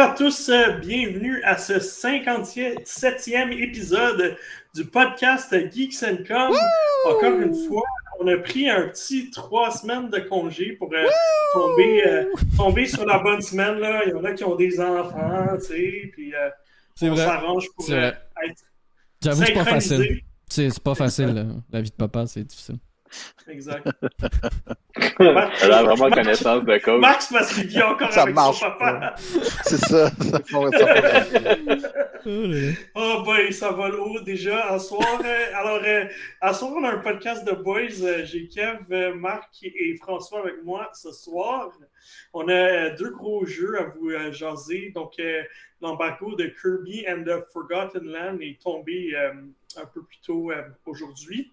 Bonjour à tous, euh, bienvenue à ce 57e épisode du podcast Geeks and Com. Encore une fois, on a pris un petit trois semaines de congé pour euh, tomber, euh, tomber sur la bonne semaine. Là. Il y en a qui ont des enfants, tu sais, puis on s'arrange pour être. J'avoue, c'est pas facile. C'est pas facile, la vie de papa, c'est difficile. Exact. Elle a vraiment connaissance de cause. Max, parce qu'il vit encore ça avec marche son papa. C'est ça. ça oh boy, ça va l'eau déjà. À soir, euh, alors, euh, à soir, on a un podcast de boys. Euh, j'ai Kev, Marc et François avec moi ce soir. On a deux gros jeux à vous jaser. Donc, l'embargo de Kirby and the Forgotten Land est tombé un peu plus tôt aujourd'hui.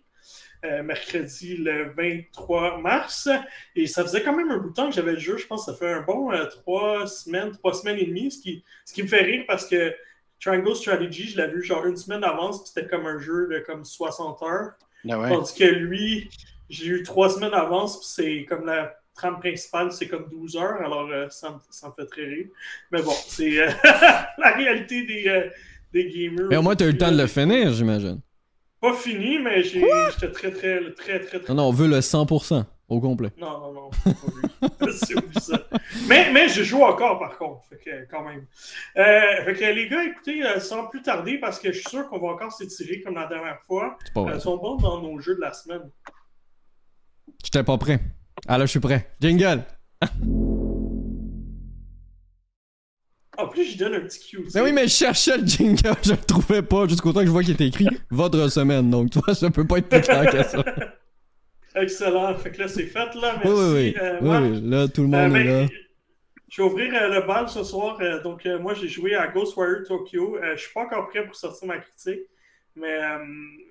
Euh, mercredi le 23 mars. Et ça faisait quand même un bout de temps que j'avais le jeu. Je pense que ça fait un bon euh, trois semaines, trois semaines et demie, ce qui, ce qui me fait rire parce que Triangle Strategy, je l'ai vu genre une semaine d'avance, c'était comme un jeu de comme 60 heures. Ah Tandis que lui, j'ai eu trois semaines d'avance, puis c'est comme la trame principale, c'est comme 12 heures, alors euh, ça, me, ça, me, fait très rire. Mais bon, c'est la réalité des, des gamers. Mais au moins, tu as eu le temps de le finir, j'imagine. Pas fini, mais j'étais très, très, très, très, très. Non, non, on veut le 100% au complet. Non, non, non. Mais, mais je joue encore, par contre. Fait que, quand même. Euh, fait que les gars, écoutez, euh, sans plus tarder, parce que je suis sûr qu'on va encore s'étirer comme la dernière fois. Pas vrai. Ils sont bons dans nos jeux de la semaine. J'étais pas prêt. Ah là, je suis prêt. Jingle! En plus, je donne un petit cue. Mais oui, mais je cherchais le jingle, je le trouvais pas jusqu'au temps que je vois qu'il était écrit votre semaine. Donc, toi, ça peut pas être plus clair que ça. Excellent. Fait que là, c'est fait, là. Merci. Oui, oui, oui. Euh, oui, Là, tout le monde euh, est là. Je vais ouvrir euh, le bal ce soir. Euh, donc, euh, moi, j'ai joué à Ghostwire Tokyo. je suis pas encore prêt pour sortir ma critique. Mais,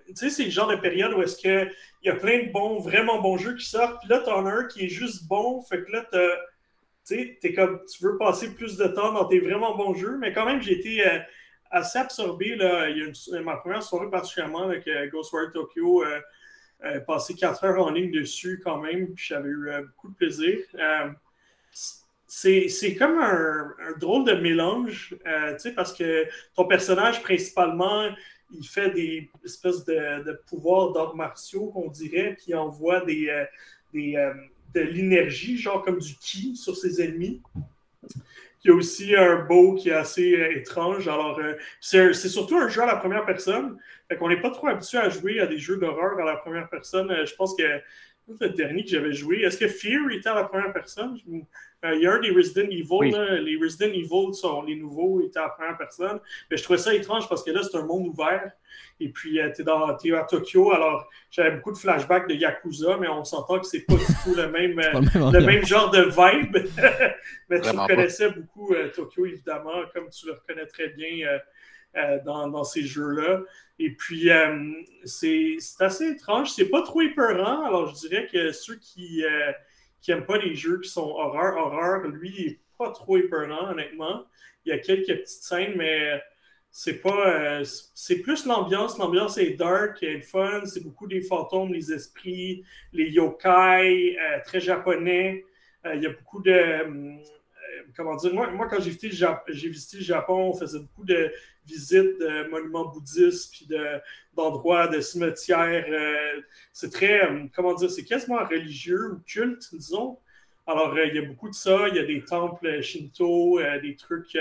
tu sais, c'est le genre de période où est-ce qu'il y a plein de bons, vraiment bons jeux qui sortent. Puis là, t'en as un qui est juste bon. Fait que là, t'as tu comme, tu veux passer plus de temps dans tes vraiment bons jeux, mais quand même, j'ai été euh, assez absorbé. Là, il y a ma première soirée particulièrement avec euh, Ghostwire Tokyo, euh, euh, passé 4 heures en ligne dessus quand même, puis j'avais eu beaucoup de plaisir. c'est comme un, drôle de mélange, tu sais, parce que ton personnage, principalement, il fait des espèces de, pouvoirs d'arts martiaux, qu'on dirait, qui envoie des, des l'énergie, genre comme du ki sur ses ennemis. Il y a aussi un beau qui est assez euh, étrange. Alors, euh, c'est surtout un jeu à la première personne. Fait qu'on n'est pas trop habitué à jouer à des jeux d'horreur à la première personne. Euh, je pense que le dernier que j'avais joué, est-ce que Fear était à la première personne? Il y a un des Resident Evil, les Resident Evil sont les nouveaux, étaient à la première personne. Mais je trouvais ça étrange parce que là, c'est un monde ouvert. Et puis, euh, tu es, à Tokyo. Alors, j'avais beaucoup de flashbacks de Yakuza, mais on s'entend que c'est pas du tout le même, euh, le même, genre de vibe. mais tu connaissais beaucoup euh, Tokyo, évidemment, comme tu le reconnais très bien dans, dans, ces jeux-là. Et puis, c'est assez étrange. C'est pas trop épeurant. Alors, je dirais que ceux qui n'aiment pas les jeux qui sont horreur, horreur, lui, il est pas trop épeurant, honnêtement. Il y a quelques petites scènes, mais c'est pas. Euh, c'est plus l'ambiance. L'ambiance est dark, elle est fun. C'est beaucoup des fantômes, les esprits, les yokai, euh, très japonais. Euh, il y a beaucoup de. Comment dire Moi, moi quand j'ai visité, visité, le Japon, on faisait beaucoup de visites de monuments bouddhistes, puis d'endroits, de, cimetières. c'est très. comment dire C'est quasiment religieux ou culte, disons. Alors, il y a beaucoup de ça. Il y a des temples shinto, des trucs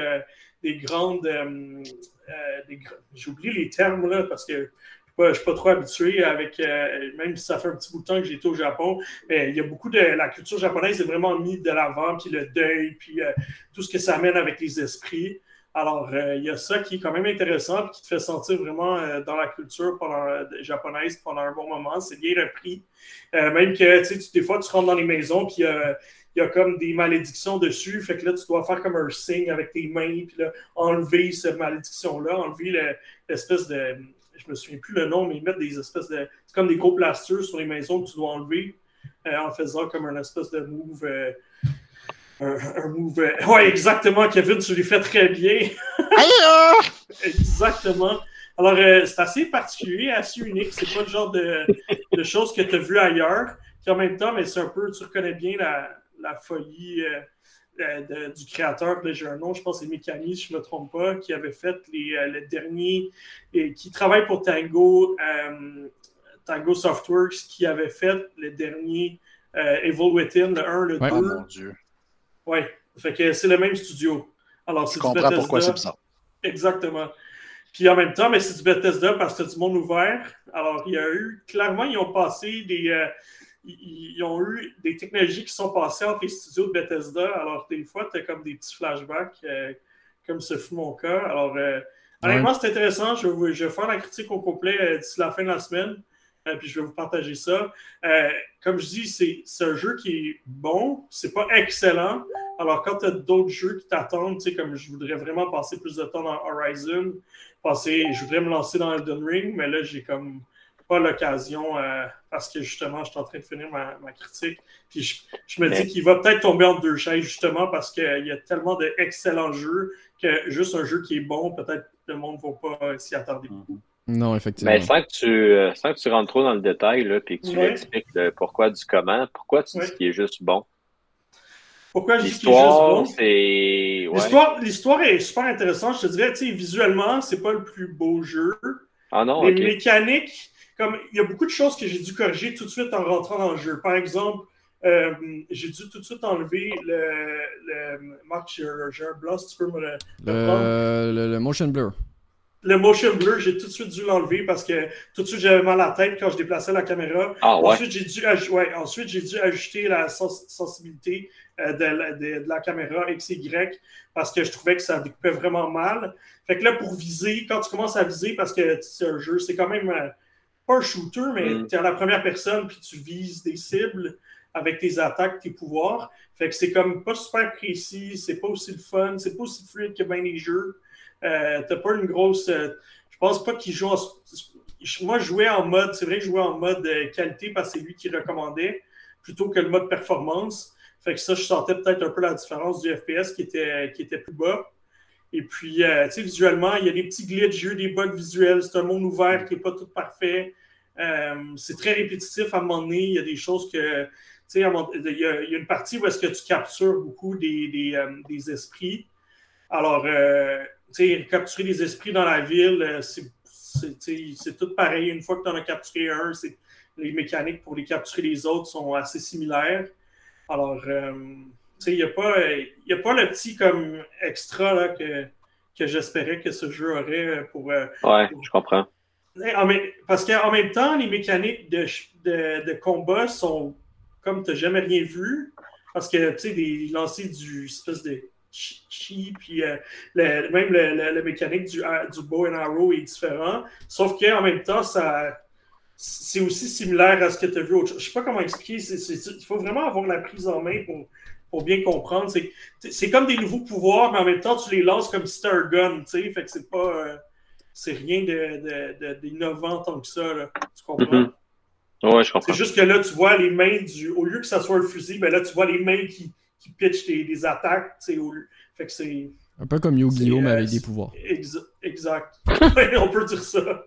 des grandes. Euh, euh, j'oublie les termes là parce que je ne suis pas trop habitué avec, euh, même si ça fait un petit bout de temps que été au Japon, mais il y a beaucoup de la culture japonaise est vraiment mis de l'avant, puis le deuil, puis tout ce que ça amène avec les esprits. Alors, il y a ça qui est quand même intéressant, puis qui te fait sentir vraiment dans la culture japonaise pendant un bon moment. C'est bien repris. même que, tu sais, des fois, tu rentres dans les maisons, puis il y a comme des malédictions dessus. Fait que là, tu dois faire comme un signe avec tes mains, puis là, enlever cette malédiction-là, enlever l'espèce de. Je me souviens plus le nom, mais ils mettent des espèces de. C'est comme des gros plasters sur les maisons que tu dois enlever euh, en faisant comme un espèce de move. Euh, un, move. Euh, ouais, exactement, Kevin, tu l'as fait très bien. exactement. Alors, c'est assez particulier, assez unique. C'est pas le genre de, de choses que tu as vu ailleurs. Puis en même temps, mais c'est un peu, tu reconnais bien la, la folie, euh, euh, du créateur, j'ai un nom, je pense que c'est Mikami, si je ne me trompe pas, qui avait fait les, euh, le dernier, et qui travaille pour Tango, Tango Softworks, qui avait fait le dernier Evil Within, le 1, le 2. Oh mon Dieu. Oui, fait que c'est le même studio. Alors, je comprends pourquoi c'est ça. Exactement. Puis en même temps, mais c'est du Bethesda parce que c'est du monde ouvert. Alors, il y a eu, clairement, ils ont passé des, ils, ont eu des technologies qui sont passées entre les studios de Bethesda. Alors, des fois, tu as comme des petits flashbacks, euh, comme ce fut mon cas. Alors, euh, honnêtement, c'est intéressant. Je vais, je vais, faire la critique au complet euh, d'ici la fin de la semaine. puis je vais vous partager ça. comme je dis, c'est un jeu qui est bon. C'est pas excellent. Alors, quand tu as d'autres jeux qui t'attendent, tu sais, comme je voudrais vraiment passer plus de temps dans Horizon, passer, je voudrais me lancer dans Elden Ring, mais là, j'ai comme pas l'occasion euh, parce que justement, je suis en train de finir ma, critique. Puis je, me dis qu'il va peut-être tomber en deux chaises justement parce qu'il y a tellement d'excellents jeux que juste un jeu qui est bon, peut-être le monde ne va pas s'y attarder beaucoup. Non, effectivement. Mais sans que tu, euh, sans que tu rentres trop dans le détail, là, puis que tu expliques le pourquoi du comment, pourquoi tu dis qu'il est juste bon? Pourquoi je dis qu'il est juste bon? c'est. L'histoire est super intéressante. Je te dirais, tu sais, visuellement, c'est pas le plus beau jeu. Ah non, Les mécaniques, comme il y a beaucoup de choses que j'ai dû corriger tout de suite en rentrant dans le jeu. Par exemple, euh, j'ai dû tout de suite enlever le. le Marc, j'ai un blanc, si tu peux me le, le, le, motion blur. Le motion blur, j'ai tout de suite dû l'enlever parce que tout de suite j'avais mal à la tête quand je déplaçais la caméra. Ah, ouais. Ensuite, j'ai dû, ouais, ensuite, j'ai dû ajouter la sensibilité euh, de, la, de, la caméra XY parce que je trouvais que ça découpait vraiment mal. Fait que là, pour viser, quand tu commences à viser, parce que c'est un jeu, c'est quand même euh, pas un shooter, mais mm. tu es à la première personne puis tu vises des cibles avec tes attaques, tes pouvoirs. Fait que c'est comme pas super précis, c'est pas aussi le fun, c'est pas aussi fluide que bien les jeux. Euh, t'as pas une grosse. Euh, je pense pas qu'il joue en... Moi, je jouais en mode, c'est vrai que je jouais en mode euh, qualité parce que c'est lui qui recommandait, plutôt que le mode performance. Fait que ça, je sentais peut-être un peu la différence du FPS qui était, qui était plus bas. Et puis, euh, tu sais, visuellement, il y a des petits glitches, des bugs visuels. C'est un monde ouvert qui n'est pas tout parfait. Euh, c'est très répétitif à un moment donné. Il y a des choses que, tu sais, il, y a une partie où est-ce que tu captures beaucoup des, des, euh, des esprits. Alors, tu sais, capturer des esprits dans la ville, c'est tout pareil. Une fois que tu en as capturé un, les mécaniques pour les capturer les autres sont assez similaires. Alors, il n'y a, pas, a pas le petit comme extra là, que, que j'espérais que ce jeu aurait pour. Euh, ouais, je comprends. Parce qu'en même temps, les mécaniques de, de, de combat sont comme tu n'as jamais rien vu. Parce que, tu sais, des lancers du espèce de chi, puis euh, même le, le, mécanique du, du bow and arrow est différent. Sauf qu'en même temps, ça c'est aussi similaire à ce que tu as vu. Je ne sais pas comment expliquer. il faut vraiment avoir la prise en main pour, pour bien comprendre. C'est comme des nouveaux pouvoirs, mais en même temps, tu les lances comme si c'était un gun, tu sais. Fait que c'est pas. Euh, c'est rien d'innovant tant que ça, là. Tu comprends? Mm je comprends. C'est juste que là, tu vois les mains du. Au lieu que ça soit un fusil, ben là, tu vois les mains qui, qui pitchent des, attaques, tu sais. Fait que c'est. Un peu comme Yu-Gi-Oh! mais avec euh, des pouvoirs. exact. On peut dire ça.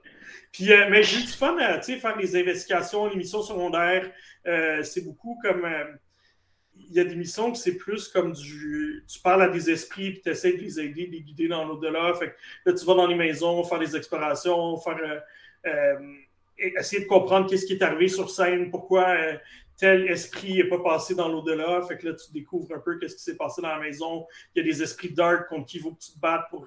Puis, euh, mais j'ai du fun à faire les investigations, les missions secondaires. c'est beaucoup comme il y a des missions que c'est plus comme du. Tu parles à des esprits puis tu essaies de les aider, de les guider dans l'au-delà. Fait là, tu vas dans les maisons, faire des explorations, faire. Euh, euh, essayer de comprendre qu'est-ce qui est arrivé sur scène, pourquoi euh, tel esprit n'est pas passé dans l'au-delà. Fait que là, tu découvres un peu qu'est-ce qui s'est passé dans la maison. Il y a des esprits dark contre qui il faut que tu te battes pour,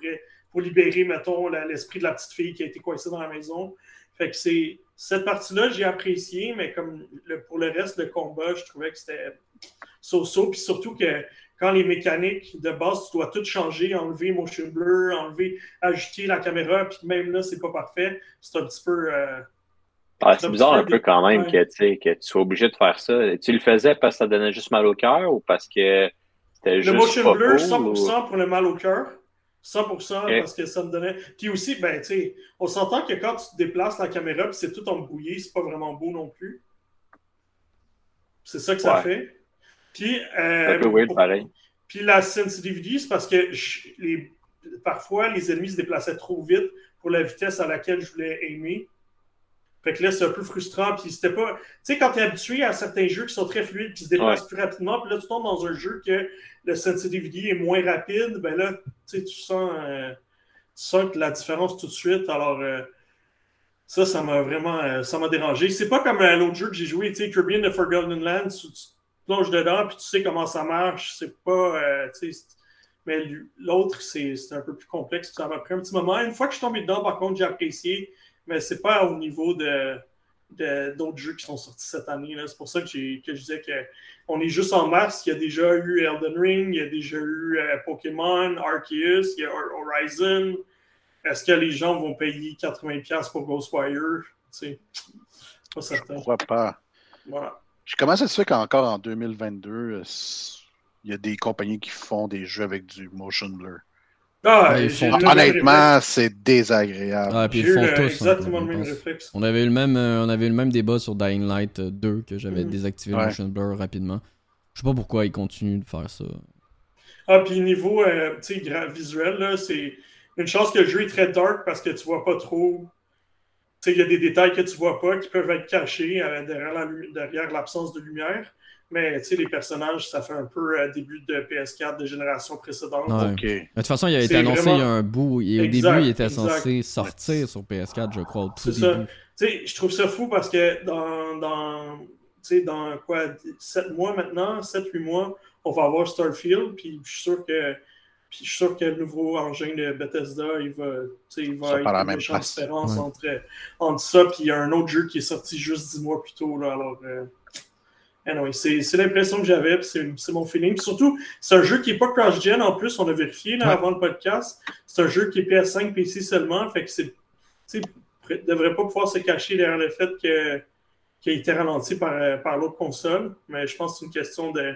pour libérer, mettons, l'esprit de la petite fille qui a été coincée dans la maison. Fait que c'est. Cette partie-là, j'ai apprécié, mais comme pour le reste, le combat, je trouvais que c'était so-so. Puis surtout que quand les mécaniques de base, tu dois tout changer, enlever motion blur, enlever, ajouter la caméra, puis même là, c'est pas parfait. C'est un petit peu. Euh, c'est bizarre un peu quand même que, que, tu sois obligé de faire ça. Tu le faisais parce que ça donnait juste mal au cœur ou parce que c'était juste. Le motion blur, 100% pour le mal au cœur. 100% parce que ça me donnait. Puis aussi, ben, tu sais, on s'entend que quand tu déplaces la caméra puis c'est tout embrouillé, c'est pas vraiment beau non plus. C'est ça que ça fait. Puis, euh, un peu weird, pareil. Puis la sensitivity, c'est parce que les, parfois, les ennemis se déplaçaient trop vite pour la vitesse à laquelle je voulais aimer. Fait que là, c'est un peu frustrant. Puis c'était pas. Tu sais, quand tu es habitué à certains jeux qui sont très fluides, qui se déplacent plus rapidement, puis là, tu tombes dans un jeu que le sensitivity est moins rapide, ben là, tu sens, euh, tu sens la différence tout de suite. Alors, euh, ça, ça m'a vraiment euh, ça m'a dérangé. C'est pas comme un autre jeu que j'ai joué, tu sais, Kirby in the Forgotten Lands, tu, tu plonges dedans, puis tu sais comment ça marche. C'est pas. tu sais, mais l'autre, c'est un peu plus complexe. Ça m'a pris un petit moment. Une fois que je suis tombé dedans, par contre, j'ai apprécié mais c'est pas au niveau de d'autres jeux qui sont sortis cette année. C'est pour ça que, que je disais qu'on est juste en mars. Il y a déjà eu Elden Ring, il y a déjà eu euh, Pokémon, Arceus, il y a Horizon. Est-ce que les gens vont payer 80$ pour Ghostwire? C'est pas certain. Je crois pas. Voilà. Je commence à se faire qu'encore en 2022, euh, il y a des compagnies qui font des jeux avec du motion blur. Ah, honnêtement, c'est désagréable. Ah, puis ils font tous. Exactement le même réflexe. On avait, eu le même, euh, on avait le même débat sur Dying Light 2 euh, que j'avais mm. désactivé le motion blur rapidement. Je sais pas pourquoi ils continuent de faire ça. Ah, puis niveau euh, visuel, c'est une chance que le jeu est très dark parce que tu vois pas trop. Il y a des détails que tu vois pas qui peuvent être cachés derrière l'absence de lumière. Mais tu sais, les personnages, ça fait un peu euh, début de PS4 de génération précédente. De toute façon, il a été annoncé il y a un bout. Et au début, il était censé sortir sur PS4, je crois, au tout début. Ça. je trouve ça fou parce que dans, dans, dans quoi, 7 mois maintenant, 7-8 mois, on va avoir Starfield. Puis je suis sûr que. Puis je suis sûr que le nouveau engin de Bethesda, il va, il va avoir une différence entre, entre ça et un autre jeu qui est sorti juste 10 mois plus tôt. Là, alors, euh, Anyway, c'est l'impression que j'avais, c'est mon feeling. surtout, c'est un jeu qui n'est pas cross-gen en plus, on a vérifié là, avant le podcast. C'est un jeu qui est PS5, PC seulement, fait que c'est. ne devrait pas pouvoir se cacher derrière le fait que qu'il a été ralenti par, par l'autre console. Mais je pense que c'est une question de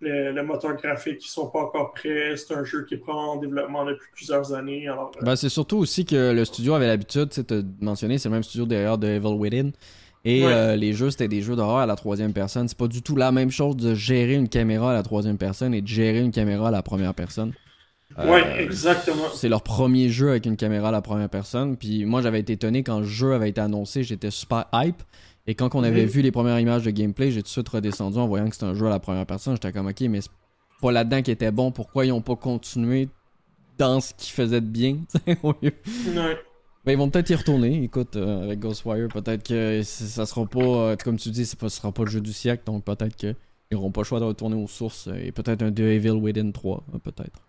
le, moteur graphique qui sont pas encore prêts. C'est un jeu qui prend en développement depuis plusieurs années. Alors, euh, ben, c'est surtout aussi que le studio avait l'habitude, tu sais, mentionné, c'est le même studio derrière de Evil Within. Et euh, les jeux, c'était des jeux d'horreur à la troisième personne. C'est pas du tout la même chose de gérer une caméra à la troisième personne et de gérer une caméra à la première personne. Euh, ouais, exactement. C'est leur premier jeu avec une caméra à la première personne. Puis moi, j'avais été étonné quand le jeu avait été annoncé. J'étais super hype. Et quand on avait vu les premières images de gameplay, j'ai tout de suite redescendu en voyant que c'était un jeu à la première personne. J'étais comme, ok, mais c'est pas là-dedans qui était bon. Pourquoi ils ont pas continué dans ce qui faisait de bien? ouais. Ben, ils vont peut-être y retourner. Écoute, euh, avec Ghostwire, peut-être que ça sera pas, euh, comme tu dis, ça sera pas le jeu du siècle, donc peut-être qu'ils n'auront pas le choix de retourner aux sources euh, et peut-être un The Evil Within 3, peut-être.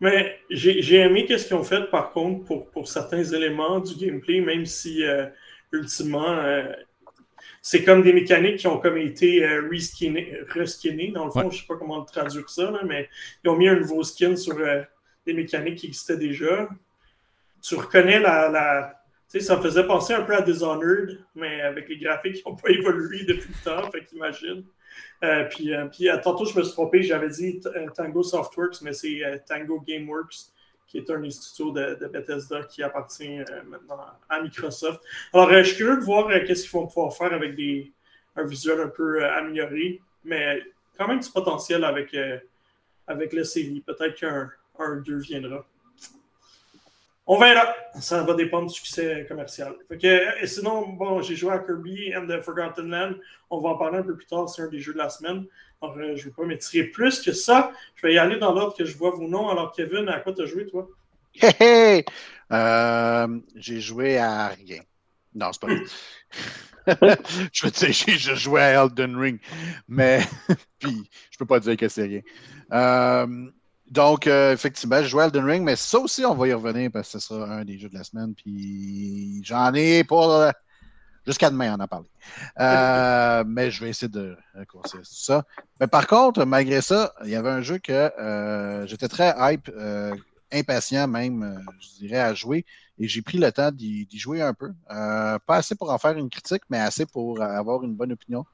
Mais j'ai aimé ce qu'ils ont fait, par contre, pour, pour certains éléments du gameplay, même si, ultimement, c'est comme des mécaniques qui ont comme été reskinnées, dans le fond, je sais pas comment traduire ça, mais ils ont mis un nouveau skin sur des mécaniques qui existaient déjà tu reconnais la. tu sais, ça me faisait penser un peu à Dishonored, mais avec les graphiques qui n'ont pas évolué depuis le temps, fait qu'imagine. Euh, puis, euh, euh, tantôt, je me suis trompé, j'avais dit Tango Softworks, mais c'est Tango Gameworks, qui est un institut de, Bethesda qui appartient maintenant à Microsoft. Alors, je suis curieux de voir qu'est-ce qu'ils vont pouvoir faire avec des, un visuel un peu amélioré, mais quand même du potentiel avec, avec la série. Peut-être qu'un 2 viendra. On verra. Ça va dépendre du succès commercial. et sinon, bon, j'ai joué à Kirby and the Forgotten Land. On va en parler un peu plus tard. C'est un des jeux de la semaine. Alors, euh, je ne vais pas m'étirer plus que ça. Je vais y aller dans l'ordre que je vois vos noms. Alors, Kevin, à quoi tu as joué, toi? Hey, hey! Euh, j'ai joué à rien. Non, c'est pas vrai. je veux dire, j'ai joué à Elden Ring. Mais, puis, je peux pas dire que c'est rien. Euh, donc, euh, effectivement, je joue Elden Ring, mais ça aussi, on va y revenir parce que ce sera un des jeux de la semaine. Puis j'en ai pour euh, jusqu'à demain, on en a parlé. Euh, mais je vais essayer de raccourcir tout ça. Mais par contre, malgré ça, il y avait un jeu que j'étais très hype, impatient même, je dirais, à jouer. Et j'ai pris le temps d'y jouer un peu. pas assez pour en faire une critique, mais assez pour avoir une bonne opinion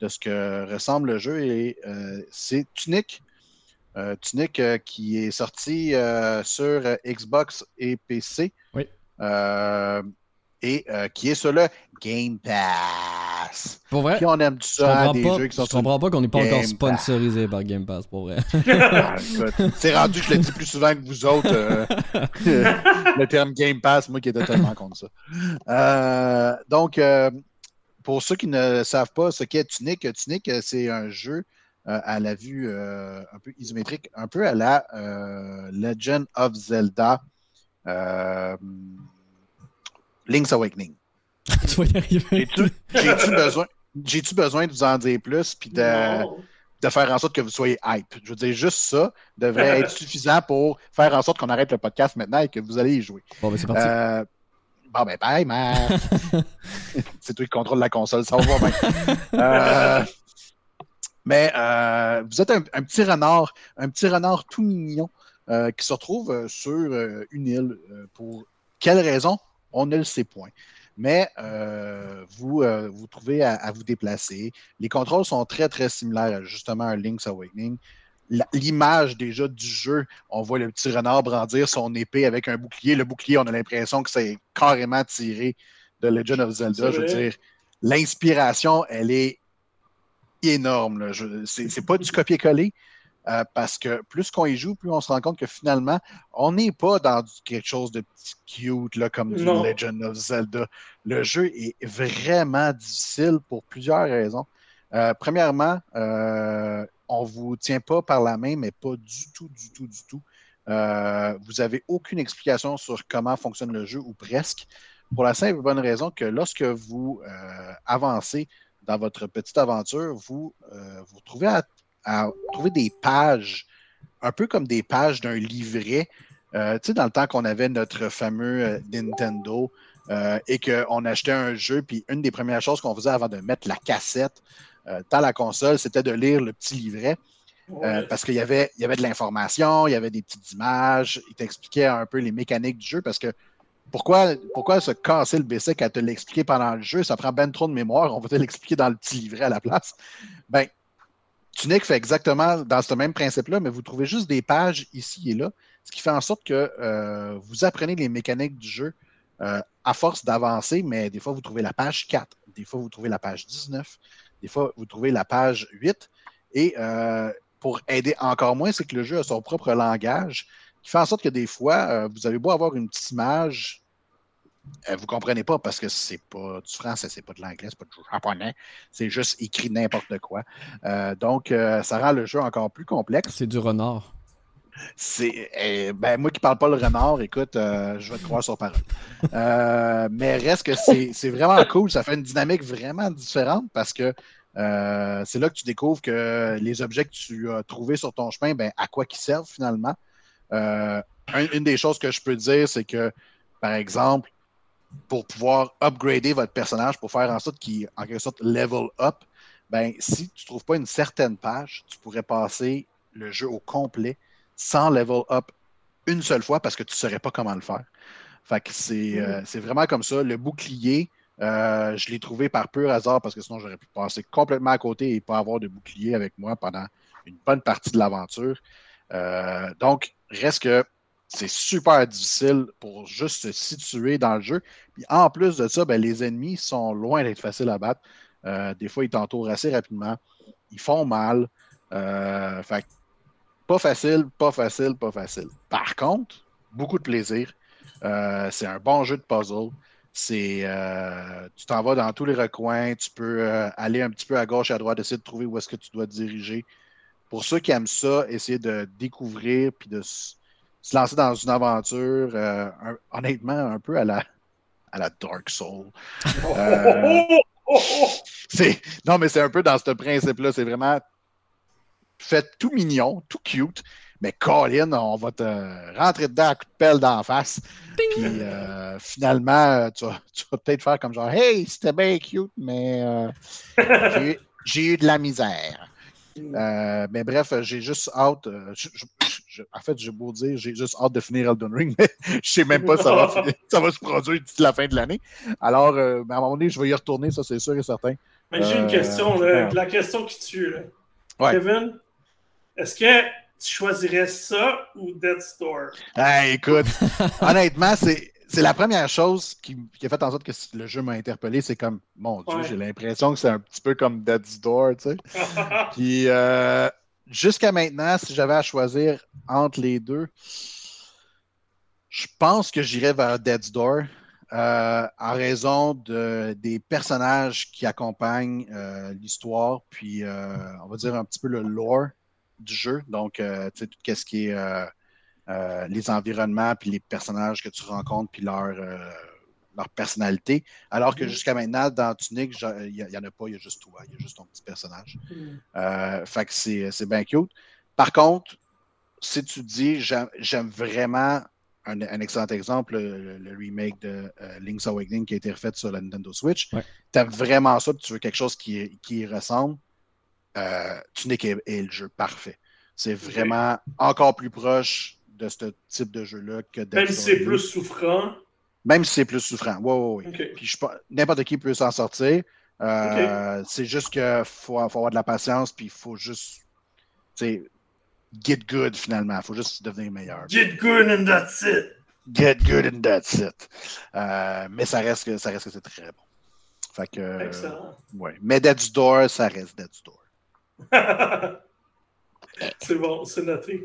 de ce que ressemble le jeu. Et c'est Tunic euh, Tunic euh, qui est sorti euh, sur Xbox et PC. Oui. et qui est sur le Game Pass. Pour vrai? Puis on aime tout ça, des pas, jeux qui sont Je comprends pas qu'on n'est pas encore sponsorisé par Game Pass, pour vrai. Ah, C'est rendu que je le dis plus souvent que vous autres. euh, le terme Game Pass, moi qui étais tellement contre ça. Euh, donc, euh, pour ceux qui ne savent pas ce qu'est Tunic, Tunic, euh, c'est un jeu euh, à la vue euh, un peu isométrique, un peu à la euh, Legend of Zelda euh, Link's Awakening. tu vas y arriver. J'ai-tu besoin, j'ai-tu besoin de vous en dire plus puis de, de faire en sorte que vous soyez hype? Je veux dire, juste ça devrait être suffisant pour faire en sorte qu'on arrête le podcast maintenant et que vous allez y jouer. Bon, ben c'est parti. Euh, bon, ben, bye, Marc. C'est toi qui contrôle la console, ça va bien. Euh, mais euh, vous êtes un, un petit renard, un petit renard tout mignon euh, qui se retrouve euh, sur une île. pour quelle raison? On ne le sait point. Mais vous vous trouvez à, à vous déplacer. Les contrôles sont très, très similaires à justement un Link's Awakening. L'image déjà du jeu, on voit le petit renard brandir son épée avec un bouclier. Le bouclier, on a l'impression que c'est carrément tiré de Legend of Zelda. Je veux dire, l'inspiration, elle est énorme. C'est pas du copier-coller. euh, parce que plus qu'on y joue, plus on se rend compte que finalement, on n'est pas dans du- quelque chose de petit cute là, comme du Non. Legend of Zelda. Le jeu est vraiment difficile pour plusieurs raisons. Euh, premièrement, euh, on ne vous tient pas par la main, mais pas du tout, du tout, du tout. Vous n'avez aucune explication sur comment fonctionne le jeu, ou presque, pour la simple et bonne raison que lorsque vous avancez dans votre petite aventure, vous euh, vous retrouvez à, à trouver des pages, un peu comme des pages d'un livret. Euh, tu sais, dans le temps qu'on avait notre fameux euh, Nintendo et qu'on achetait un jeu, puis une des premières choses qu'on faisait avant de mettre la cassette dans la console, c'était de lire le petit livret. Euh, parce qu'il y avait, il y avait de l'information, il y avait des petites images, il t'expliquait un peu les mécaniques du jeu parce que pourquoi, pourquoi se casser le basic à te l'expliquer pendant le jeu? Ça prend ben trop de mémoire, on va te l'expliquer dans le petit livret à la place. Ben, Tunic fait exactement dans ce même principe-là, mais vous trouvez juste des pages ici et là, ce qui fait en sorte que euh, vous apprenez les mécaniques du jeu euh, à force d'avancer, mais des fois vous trouvez la page 4, des fois vous trouvez la page 19, des fois vous trouvez la page 8, et euh, pour aider encore moins, c'est que le jeu a son propre langage qui fait en sorte que des fois, euh, vous avez beau avoir une petite image, euh, vous ne comprenez pas parce que c'est pas du français, c'est pas de l'anglais, c'est pas du japonais, c'est juste écrit n'importe quoi. Euh, donc, ça rend le jeu encore plus complexe. C'est du renard. C'est, eh, ben, moi qui parle pas le renard, écoute, euh, je vais te croire sur parole. Euh, mais reste que c'est, vraiment cool. Ça fait une dynamique vraiment différente parce que euh, c'est là que tu découvres que les objets que tu as trouvés sur ton chemin, ben, à quoi qu'ils servent finalement. Euh, un- une des choses que je peux dire, c'est que, par exemple, pour pouvoir upgrader votre personnage, pour faire en sorte qu'il, en quelque sorte, level up, ben, si tu ne trouves pas une certaine page, tu pourrais passer le jeu au complet sans level up une seule fois parce que tu ne saurais pas comment le faire. Fait que c'est euh, c'est vraiment comme ça. Le bouclier, euh, je l'ai trouvé par pur hasard parce que sinon j'aurais pu passer complètement à côté et pas avoir de bouclier avec moi pendant une bonne partie de l'aventure. Euh, donc, reste que c'est super difficile pour juste se situer dans le jeu. Puis en plus de ça, ben, les ennemis sont loin d'être faciles à battre. Euh, des fois, ils t'entourent assez rapidement. Ils font mal. Euh, fait pas facile, pas facile, pas facile. Par contre, beaucoup de plaisir. Euh, c'est un bon jeu de puzzle. C'est, euh, tu t'en vas dans tous les recoins. Tu peux aller un petit peu à gauche et à droite, essayer de trouver où est-ce que tu dois te diriger. Pour ceux qui aiment ça, essayer de découvrir puis de se lancer dans une aventure, euh, un- honnêtement, un peu à la, à la Dark Soul. Euh, c'est, non, mais c'est un peu dans ce principe-là. C'est vraiment fait tout mignon, tout cute. Mais Colin, on va te rentrer dedans à coup de pelle d'en face. Puis euh, finalement, tu vas, tu vas peut-être faire comme genre Hey, c'était bien cute, mais euh, j'ai eu de la misère. Euh, mais bref, j'ai juste hâte. euh, je- je- je- en fait, j'ai beau dire, j'ai juste hâte de finir Elden Ring, mais je sais même pas si ça va, finir- ça va se produire d'ici la fin de l'année. Alors, euh, mais à un moment donné, je vais y retourner, ça c'est sûr et certain. Mais j'ai une Euh, question, là, la question qui tue. Là. Ouais. Kevin, est-ce que tu choisirais ça ou Dead Store? Ah, écoute, honnêtement, c'est c'est la première chose qui, qui a fait en sorte que le jeu m'a interpellé. C'est comme, mon Dieu, Ouais. j'ai l'impression que c'est un petit peu comme Dead's Door, tu sais. Puis euh, jusqu'à maintenant, si j'avais à choisir entre les deux, je pense que j'irais vers Dead's Door euh, en raison de, des personnages qui accompagnent euh, l'histoire, puis on va dire un petit peu le lore du jeu. Donc, tu sais, tout ce qui est euh, les environnements, puis les personnages que tu rencontres, puis leur, euh, leur personnalité. Alors que Mhm. jusqu'à maintenant, dans Tunic, il n'y en a pas, il y a juste toi, il y a juste ton petit personnage. Euh, fait que c'est bien cute. Par contre, si tu dis, j'aime j'aime vraiment un, un excellent exemple, le, le remake de Link's Awakening qui a été refait sur la Nintendo Switch, Ouais. tu aimes vraiment ça, puis tu veux quelque chose qui, qui y ressemble, Tunic est, est le jeu parfait. C'est vraiment encore plus proche de ce type de jeu-là que Même si c'est plus souffrant? Même si c'est plus souffrant. Oui, oui, oui. Puis n'importe qui peut s'en sortir. Euh, C'est juste qu'il faut, faut avoir de la patience, puis il faut juste, get good finalement. Il faut juste devenir meilleur. Get good and that's it. Get good and that's it. Euh, mais ça reste que ça reste que c'est très bon. Fait que, euh, Excellent. ouais. Mais Dead's Door, ça reste Dead's Door. c'est bon, c'est noté.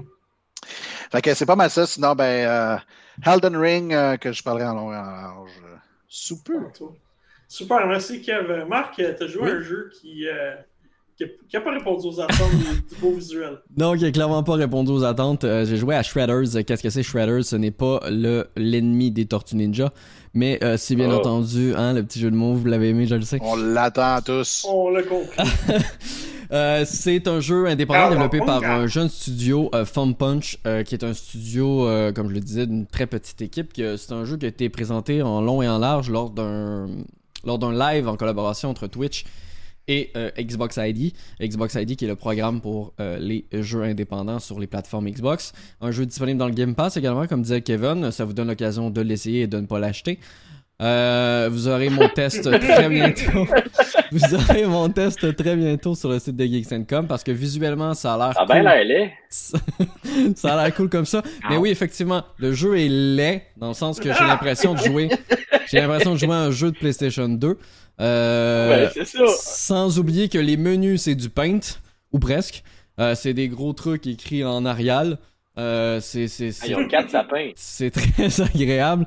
Fait que c'est pas mal ça. Sinon, ben, euh, Elden Ring, euh, que je parlerai en long et en large euh, sous peu. Super, merci Kev. Marc, tu as joué Oui. à un jeu qui n'a pas répondu aux attentes du, beau visuel. Non, qui a clairement pas répondu aux attentes. Euh, j'ai joué à Shredders. Euh, Qu'est-ce que c'est Shredders? Ce n'est pas le l'ennemi des Tortues Ninja, mais euh, c'est bien Oh. entendu, hein, le petit jeu de mots, vous l'avez aimé, je le sais. On l'attend tous. On l'a compris. Euh, c'est un jeu indépendant développé par un jeune studio, euh, Fun Punch, euh, qui est un studio, euh, comme je le disais, d'une très petite équipe. C'est un jeu qui a été présenté en long et en large lors d'un lors d'un live en collaboration entre Twitch et Xbox ID. Xbox ID qui est le programme pour les jeux indépendants sur les plateformes Xbox. Un jeu disponible dans le Game Pass également, comme disait Kevin. Ça vous donne l'occasion de l'essayer et de ne pas l'acheter. Euh, vous aurez mon test très bientôt. Vous aurez mon test très bientôt sur le site de Geeks.com parce que visuellement ça a l'air Ah cool. ben là, elle est. ça a l'air cool comme ça. Mais oui, effectivement, le jeu est laid dans le sens que j'ai l'impression de jouer. J'ai l'impression de jouer à un jeu de PlayStation 2. Euh, Ouais, c'est ça. sans oublier que les menus c'est du paint ou presque. Euh, c'est des gros trucs écrits en Arial. Euh, c'est c'est Ah, c'est- Ils ont quatre sapins. c'est très agréable.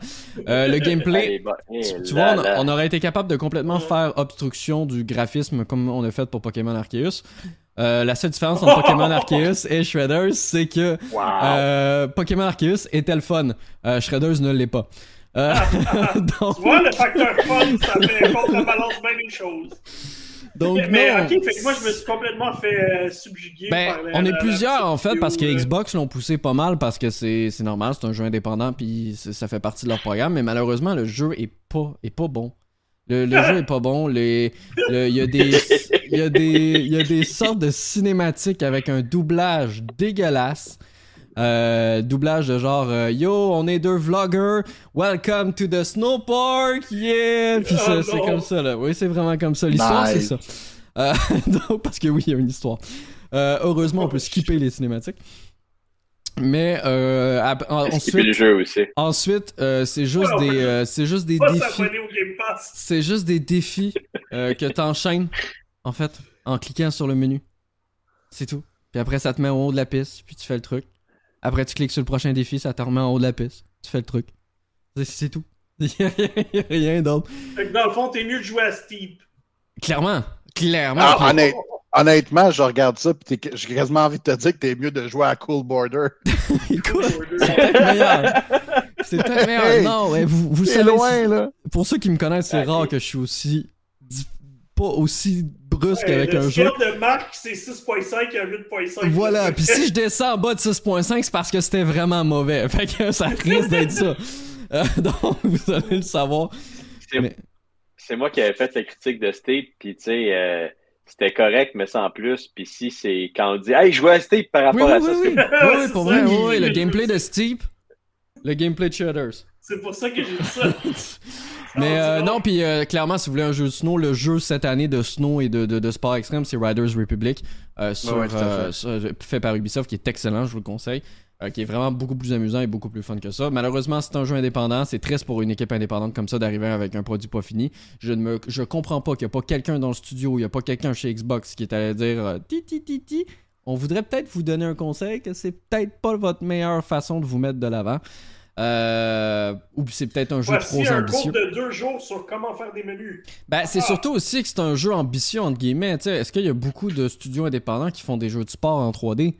Euh, le Ah, gameplay, bas- eh tu, vois, on, aurait été capable de complètement faire obstruction du graphisme comme on a fait pour Pokémon Arceus. Euh, la seule différence entre Pokémon Arceus et Shredders, c'est que Wow. euh, Pokémon Arceus était le fun? Euh, Shredders ne l'est pas. Euh, donc, Tu vois, le facteur fun, ça fait contrebalance bien les choses. Donc mais non. ok, fait que moi, je me suis complètement fait euh, subjuguer Ben, par la- on est la- la plusieurs en fait parce que euh, Xbox l'ont poussé pas mal parce que c'est c'est normal, c'est un jeu indépendant puis ça fait partie de leur programme. Mais malheureusement, le jeu est pas est pas bon. Le, le jeu est pas bon. Les, le- il y a des il y a des il y a des sortes de cinématiques avec un doublage dégueulasse. Euh, doublage de genre euh, Yo, on est deux vloggers, welcome to the snow park, yeah! Puis Oh c'est comme ça là. Oui, c'est vraiment comme ça. L'histoire, c'est ça. Euh, donc, parce que oui, il y a une histoire. Heureusement, on peut skipper les cinématiques. Mais en- le ensuite, jeu aussi. ensuite euh, c'est juste des, c'est juste des défis. au. C'est juste des défis que t'enchaînes, en fait, en cliquant sur le menu. C'est tout. Puis après, ça te met en haut de la piste, puis tu fais le truc. Après, tu cliques sur le prochain défi, ça te remet en haut de la piste. Tu fais le truc. C'est- tout. Il y a rien, a d'autre. Dans le fond, t'es mieux de jouer à Steep. Clairement. Clairement. Ah, honnête- honnêtement, je regarde ça, puis t'es- j'ai quasiment envie de te dire que t'es mieux de jouer à Cool Border. Écoute, c'est meilleur. C'est peut-être meilleur. Hey, non, vous, vous C'est savez. loin, là. Pour ceux qui me connaissent, c'est Ok. rare que je suis aussi. Pas aussi brusque Ouais, avec le un jeu. de Marc, c'est 6.5 à 8.5. Voilà, puis si je descends en bas de 6.5, c'est parce que c'était vraiment mauvais. Fait que ça risque d'être ça. Euh, donc, vous allez le savoir. C'est Mais- moi qui avais fait la critique de Steve, puis tu sais, euh, c'était correct, mais sans plus. Puis si c'est quand on dit Hey, je joue à Steve par Oui, rapport oui, à oui, ça, oui. Oui, oui, pour vrai, oui, le gameplay de Steep, le gameplay de Shredders. C'est pour ça que j'ai dit ça. Mais euh, c'est non, puis euh, clairement, si vous voulez un jeu de snow, le jeu cette année de snow et de, de, de sport extrême, c'est Riders Republic, euh, sur, ouais, fait. euh, sur- fait par Ubisoft, qui est excellent, je vous le conseille. euh, qui est vraiment beaucoup plus amusant et beaucoup plus fun que ça. Malheureusement, c'est un jeu indépendant. C'est triste pour une équipe indépendante comme ça d'arriver avec un produit pas fini. Je ne me, je comprends pas qu'il n'y a pas quelqu'un dans le studio, il n'y a pas quelqu'un chez Xbox qui est allé dire ti ti ti ti. On voudrait peut-être vous donner un conseil que c'est peut-être pas votre meilleure façon de vous mettre de l'avant. Euh, ou c'est peut-être un jeu Voici trop un ambitieux. cours de deux jours sur comment faire des menus. Ben, c'est Ah. surtout aussi que c'est un jeu ambitieux, entre guillemets. Est-ce qu'il y a beaucoup de studios indépendants qui font des jeux de sport en 3D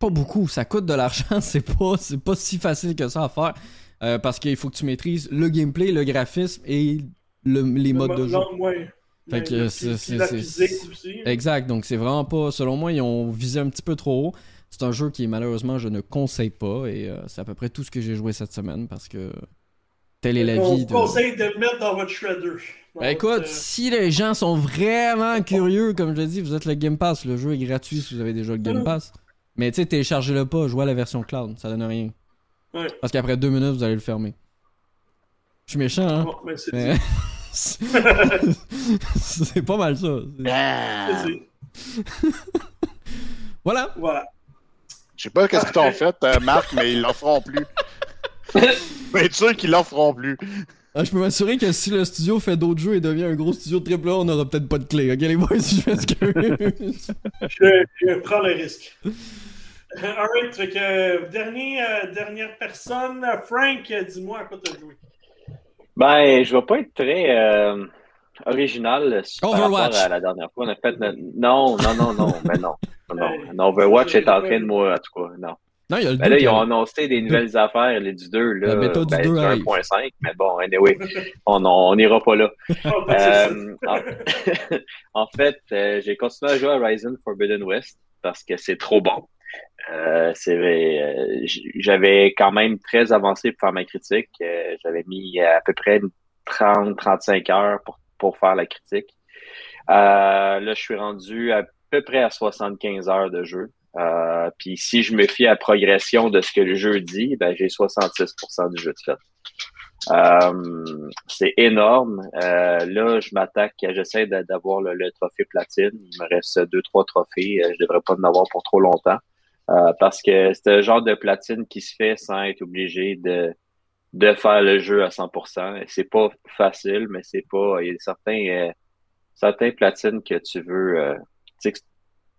Pas beaucoup. Ça coûte de l'argent. C'est pas, c'est pas si facile que ça à faire. Euh, parce qu'il faut que tu maîtrises le gameplay, le graphisme et le- les modes de jeu. Ouais. Fait Mais- que c'est- c'est-. Exact. Donc, c'est vraiment pas. Selon moi, ils ont visé un petit peu trop haut. C'est un jeu qui, malheureusement, je ne conseille pas. Et euh, c'est à peu près tout ce que j'ai joué cette semaine parce que telle est la On vie vous de. conseille de le mettre dans votre shredder. Ben écoute, euh, si les gens sont vraiment curieux, comme je l'ai dit, vous êtes le Game Pass. Le jeu est gratuit si vous avez déjà le Game. Pass. Mais tu sais, téléchargez-le pas, jouez à la version cloud, ça donne rien. Ouais. Parce qu'après deux minutes, vous allez le fermer. Je suis méchant, hein? bon, ben, c'est Mais- pas mal ça. Ah. Voilà. Voilà. Je sais pas qu'est-ce qu'ils t'ont fait, euh, Marc, mais ils l'en feront plus. Mais être sûr qu'ils l'en feront plus. Ah, je peux m'assurer que si le studio fait d'autres jeux et devient un gros studio de AAA, on n'aura peut-être pas de clé. Ok, les boys, je m'excuse. Je, je prends le risque. Alright, fait que euh, dernier, euh, dernière personne, euh, Frank, euh, dis-moi à quoi t'as joué. Ben, je vais pas être très euh, original par Overwatch. à la dernière fois. On a fait notre- Non, non, non, non, mais non. non, Overwatch est en train de mourir, en tout cas. Non. non, il y a le Ben là, ils ont annoncé des nouvelles affaires, les du 2, là. La méthode du ben, 2 arrive. 1.5, mais bon, anyway, on on n'ira pas là. Ah, ben. Euh, en, en fait, euh, j'ai continué à jouer à Horizon Forbidden West parce que c'est trop bon. Euh, euh, j'avais quand même très avancé pour faire ma critique. Euh, j'avais mis à peu près 30-35 heures pour, pour faire la critique. Euh, là, je suis rendu à peu près à 75 heures de jeu. Euh, puis si je me fie à la progression de ce que le jeu dit, ben j'ai 66% du jeu de fait. Euh, c'est énorme. Là, je m'attaque, j'essaie d'avoir le, trophée platine. Il me reste deux, trois trophées. Je devrais pas en avoir pour trop longtemps. Parce que c'est le genre de platine qui se fait sans être obligé de, de faire le jeu à 100%. Et C'est pas facile, mais c'est pas. Il y a certains, euh, certains platines que tu veux. euh, tu sais que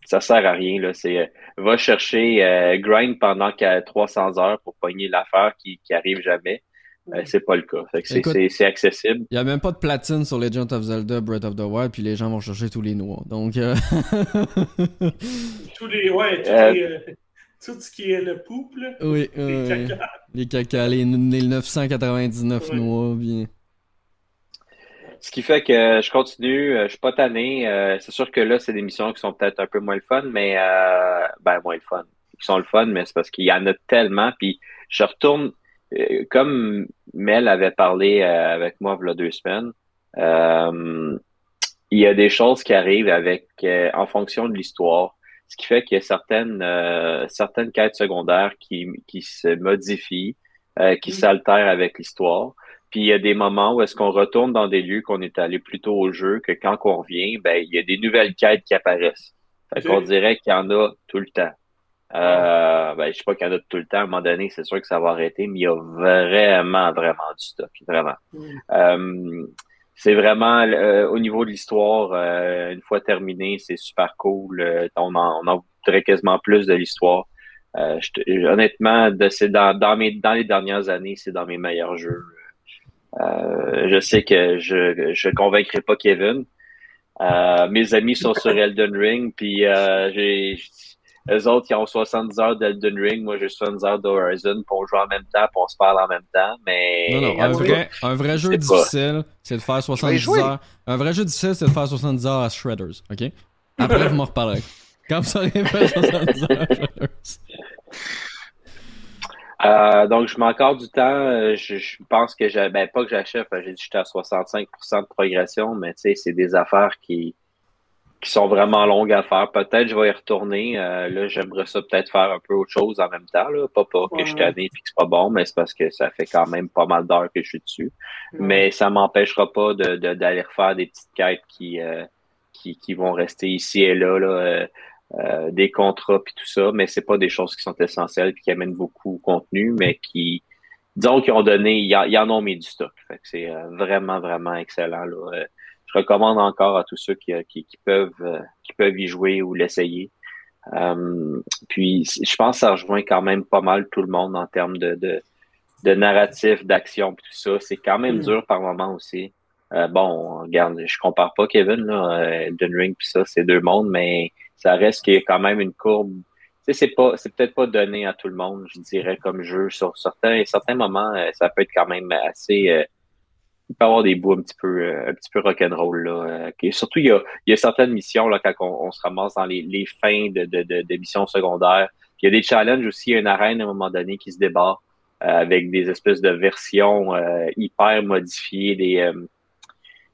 ça sert à rien. Là. C'est euh, va chercher euh, grind pendant qu'il y a 300 heures pour pogner l'affaire qui, qui arrive jamais. Euh, c'est pas le cas. Fait que c'est, Écoute- c'est, c'est accessible. Il y a même pas de platine sur Legend of Zelda Breath of the Wild, puis les gens vont chercher tous les noix. Donc, euh, Tous les, ouais, tous Euh, les, euh, tout ce qui est le pouple, oui, les euh, caca. les caca, les, les 999 Ouais. noix, bien. Ce qui fait que je continue, euh, je suis pas tanné. euh, c'est sûr que là, c'est des missions qui sont peut-être un peu moins le fun, mais euh, ben moins le fun. Qui sont le fun, mais c'est parce qu'il y en a tellement. Puis je retourne, euh, comme Mel avait parlé euh, avec moi il y a deux semaines, euh, il y a des choses qui arrivent avec euh, en fonction de l'histoire. Ce qui fait qu'il y a certaines euh, certaines quêtes secondaires qui, qui se modifient, euh, qui Mm. s'altèrent avec l'histoire. Puis il y a des moments où est-ce qu'on retourne dans des lieux qu'on est allé plus tôt au jeu, que quand on revient, ben il y a des nouvelles quêtes qui apparaissent. Fait qu'on dirait qu'il y en a tout le temps. Euh, ben, je sais pas qu'il y en a tout le temps. À un moment donné, c'est sûr que ça va arrêter, mais il y a vraiment, vraiment du stock. Vraiment. Mm. Euh, c'est vraiment euh, au niveau de l'histoire, euh, une fois terminé, c'est super cool. Euh, on, en, on en voudrait quasiment plus de l'histoire. Euh, honnêtement, de, c'est dans, dans, mes, dans les dernières années, c'est dans mes meilleurs jeux. Euh, je sais que je je convaincrai pas Kevin. Euh, mes amis sont sur Elden Ring, puis j'ai eux autres qui ont 70 heures d'Elden Ring, moi j'ai 70 heures d'Horizon, puis on joue en même temps, puis on se parle en même temps, mais Non, non, un vrai, un vrai jeu difficile, c'est de faire 70 jouer. heures. Un vrai jeu difficile, c'est de faire 70 heures à Shredders, ok? Après, vous m'en reparlerez. Quand vous aurez fait 70 heures à Shredders. Euh, donc, je mets encore du temps. Euh, Je, je pense que j'ai, ben, pas que j'achève, j'ai dit que j'étais à 65% de progression, mais tu sais, c'est des affaires qui, qui sont vraiment longues à faire. Peut-être je vais y retourner. Euh, là, j'aimerais ça peut-être faire un peu autre chose en même temps. Là. Pas, pas que je suis tanné et que c'est pas bon, mais c'est parce que ça fait quand même pas mal d'heures que je suis dessus. Mais ça m'empêchera pas de, de- d'aller refaire des petites quêtes qui, euh, qui, qui vont rester ici et là. là. Euh, des contrats puis tout ça, mais c'est pas des choses qui sont essentielles puis qui amènent beaucoup de contenu, mais qui disons qu'ils ont donné, ils, en ont mis du stock. c'est vraiment, vraiment excellent. Là. Je recommande encore à tous ceux qui, qui, peuvent qui peuvent y jouer ou l'essayer. puis je pense que ça rejoint quand même pas mal tout le monde en termes de, de, de narratif, d'action, tout ça. C'est quand même mm. dur par moment aussi. Euh, bon, regarde, je compare pas Kevin, là, euh, Elden Ring puis ça, c'est deux mondes, mais ça reste qu'il y a quand même une courbe. Tu sais, c'est pas, c'est peut-être pas donné à tout le monde, je dirais, comme jeu. Sur certains, certains moments, euh, ça peut être quand même assez. Il peut y avoir des bouts un petit peu, un petit peu rock'n'roll là. surtout, il y a, il y a certaines missions là quand on, se ramasse dans les, les fins de, de, de, missions secondaires. il y a des challenges aussi, il y a une arène à un moment donné qui se débat avec des espèces de versions hyper modifiées des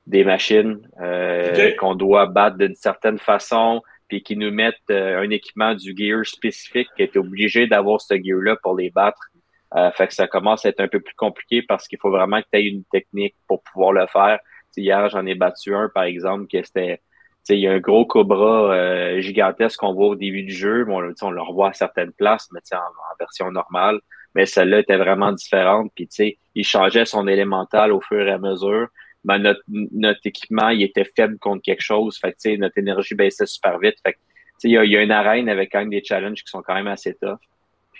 des machines euh, qu'on doit battre d'une certaine façon, puis qui nous mettent euh, un équipement du gear spécifique qui est obligé d'avoir ce gear-là pour les battre. Euh, fait que ça commence à être un peu plus compliqué parce qu'il faut vraiment que tu aies une technique pour pouvoir le faire. hier, j'en ai battu un, par exemple, qui c'était il y a un gros cobra gigantesque qu'on voit au début du jeu. Bon, on le revoit à certaines places, mais en, en version normale. Mais celle-là était vraiment différente. Puis, il changeait son élémental au fur et à mesure ben, notre, notre équipement il était faible contre quelque chose. Fait que, notre énergie baissait super vite. Fait que, il y a, y a une arène avec quand même des challenges qui sont quand même assez tough.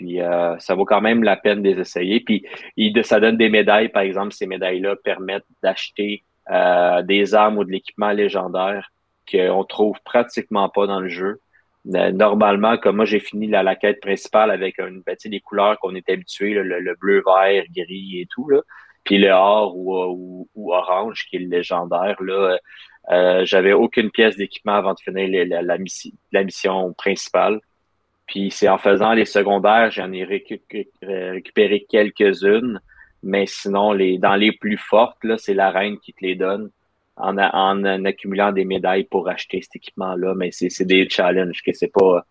Puis euh, ça vaut quand même la peine de les essayer. Puis il, ça donne des médailles, par exemple, ces médailles-là permettent d'acheter euh, des armes ou de l'équipement légendaire qu'on trouve pratiquement pas dans le jeu. Normalement, comme moi j'ai fini la, la quête principale avec une ben, des couleurs qu'on est habitué, le, le, bleu, vert, gris et tout. Là. Puis le or ou, ou, orange, qui est le légendaire, là, euh, j'avais aucune pièce d'équipement avant de finir la, la, la mission principale. Puis c'est en faisant les secondaires, j'en ai récupéré quelques-unes. Mais sinon, les dans les plus fortes, là, c'est la reine qui te les donne en, en, accumulant des médailles pour acheter cet équipement-là. Mais c'est des challenges que c'est pas.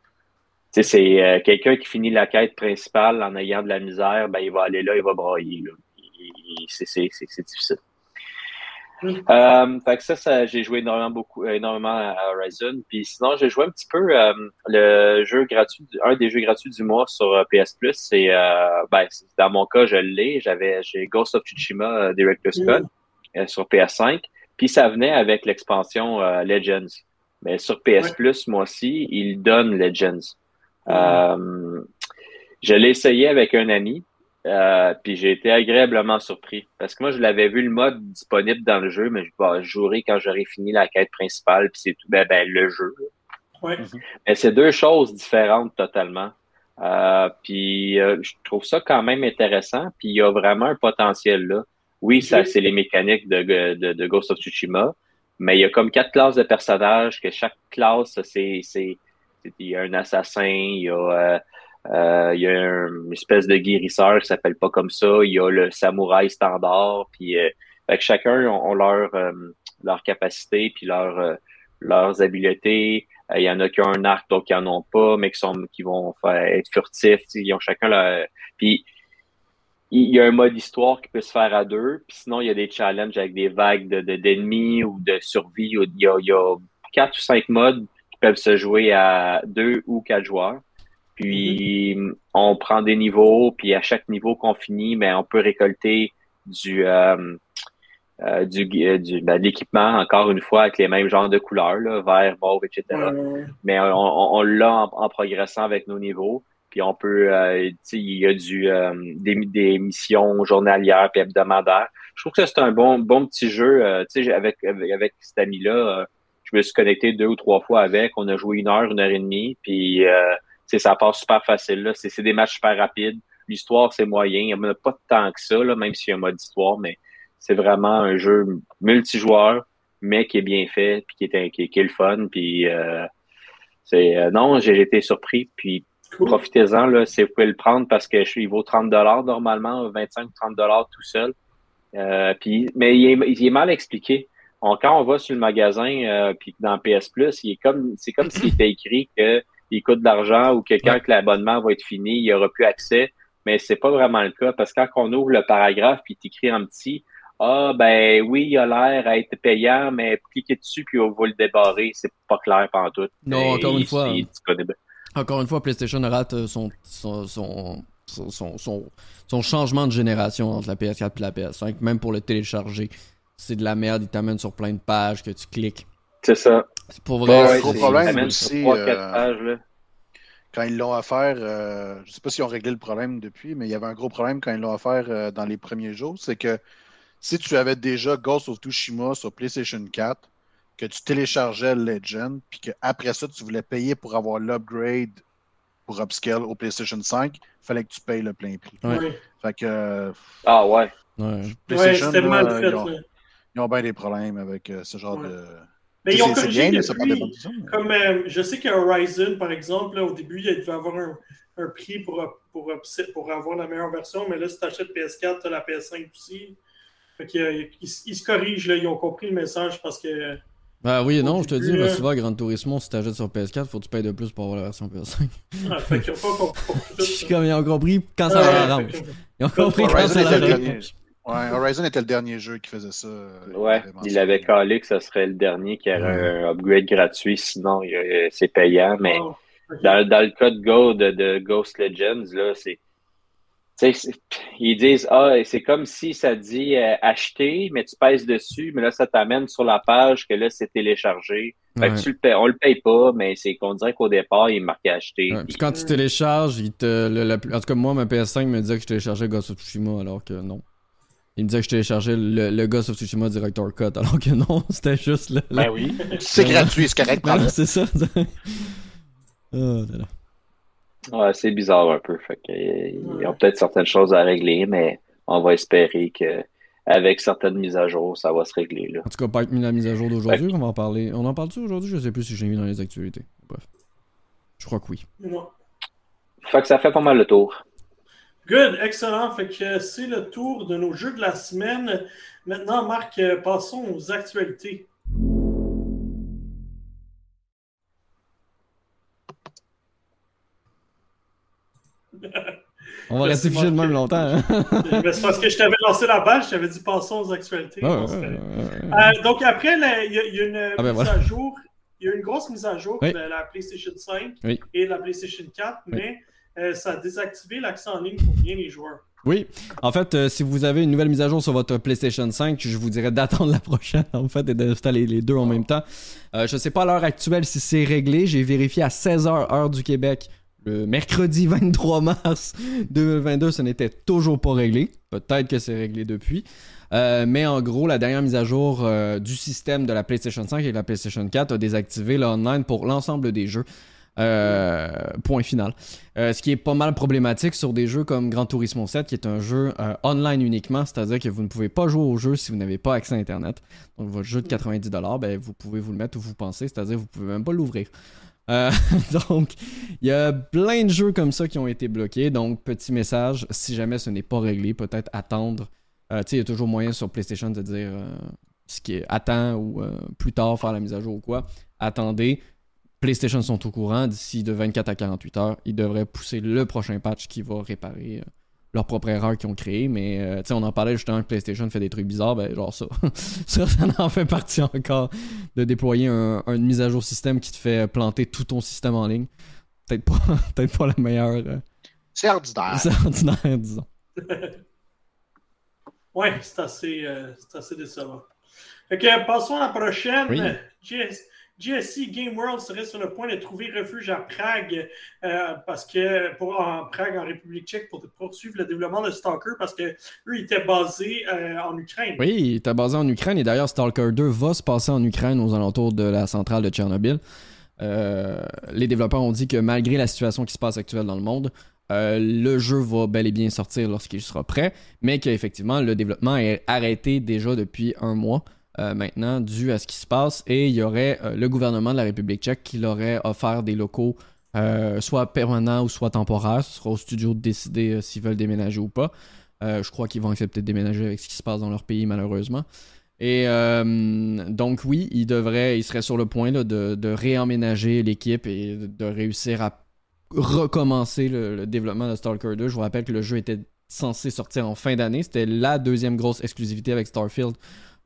Tu sais, c'est euh, quelqu'un qui finit la quête principale en ayant de la misère, ben il va aller là, il va brailler. C'est difficile. Euh, fait que ça, ça j'ai joué énormément beaucoup, énormément à Horizon. Puis sinon, j'ai joué un petit peu euh, le jeu gratuit, un des jeux gratuits du mois sur euh, PS Plus. C'est ben, dans mon cas, je l'ai. J'avais j'ai Ghost of Tsushima Director's Cut sur PS5. Puis ça venait avec l'expansion Legends. Mais sur PS Plus, moi aussi, il donne Legends. je l'ai essayé avec un ami. Euh, puis j'ai été agréablement surpris. Parce que moi, je l'avais vu le mode disponible dans le jeu, mais je, bah, jouerai quand j'aurai fini la quête principale, puis c'est tout ben, ben, le jeu. Ouais. Mais c'est deux choses différentes totalement. Euh, puis euh, je trouve ça quand même intéressant, puis il y a vraiment un potentiel là. Oui, ça c'est les mécaniques de, de, de, Ghost of Tsushima, mais il y a comme quatre classes de personnages, que chaque classe, c'est, c'est, il y a un assassin, il y a euh, il y a une espèce de guérisseur qui s'appelle pas comme ça. Il y a le samouraï standard. Puis euh, chacun ont, leur euh, leur capacité puis leur leurs habiletés. Il y en a qui ont un arc, d'autres qui en ont pas, mais qui sont qui vont faire être furtifs. Ils ont chacun leur. Puis il y a un mode histoire qui peut se faire à deux. Puis sinon, il y a des challenges avec des vagues de d'ennemis ou de survie. Il y, a, il y a quatre ou cinq modes qui peuvent se jouer à deux ou quatre joueurs. Puis on prend des niveaux, puis à chaque niveau qu'on finit, ben, on peut récolter du euh, euh, du, euh, du ben, de l'équipement encore une fois avec les mêmes genres de couleurs, là, vert, mauve, etc. Mais on, on, l'a en, progressant avec nos niveaux. Puis on peut, euh, il y a du des, des, missions journalières puis hebdomadaires. Je trouve que c'est un bon bon petit jeu. tu sais, avec, avec, avec cet ami-là, je me suis connecté deux ou trois fois avec. On a joué une heure, une heure et demie. Puis ça passe super facile. Là. C'est, des matchs super rapides. L'histoire, c'est moyen. Il n'y a pas tant que ça, là, même s'il y a un mode histoire, mais c'est vraiment un jeu multijoueur, mais qui est bien fait, puis qui est, qui, est le fun. Puis euh, c'est euh, non, j'ai été surpris. Puis profitez-en, là, si vous pouvez le prendre parce que je suis, il vaut 30 normalement, 25-30 tout seul. Euh, puis, mais il est, il est mal expliqué. quand on va sur le magasin, euh, puis dans PS Plus, il est comme c'est comme s'il était écrit que il coûte de l'argent ou quelqu'un que l'abonnement va être fini, il n'y aura plus accès. Mais c'est pas vraiment le cas parce que quand on ouvre le paragraphe puis écrit en petit, Ah, ben oui, il a l'air à être payant, mais cliquez dessus puis on va le débarrer. C'est pas clair pendant tout. Non, encore une fois. Encore une fois, PlayStation rate euh, son, son, son- son changement de génération entre la PS4 et la PS5, même pour le télécharger. C'est de la merde, il t'amène sur plein de pages que tu cliques. C'est ça. C'est pour Ouais, vrai. ouais, c'est- gros problème aussi, euh, pages, là. quand ils l'ont offert, euh, je sais pas s'ils ont réglé le problème depuis, mais il y avait un gros problème quand ils l'ont offert euh, dans les premiers jours. C'est que si tu avais déjà Ghost of Tsushima sur PlayStation 4, que tu téléchargeais Legend, puis qu'après ça, tu voulais payer pour avoir l'upgrade pour upscale au PlayStation 5, fallait que tu payes le plein prix. Ouais. Ouais, Fait que euh, Ah ouais. Ouais. Ouais, PlayStation, là, mal fait. ils, ont, ils ont bien des problèmes avec euh, ce genre Ouais. de. Mais ils ont corrigé bien, depuis. mais- Comme euh, je sais que Horizon, par exemple, là, au début, il devait avoir un, un prix pour, pour, pour avoir la meilleure version, mais là, si tu achètes PS4, tu as la PS5 aussi. Fait que, euh, ils, ils se corrigent, là, ils ont compris le message parce que. Bah oui et non, je te dis, là. souvent, Gran Turismo, si t'achètes sur PS4, faut que tu payes de plus pour avoir la version PS5. Ah, fait qu'ils ont pas compris comme, ils ont compris quand ça que- Ils ont compris quand ça. Ouais, Horizon était le dernier jeu qui faisait ça. euh, Ouais, il avait calé que ce serait le dernier qui aurait Ouais. un upgrade gratuit, sinon a- c'est payant. Mais ok. dans, dans le cas de, Go, de, de Ghost Legends, là, c'est. Ils disent Ah, c'est comme si ça dit euh, acheter, mais tu pèses dessus, mais là, ça t'amène sur la page que là, c'est téléchargé. Fait que Ouais. tu le payes, on le paye pas, mais c'est qu'on dirait qu'au départ, il est marqué acheter. Ouais, puis quand tu télécharges, il te, le- la- en tout cas, moi, ma PS5 me disait que je téléchargeais Ghost of Tsushima alors que non. Il me disait que je téléchargeais le, le Ghost of Tsushima Director Cut alors que non, c'était juste le. Ben oui. C'est gratuit, c'est correct. Non, prends-le. c'est ça. oh, là, là. Ouais, c'est bizarre un peu. Fait que, ils ont peut-être certaines choses à régler, mais on va espérer que avec certaines mises à jour, ça va se régler. Là. En tout cas, pas avec la mise à jour d'aujourd'hui, on va en parler. On en parle-tu aujourd'hui? Je sais plus si je l'ai mis dans les actualités. Bref. Je crois que oui. Non. Fait que ça fait pas mal le tour. Good, excellent. Fait que euh, c'est le tour de nos jeux de la semaine. Maintenant, Marc, euh, passons aux actualités. On va rester fiché de même longtemps. Hein? C'est parce que je t'avais lancé la balle, je t'avais dit passons aux actualités. Euh, donc après, il y, a- il y a une Ah ben mise voilà. à jour. Il y a une grosse mise à jour Oui. de la PlayStation 5 Oui. et de la PlayStation 4, Oui. mais euh, ça a désactivé l'accès en ligne pour bien les joueurs. Oui, en fait, euh, si vous avez une nouvelle mise à jour sur votre PlayStation 5, je vous dirais d'attendre la prochaine, en fait, et d'installer les deux en même temps. Euh, je sais pas à l'heure actuelle si c'est réglé. J'ai vérifié à 16h, heure du Québec, le mercredi 23 mars 2022, ce n'était toujours pas réglé. Peut-être que c'est réglé depuis. Mais en gros, la dernière mise à jour du système de la PlayStation 5 et de la PlayStation 4 a désactivé le online pour l'ensemble des jeux. Euh, point final. Euh, ce qui est pas mal problématique sur des jeux comme Gran Turismo 7, qui est un jeu euh, online uniquement, c'est-à-dire que vous ne pouvez pas jouer au jeu si vous n'avez pas accès à Internet. Donc votre jeu de 90$, ben, vous pouvez vous le mettre où vous pensez, c'est-à-dire que vous pouvez même pas l'ouvrir. Donc, il y a plein de jeux comme ça qui ont été bloqués. Donc, petit message, si jamais ce n'est pas réglé, peut-être attendre. Tu sais, il y a toujours moyen sur PlayStation de dire ce qui est attend ou plus tard faire la mise à jour ou quoi. Attendez. PlayStation sont au courant. D'ici de 24 à 48 heures, ils devraient pousser le prochain patch qui va réparer euh, leur propre erreur qu'ils ont créée. Mais euh, tu sais, on en parlait justement que PlayStation fait des trucs bizarres. Ben, genre ça. ça, ça en fait partie encore de déployer un, une mise à jour système qui te fait planter tout ton système en ligne. Peut-être pas, peut-être pas la meilleure. euh, C'est ordinaire. c'est ordinaire, disons. Ouais, c'est assez, euh, c'est assez décevant. Que passons à la prochaine. Oui. GSC Game World serait sur le point de trouver refuge à Prague euh, parce que en Prague en République tchèque pour poursuivre le développement de Stalker parce que eux ils étaient basés euh, en Ukraine. Oui, il était basé en Ukraine et d'ailleurs Stalker 2 va se passer en Ukraine aux alentours de la centrale de Tchernobyl. Euh, les développeurs ont dit que malgré la situation qui se passe actuellement dans le monde, le jeu va bel et bien sortir lorsqu'il sera prêt, mais qu'effectivement le développement est arrêté déjà depuis un mois euh, maintenant dû à ce qui se passe et il y aurait euh, le gouvernement de la République tchèque qui leur aurait offert des locaux euh, soit permanents ou soit temporaires. Ce sera au studio de décider s'ils veulent déménager ou pas. Je crois qu'ils vont accepter de déménager avec ce qui se passe dans leur pays malheureusement. Et donc oui, il devrait, il serait sur le point là, de, de réemménager l'équipe et de, réussir à recommencer le, le développement de Stalker 2. Je vous rappelle que le jeu était censé sortir en fin d'année. C'était la deuxième grosse exclusivité avec Starfield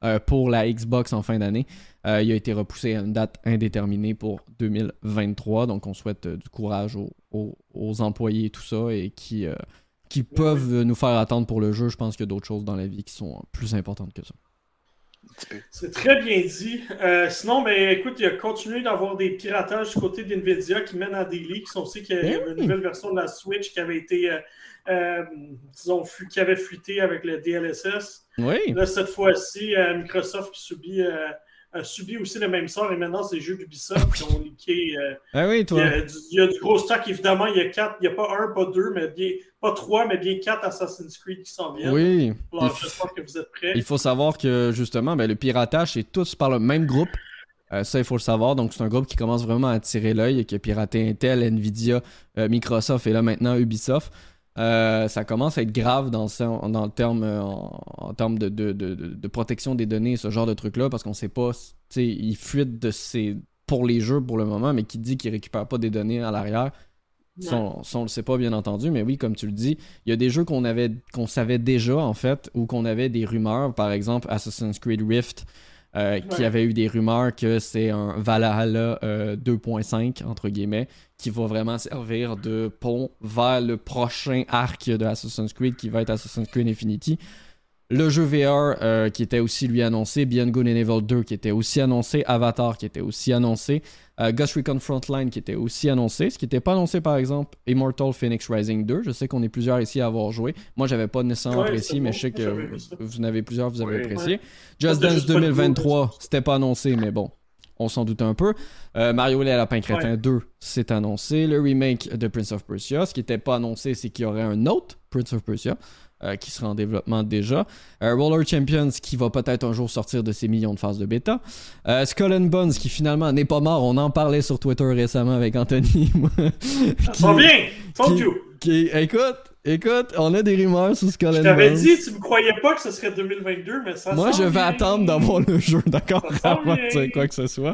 euh, pour la Xbox en fin d'année. Euh, il a été repoussé à une date indéterminée pour 2023. Donc, on souhaite du courage aux, employés et tout ça et qui, qui peuvent nous faire attendre pour le jeu. Je pense qu'il y a d'autres choses dans la vie qui sont plus importantes que ça. C'est très bien dit. Euh, sinon, mais écoute, il a continué d'avoir des piratages du côté d'NVIDIA qui mènent à des leaks. On sait qu'il y a une nouvelle version de la Switch qui avait été, euh, euh, disons, qui avait fuité avec le DLSS. Oui. Là, cette fois-ci, Microsoft subit a subi aussi le même sort et maintenant c'est les jeux d'Ubisoft qui ont leaké. Euh, ah oui, toi. Il y, a du, gros stock, évidemment. Il y a quatre, il n'y a pas un, pas deux, mais bien, pas trois, mais bien quatre Assassin's Creed qui s'en viennent. Oui. j'espère que vous êtes prêts. Il faut savoir que justement, ben, le piratage, c'est tous par le même groupe. Euh, ça, il faut le savoir. Donc, c'est un groupe qui commence vraiment à tirer l'œil et qui a piraté Intel, Nvidia, euh, Microsoft et là maintenant Ubisoft. Euh, ça commence à être grave dans, dans le terme, euh, en, termes de, de, de, protection des données, ce genre de truc-là, parce qu'on sait pas, ils fuitent de ces, pour les jeux pour le moment, mais qui dit qu'ils récupèrent pas des données à l'arrière. Ça, on, le sait pas, bien entendu, mais oui, comme tu le dis, il y a des jeux qu'on avait qu'on savait déjà, en fait, ou qu'on avait des rumeurs, par exemple Assassin's Creed Rift, euh, qui avait eu des rumeurs que c'est un Valhalla 2.5, entre guillemets, qui va vraiment servir de pont vers le prochain arc de Assassin's Creed qui va être Assassin's Creed Infinity. Le jeu VR euh, qui était aussi lui annoncé, Beyond Good and Evil 2 qui était aussi annoncé, Avatar qui était aussi annoncé, euh, Ghost Recon Frontline qui était aussi annoncé, ce qui n'était pas annoncé par exemple Immortal Phoenix Rising 2. Je sais qu'on est plusieurs ici à avoir joué. Moi j'avais pas nécessairement apprécié, mais je sais que vous en avez plusieurs, vous avez apprécié. Just Dance 2023, c'était pas annoncé, mais bon, on s'en doute un peu. Euh, Mario et la Lapin Crétin 2, c'est annoncé. Le remake de Prince of Persia. Ce qui n'était pas annoncé, c'est qu'il y aurait un autre Prince of Persia. Euh, qui sera en développement déjà. Euh, Roller Champions qui va peut-être un jour sortir de ses millions de phases de bêta. Skull and Bones qui finalement n'est pas mort. On en parlait sur Twitter récemment avec Anthony. Ça va bien! Thank you! Qui, écoute, Écoute, on a des rumeurs sur Skull and Bones. Je t'avais dit, tu me croyais pas que ce serait 2022, mais ça Moi, je vais attendre d'avoir le jeu, d'accord, avant de dire quoi que ce soit.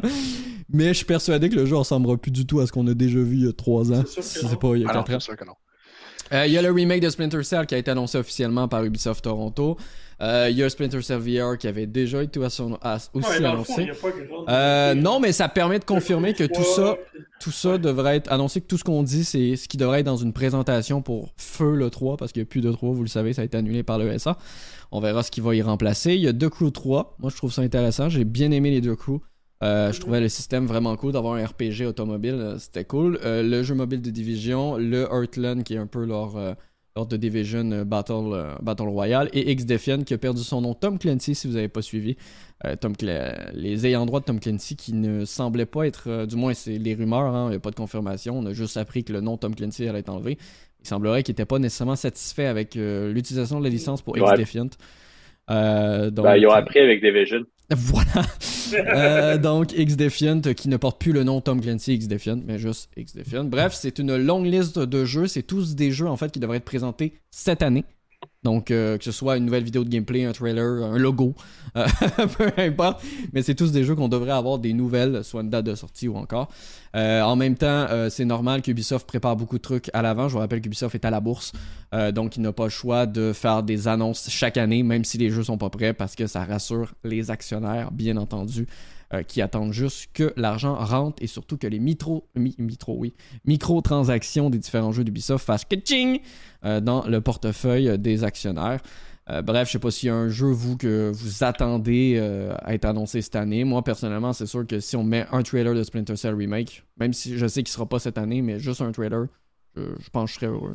Mais je suis persuadé que le jeu ressemblera plus du tout à ce qu'on a déjà vu il y a 3 ans. C'est pas il y a 4 ans. Sûr que non. Euh, il y a le remake de Splinter Cell qui a été annoncé officiellement par Ubisoft Toronto. Euh, il y a Splinter Cell VR qui avait déjà été aussi annoncé. Euh, non, mais ça permet de confirmer que tout ça, tout ça devrait être annoncé, que tout ce qu'on dit, c'est ce qui devrait être dans une présentation pour Feu le 3, parce qu'il n'y a plus de 3, vous le savez, ça a été annulé par le SA. On verra ce qui va y remplacer. Il y a deux Crew 3. Moi, je trouve ça intéressant. J'ai bien aimé les deux Crew. Euh, je trouvais le système vraiment cool d'avoir un RPG automobile, c'était cool. le jeu mobile de Division, le Heartland qui est un peu leur, lors de Division euh, Battle, euh, Battle Royale, et X Defiant qui a perdu son nom, Tom Clancy, si vous n'avez pas suivi. Euh, Tom les ayants droit de Tom Clancy qui ne semblaient pas être, du moins c'est les rumeurs, hein, il n'y a pas de confirmation, on a juste appris que le nom Tom Clancy allait être enlevé. Il semblerait qu'il n'était pas nécessairement satisfait avec l'utilisation de la licence pour X Defiant. donc, ben, ils ont appris avec Division. Voilà. Euh, donc, X-Defiant, qui ne porte plus le nom Tom Clancy X-Defiant, mais juste X-Defiant. Bref, c'est une longue liste de jeux. C'est tous des jeux, en fait, qui devraient être présentés cette année. Donc, euh, que ce soit une nouvelle vidéo de gameplay, un trailer, un logo, euh, peu importe. Mais c'est tous des jeux qu'on devrait avoir des nouvelles, soit une date de sortie ou encore. Euh, en même temps, c'est normal qu'Ubisoft prépare beaucoup de trucs à l'avant. Je vous rappelle qu'Ubisoft est à la bourse. donc, il n'a pas le choix de faire des annonces chaque année, même si les jeux sont pas prêts, parce que ça rassure les actionnaires, bien entendu. Qui attendent juste que l'argent rentre et surtout que les micro, micro, oui, micro-transactions des différents jeux d'Ubisoft fassent que euh, dans le portefeuille des actionnaires. Euh, bref, je sais pas s'il y a un jeu, vous, que vous attendez euh, à être annoncé cette année. Moi, personnellement, c'est sûr que si on met un trailer de Splinter Cell Remake, même si je sais qu'il sera pas cette année, mais juste un trailer, je, pense que je serais heureux.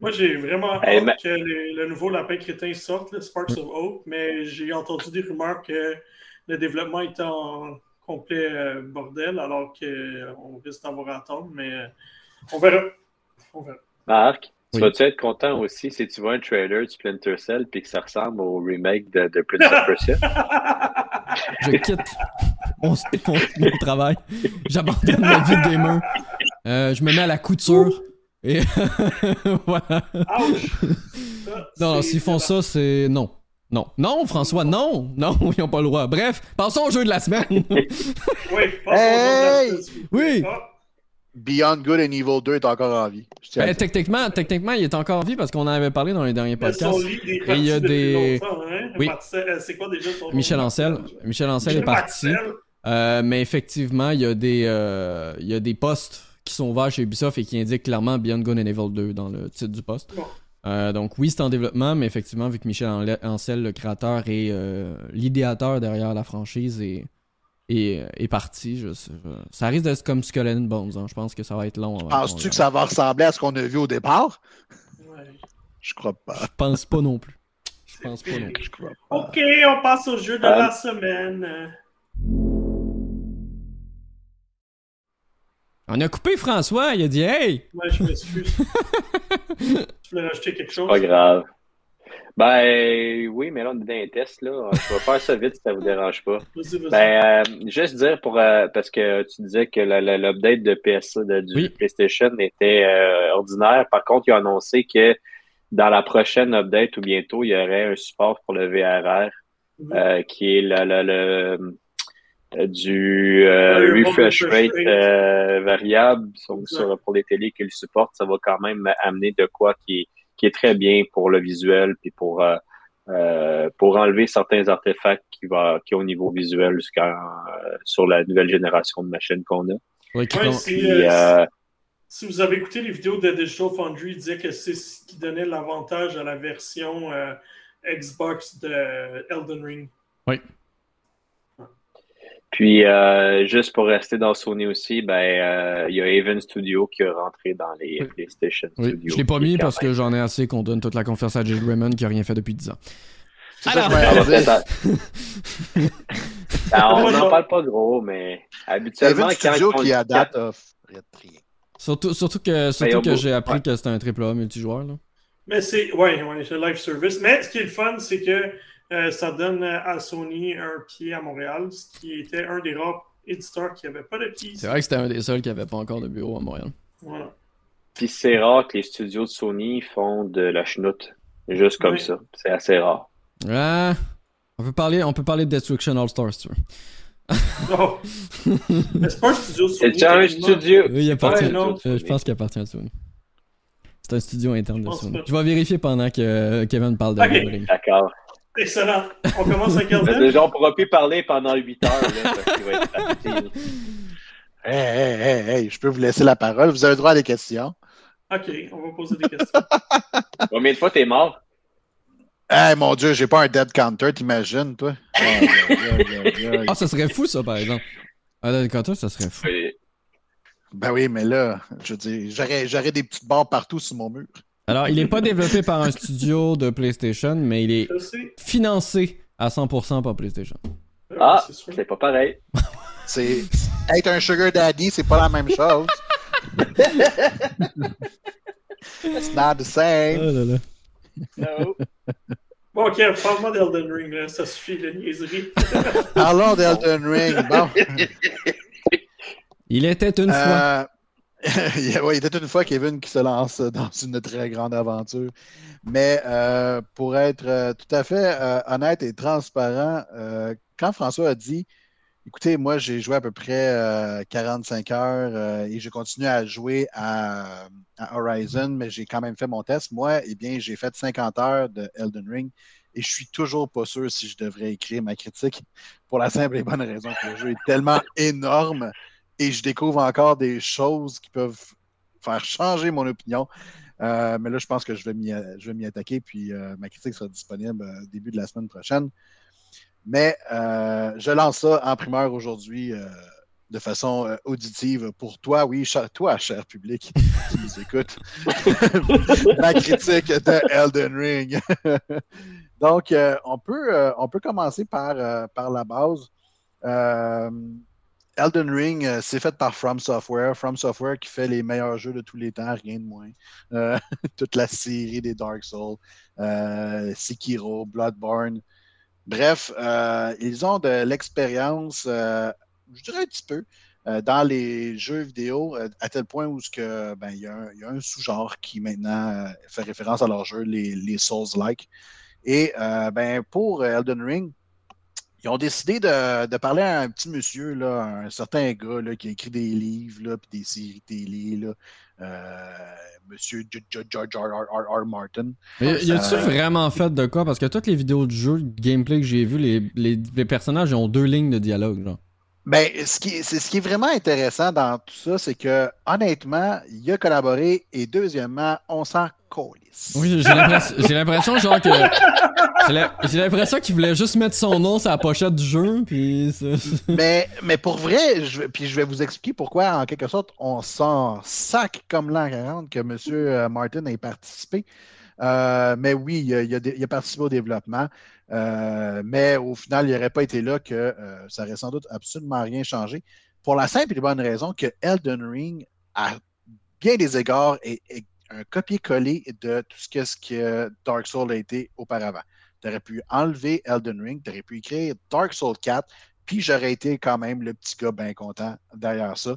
Moi, j'ai vraiment hâte que le nouveau Lapin Crétin sorte, le Sparks of Hope, mais j'ai entendu des rumeurs que le développement était en complet bordel, alors qu'on risque d'avoir à attendre, mais on verra. On verra. Marc, tu vas-tu être content aussi si tu vois un trailer de Splinter Cell puis que ça ressemble au remake de, Prince of Persia? Je quitte mon, mon, travail. J'abandonne ma vie de gamer. Euh, je me mets à la couture. Et voilà. non s'ils font ça, c'est non. Non. Non, François, non! Non, ils n'ont pas le droit. Bref, passons au jeu de la semaine. oui, passons au jeu de la semaine. Oui! Beyond Good and Evil 2 est encore en vie. Ben, techniquement, techniquement, il est encore en vie parce qu'on en avait parlé dans les derniers Mais podcasts. son livre est Et il y a parti des- hein? Oui. Euh, C'est quoi déjà son nom? Michel Ancel. Michel Ancel est parti. Euh, mais effectivement, il y, a des, euh, il y a des postes qui sont ouverts chez Ubisoft et qui indiquent clairement Beyond Good and Evil 2 dans le titre du poste. Bon. Euh, donc oui, c'est en développement, mais effectivement, vu que Michel Ancel, le créateur et euh, l'idéateur derrière la franchise, est, est, est parti, je sais- je- ça risque d'être comme Skull and Bones. hein. Je pense que ça va être long. Penses-tu que ça va ressembler à ce qu'on a vu au départ? Ouais. Je crois pas. Je pense pas non plus. Je pense pas non plus. Je crois pas. Ok, on passe au jeu de Euh, la semaine. On a coupé François, il a dit Hey! Ouais, je m'excuse. tu voulais rajouter quelque chose? Pas grave. Ben oui, mais là, on est dans un test, là. Je vais faire ça vite si ça vous dérange pas. Vas-y, vas-y. Ben, euh, juste dire pour euh, parce que tu disais que la- la- l'update de PS de, du Oui. PlayStation était euh, ordinaire. Par contre, ils ont annoncé que dans la prochaine update ou bientôt, il y aurait un support pour le VRR, qui est le, le, le- du euh, refresh rate euh, variable sur- pour les télés qui le supportent. Ça va quand même amener de quoi qui est, qui est très bien pour le visuel puis pour euh, euh, pour enlever certains artefacts qui va qui au niveau visuel jusqu'à euh, sur la nouvelle génération de machines qu'on a. Qu'il Ouais, euh, euh, Si vous avez écouté les vidéos de Digital Foundry, il disait que c'est ce qui donnait l'avantage à la version euh, Xbox de Elden Ring. Puis euh, juste pour rester dans Sony aussi, ben euh, il y a Haven Studio qui est rentré dans les Oui. PlayStation Oui, Studios. je l'ai pas mis parce que j'en ai assez qu'on donne toute la confiance à Jill Raymond qui a rien fait depuis 10 ans. Ça Ah, on n'en parle pas gros, mais habituellement, quand studio on- qui, à date, a fait rien. Surtout, surtout que, surtout Ben, au que j'ai appris ouais. que c'était un triple A multijoueur. Là. Mais c'est ouais, ouais, c'est live service. Mais ce qui est le fun, c'est que euh, ça donne à Sony un pied à Montréal, ce qui était un des rares éditeurs qui n'avait pas de pied. C'est vrai que c'était un des seuls qui avait pas encore de bureau à Montréal. Voilà. Puis c'est rare que les studios de Sony font de la chenoute. Juste comme ça. C'est assez rare. Ah, on, peut parler, on peut parler de Destruction All-Stars, si tu veux. Mais c'est pas un studio C'est Sony. déjà un studio. Oui, il appartient. Ouais, non. euh, je pense qu'il appartient à Sony. C'est un studio interne de Sony. Je vais vérifier pendant que euh, Kevin parle de Ok. Elden Ring. D'accord. Excellent. On commence avec Mais Elden. Déjà, on pourra plus parler pendant 8 heures. Là, parce qu'il va être fatigué. Hey, hey, hey, hey, je peux vous laisser la parole. Vous avez le droit à des questions. Ok, on va poser des questions. Combien de fois t'es mort? Hey, mon Dieu, j'ai pas un dead counter, t'imagines, toi? Ah, ça serait fou, ça, par exemple. Ah, là, quand toi, ça serait fou. Oui. Ben oui, mais là, je veux dire, j'aurais, j'aurais des petites barres partout sur mon mur. Alors, il n'est pas développé par un studio de PlayStation, mais il est financé à 100% par PlayStation. Ah, c'est sûr. c'est pas pareil. C'est être un sugar daddy, c'est pas la même chose. It's not the same. là là. No. Bon, ok, parle-moi d'Elden Ring, là. ça suffit, la niaiserie. Parlons d'Elden Ring. Bon, Il était une fois. Euh, il y a- il était une fois Kevin qui se lance dans une très grande aventure. Mais euh, pour être euh, tout à fait euh, honnête et transparent, quand François a dit Écoutez, moi j'ai joué à peu près euh, 45 heures et j'ai continué à jouer à, à Horizon, mais j'ai quand même fait mon test. Moi, eh bien, j'ai fait 50 heures de Elden Ring et je suis toujours pas sûr si je devrais écrire ma critique pour la simple et bonne raison que le jeu est tellement énorme et je découvre encore des choses qui peuvent faire changer mon opinion. Euh, mais là, je pense que je vais m'y, attaquer, puis euh, ma critique sera disponible euh, début de la semaine prochaine. Mais je lance ça en primeur aujourd'hui de façon auditive pour toi, oui, toi, cher public qui nous écoute. ma critique de Elden Ring. Donc, on, peut, on peut commencer par, par la base. Elden Ring, euh, c'est fait par From Software. From Software qui fait les meilleurs jeux de tous les temps, rien de moins. Euh, toute la série des Dark Souls, euh, Sekiro, Bloodborne. Bref, ils ont de l'expérience, je dirais un petit peu, dans les jeux vidéo, à tel point où ben, il y a un, sous-genre qui maintenant fait référence à leur jeu, les, les Souls-like. Et ben, pour Elden Ring, ils ont décidé de, parler à un petit monsieur, là, un certain gars là, qui a écrit des livres, là, puis des séries télé, là, euh, monsieur George R. R. Martin. Mais y a-tu euh, vraiment fait de quoi? Parce que toutes les vidéos de jeu, de gameplay que j'ai vu, les, les, les, personnages ont deux lignes de dialogue. Genre. Ben, ce qui, c'est, ce qui est vraiment intéressant dans tout ça, c'est que honnêtement, il a collaboré et deuxièmement, on s'en colisse. Oui, j'ai l'impression, genre que. J'ai l'impression qu'il voulait juste mettre son nom sur la pochette du jeu. Puis mais, mais pour vrai, je, puis je vais vous expliquer pourquoi, en quelque sorte, on s'en sac comme l'an 40 que M. Euh, Martin ait participé. Euh, mais oui, il a, il, a, participé au développement. Euh, mais au final, il n'aurait pas été là que euh, ça aurait sans doute absolument rien changé. Pour la simple et bonne raison que Elden Ring, à bien des égards, est, un copier-coller de tout ce que, ce que Dark Souls a été auparavant. Tu aurais pu enlever Elden Ring, tu aurais pu écrire Dark Souls 4, puis j'aurais été quand même le petit gars bien content derrière ça.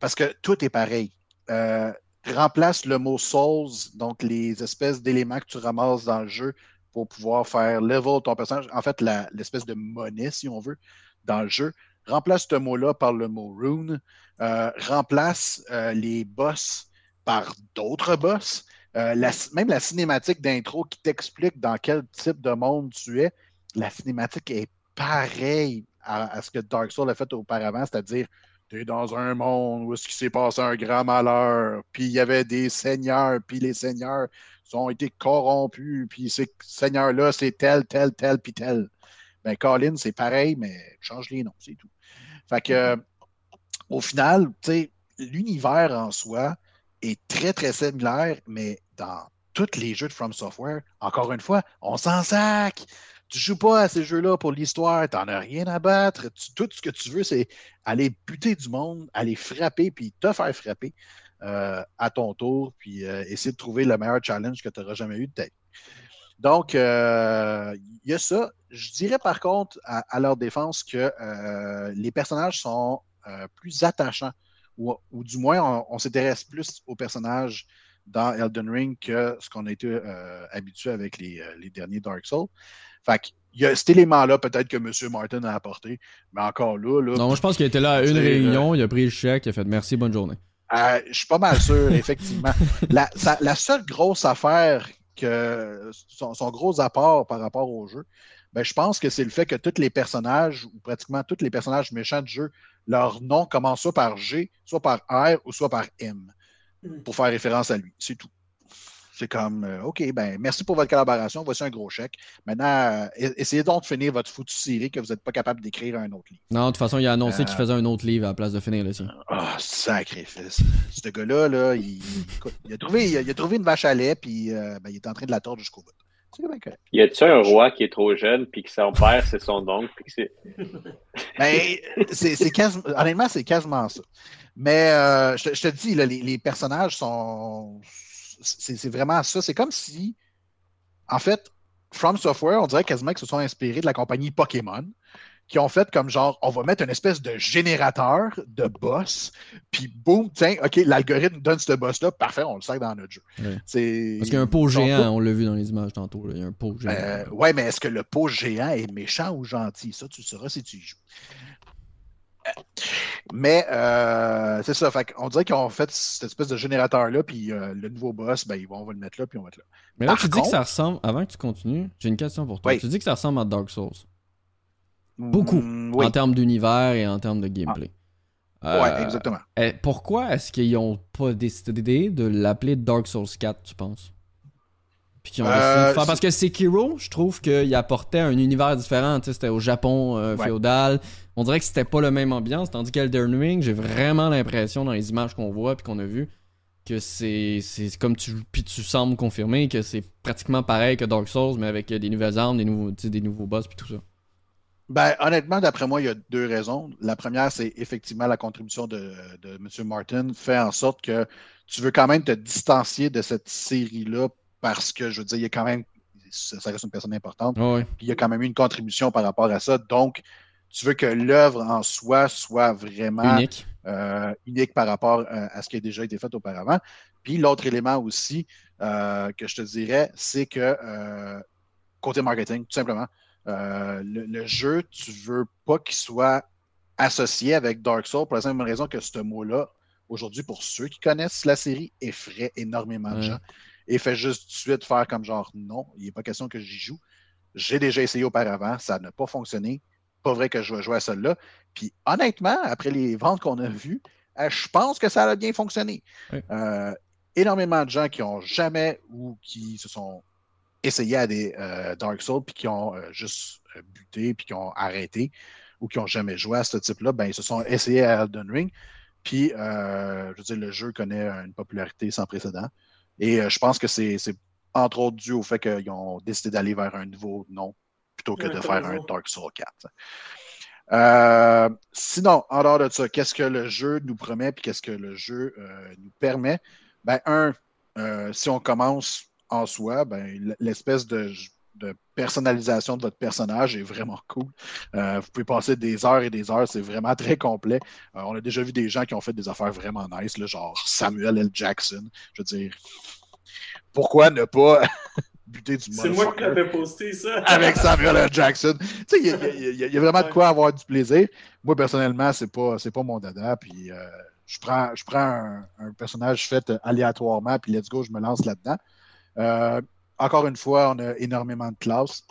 parce que tout est pareil. Euh, remplace le mot Souls, donc les espèces d'éléments que tu ramasses dans le jeu pour pouvoir faire level ton personnage. En fait, l'espèce de monnaie, si on veut, dans le jeu. Remplace ce mot-là par le mot rune. Euh, remplace euh, les boss par d'autres boss. Euh, même la cinématique d'intro qui t'explique dans quel type de monde tu es, la cinématique est pareille à, ce que Dark Souls a fait auparavant, c'est-à-dire tu es dans un monde où ce qui s'est passé un grand malheur, puis il y avait des seigneurs, puis les seigneurs ont été corrompus, puis ces seigneurs-là, c'est tel, tel, tel, puis tel. Ben, Colin, c'est pareil, mais change les noms, c'est tout. Fait que, au final, tu sais, l'univers en soi est très, très similaire, mais dans tous les jeux de From Software, encore une fois, on s'en sac. Tu joues pas à ces jeux-là pour l'histoire, tu n'en as rien à battre. tout ce que tu veux, c'est aller buter du monde, aller frapper, puis te faire frapper. Euh, à ton tour, puis euh, essayer de trouver le meilleur challenge que tu n'auras jamais eu de tête. Donc, euh, il y a ça. Je dirais par contre, à, leur défense, que les personnages sont plus attachants, ou, du moins, on, s'intéresse plus aux personnages dans Elden Ring que ce qu'on a été habitué avec les, derniers Dark Souls. Fait il y a cet élément-là, peut-être que M. Martin a apporté, mais encore là. là non, je pense qu'il était là à une réunion, il a pris le chèque, il a fait merci, bonne journée. Euh, je suis pas mal sûr, effectivement. La, la, seule grosse affaire que son, gros apport par rapport au jeu, ben, je pense que c'est le fait que tous les personnages, ou pratiquement tous les personnages méchants du jeu, leur nom commence soit par G, soit par R ou soit par M, hmm. pour faire référence à lui. C'est tout. C'est comme, euh, OK, ben merci pour votre collaboration, voici un gros chèque. Maintenant, euh, essayez donc de finir votre foutue série que vous n'êtes pas capable d'écrire un autre livre. Non, de toute façon, il a annoncé qu'il euh, faisait un autre livre à la place de finir le sien. Ah, sacrifice. Ce gars-là, là, il, a trouvé, il, a, trouvé une vache à lait, puis ben, il est en train de la tordre jusqu'au bout. Y a-tu un roi qui est trop jeune, puis que son père, c'est son oncle, puis que c'est. ben, c'est quasiment, honnêtement, c'est quasiment ça. Mais je, te dis, les personnages sont c'est vraiment ça. C'est comme si, en fait, From Software, on dirait quasiment qu'ils se sont inspirés de la compagnie Pokémon, qui ont fait comme genre, on va mettre une espèce de générateur de boss, puis boum, tiens, OK, l'algorithme donne ce boss-là, parfait, on le sert dans notre jeu. Parce qu'il y a un pot géant, on l'a vu dans les images tantôt, il y a un pot géant. Euh, ouais, mais est-ce que le pot géant est méchant ou gentil? Ça, tu sauras si tu y joues. Mais euh, c'est ça. Fait on dirait qu'ils ont fait cette espèce de générateur-là, puis euh, le nouveau boss, ben, on va le mettre là, puis on va mettre là. Mais là, tu dis que ça ressemble. Avant que tu continues, j'ai une question pour toi. Tu dis que ça ressemble à Dark Souls. Beaucoup. Mm, en termes d'univers et en termes de gameplay. Ah. ouais, exactement. Euh, pourquoi est-ce qu'ils n'ont pas décidé de l'appeler Dark Souls 4, tu penses? Parce que Sekiro, je trouve qu'il apportait un univers différent. C'était au Japon féodal on dirait que c'était pas la même ambiance, tandis qu'Elden Ring, j'ai vraiment l'impression dans les images qu'on voit puis qu'on a vues que c'est comme tu puis tu sembles confirmer que c'est pratiquement pareil que Dark Souls mais avec des nouvelles armes, des nouveaux des nouveaux boss puis tout ça. Ben, honnêtement, d'après moi, il y a deux raisons. La première, c'est effectivement la contribution de, de M. Martin fait en sorte que tu veux quand même te distancier de cette série-là parce que, je veux dire, il y a quand même, ça reste une personne importante. Puis il y a quand même eu une contribution par rapport à ça. Donc, tu veux que l'œuvre en soi soit vraiment unique, euh, unique par rapport euh, à ce qui a déjà été fait auparavant. Puis l'autre élément aussi euh, que je te dirais, c'est que côté marketing, tout simplement, le, jeu, tu veux pas qu'il soit associé avec Dark Souls pour la simple raison que ce mot-là, aujourd'hui, pour ceux qui connaissent la série, effraie énormément de gens. Et fait juste tout de suite faire comme genre non, il n'est pas question que j'y joue. J'ai déjà essayé auparavant, ça n'a pas fonctionné. Pas vrai que je vais jouer à celle-là. Puis honnêtement, après les ventes qu'on a vues, euh, je pense que ça a bien fonctionné. Euh, énormément de gens qui n'ont jamais ou qui se sont essayés à des euh, Dark Souls puis qui ont juste buté puis qui ont arrêté ou qui n'ont jamais joué à ce type-là, ben, ils se sont essayés à Elden Ring. Puis, je veux dire, le jeu connaît une popularité sans précédent. Et je pense que c'est entre autres dû au fait qu'ils ont décidé d'aller vers un nouveau nom plutôt que de faire un Dark Souls 4. Euh, sinon, en dehors de ça, qu'est-ce que le jeu nous promet et qu'est-ce que le jeu euh, nous permet? Ben, un, euh, si on commence en soi, ben, l'espèce de, personnalisation de votre personnage est vraiment cool. vous pouvez passer des heures et des heures, c'est vraiment très complet. on a déjà vu des gens qui ont fait des affaires vraiment nice, genre Samuel L. Jackson. Je veux dire, pourquoi ne pas c'est moi qui l'avais posté, ça. avec Samuel L. Jackson? Tu sais, il y, a vraiment de quoi avoir du plaisir. Moi, personnellement, c'est pas, pas mon dada. Puis, euh, je prends, je prends un, personnage fait aléatoirement, puis let's go, je me lance là-dedans. Euh, encore une fois, on a énormément de classes.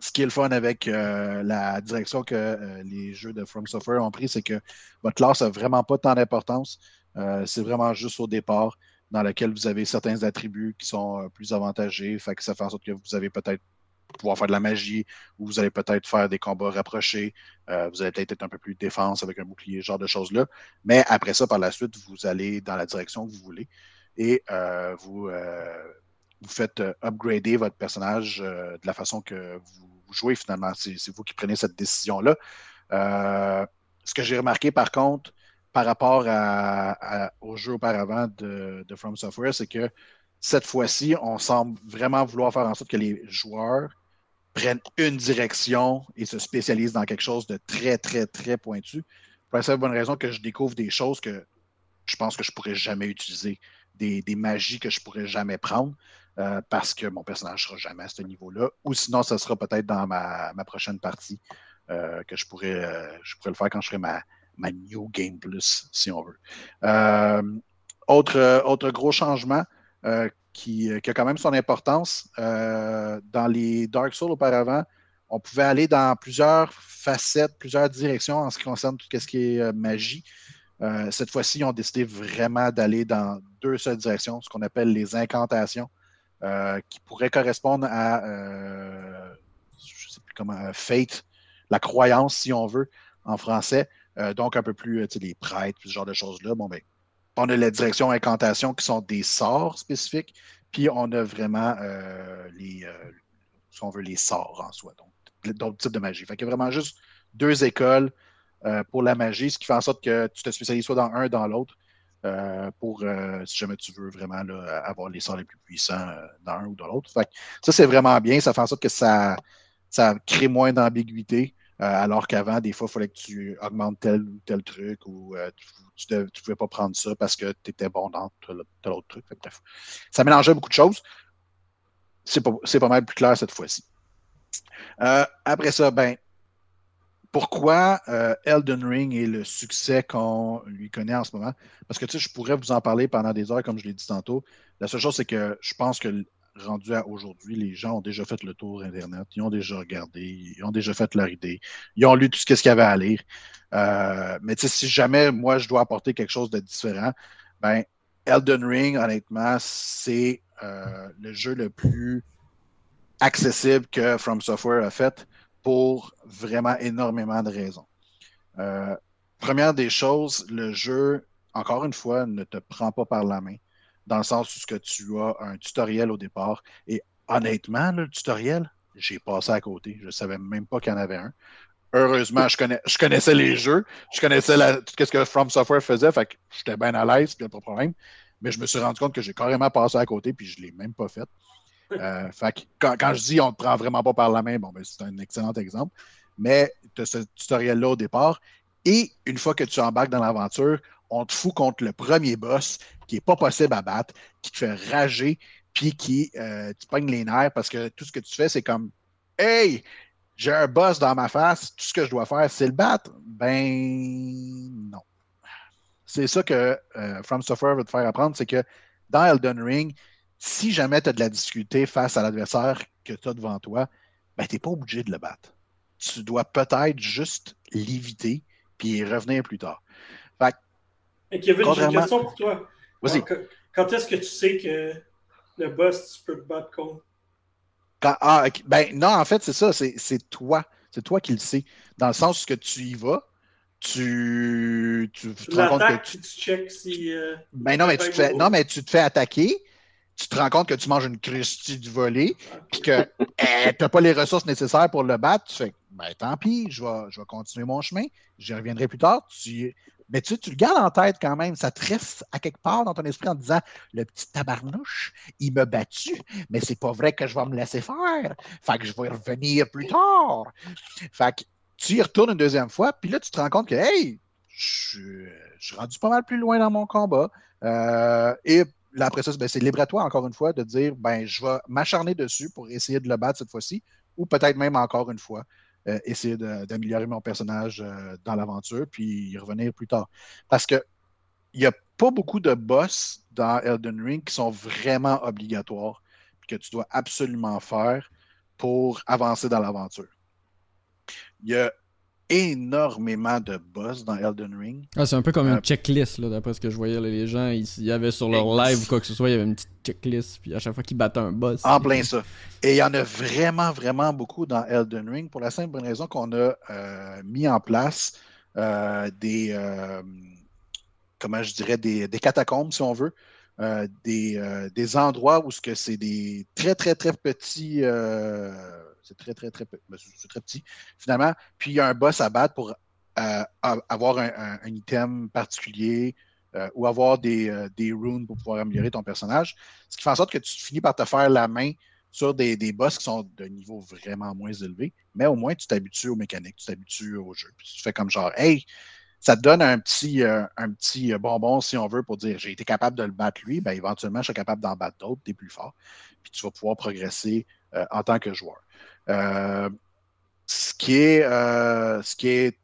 Ce qui est le fun avec euh, la direction que les jeux de From Software ont pris, c'est que votre classe n'a vraiment pas tant d'importance. c'est vraiment juste au départ dans lequel vous avez certains attributs qui sont euh, plus avantagés. Ça fait en sorte que vous allez peut-être pouvoir faire de la magie ou vous allez peut-être faire des combats rapprochés. Euh, vous allez peut-être être un peu plus défense avec un bouclier, ce genre de choses-là. Mais après ça, par la suite, vous allez dans la direction que vous voulez et euh, vous, vous faites upgrader votre personnage de la façon que vous jouez finalement. C'est vous qui prenez cette décision-là. ce que j'ai remarqué par contre, par rapport au jeu auparavant de, From Software, c'est que cette fois-ci, on semble vraiment vouloir faire en sorte que les joueurs prennent une direction et se spécialisent dans quelque chose de très, très, très pointu. Pour la seule bonne raison que je découvre des choses que je pense que je pourrais jamais utiliser, des, magies que je pourrais jamais prendre. Euh, parce que mon personnage ne sera jamais à ce niveau-là. Ou sinon, ce sera peut-être dans ma, prochaine partie euh, que je pourrais, euh, je pourrais le faire quand je ferai ma, New Game Plus, si on veut. Autre, autre gros changement qui, a quand même son importance, dans les Dark Souls auparavant, on pouvait aller dans plusieurs facettes, plusieurs directions en ce qui concerne tout ce qui est magie. Cette fois-ci, ils ont décidé vraiment d'aller dans deux seules directions, ce qu'on appelle les incantations, qui pourraient correspondre à, je sais plus comment, Fate, la croyance, si on veut, en français. Euh, donc, un peu plus, euh, les prêtres, ce genre de choses-là. Bon, ben, on a la direction incantation qui sont des sorts spécifiques, puis on a vraiment euh, les, si on veut, les sorts en soi, donc d'autres types de magie. Fait qu'il y a vraiment juste deux écoles pour la magie, ce qui fait en sorte que tu te spécialises soit dans un, dans l'autre, pour si jamais tu veux vraiment avoir les sorts les plus puissants dans un ou dans l'autre. ça, c'est vraiment bien. Ça fait en sorte que ça, ça crée moins d'ambiguïté. Euh, alors qu'avant, des fois, il fallait que tu augmentes tel ou tel truc ou euh, tu ne pouvais pas prendre ça parce que tu étais bon dans tel, autre truc. ça mélangeait beaucoup de choses. C'est pas, mal plus clair cette fois-ci. Euh, après ça, ben, pourquoi Elden Ring est le succès qu'on lui connaît en ce moment? Parce que tu sais, je pourrais vous en parler pendant des heures, comme je l'ai dit tantôt. La seule chose, c'est que je pense que rendu à aujourd'hui, les gens ont déjà fait le tour Internet, ils ont déjà regardé, ils ont déjà fait leur idée, ils ont lu tout ce qu'il y avait à lire. Euh, mais si jamais moi je dois apporter quelque chose de différent, ben Elden Ring, honnêtement, c'est euh, le jeu le plus accessible que From Software a fait pour vraiment énormément de raisons. Euh, première des choses, le jeu, encore une fois, ne te prend pas par la main dans le sens où ce que tu as un tutoriel au départ. Et honnêtement, le tutoriel, j'ai passé à côté. Je ne savais même pas qu'il y en avait un. Heureusement, je, connais, je connaissais les jeux, je connaissais tout ce que From Software faisait, fait que j'étais bien à l'aise, puis pas de problème. Mais je me suis rendu compte que j'ai carrément passé à côté, puis je ne l'ai même pas fait. Euh, fait que quand, je dis on ne te prend vraiment pas par la main, bon, ben, c'est un excellent exemple. Mais tu as ce tutoriel-là au départ. Et une fois que tu embarques dans l'aventure, on te fout contre le premier boss qui n'est pas possible à battre, qui te fait rager, puis qui euh, tu pognes les nerfs parce que tout ce que tu fais, c'est comme Hey, j'ai un boss dans ma face, tout ce que je dois faire, c'est le battre. Ben non. C'est ça que euh, From Software veut te faire apprendre, c'est que dans Elden Ring, si jamais tu as de la difficulté face à l'adversaire que tu as devant toi, ben, tu n'es pas obligé de le battre. Tu dois peut-être juste l'éviter puis revenir plus tard. Fait, Et Kevin, j'ai une question pour toi. Vas-y. Quand, est-ce que tu sais que le boss, tu peux te battre contre? ah, ben non, en fait, c'est ça, c'est toi. C'est toi qui le sais. Dans le sens que tu y vas, tu, tu, te rends compte que tu, si. Euh, ben non, mais tu te fais, non, mais tu te fais attaquer. Tu te rends compte que tu manges une Christie du volet, puis que eh, tu n'as pas les ressources nécessaires pour le battre. Tu fais, ben tant pis, je vais, je vais continuer mon chemin. J'y reviendrai plus tard. Tu, mais tu, tu le gardes en tête quand même. Ça te reste à quelque part dans ton esprit en disant le petit tabarnouche, il m'a battu, mais c'est pas vrai que je vais me laisser faire. Fait que je vais revenir plus tard. Fait que tu y retournes une deuxième fois, puis là, tu te rends compte que, hey, je, suis rendu pas mal plus loin dans mon combat. Euh, et là, après ben, c'est libre à toi, encore une fois, de dire, ben, je vais m'acharner dessus pour essayer de le battre cette fois-ci, ou peut-être même encore une fois, euh, essayer d'améliorer mon personnage euh, dans l'aventure, puis y revenir plus tard. Parce que il n'y a pas beaucoup de boss dans Elden Ring qui sont vraiment obligatoires, que tu dois absolument faire pour avancer dans l'aventure. Il y a énormément de boss dans Elden Ring. Ah, c'est un peu comme une euh, checklist, là, d'après ce que je voyais. les gens, il y avait sur leur live ou quoi que ce soit, il y avait une petite checklist, puis à chaque fois qu'ils battaient un boss. En plein ça. Et il y en a vraiment, vraiment beaucoup dans Elden Ring pour la simple bonne raison qu'on a euh, mis en place euh, des, comment je dirais, des, catacombes, si on veut. des, des endroits où ce que c'est des très, très, très petits c'est très, très, très, ben, c'est très petit, finalement. Puis il y a un boss à battre pour euh, avoir un, item particulier euh, ou avoir des, euh, des, runes pour pouvoir améliorer ton personnage. Ce qui fait en sorte que tu finis par te faire la main sur des, des boss qui sont de niveau vraiment moins élevé, mais au moins tu t'habitues aux mécaniques, tu t'habitues au jeu. Puis tu fais comme genre, hey, ça te donne un petit, un petit bonbon, si on veut, pour dire j'ai été capable de le battre lui, ben, éventuellement, je suis capable d'en battre d'autres, des plus forts. Puis tu vas pouvoir progresser en tant que joueur. Euh, ce, qui est, euh, ce qui est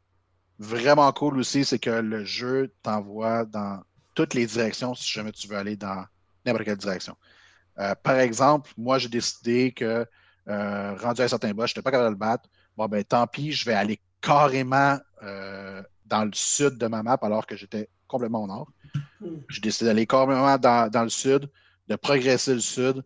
vraiment cool aussi, c'est que le jeu t'envoie dans toutes les directions si jamais tu veux aller dans n'importe quelle direction. Euh, par exemple, moi, j'ai décidé que rendu à un certain boss, je n'étais pas capable de le battre. Bon, ben tant pis, je vais aller carrément dans le sud de ma map alors que j'étais complètement au nord. Hmm. J'ai décidé d'aller carrément dans, dans, le sud, de progresser le sud,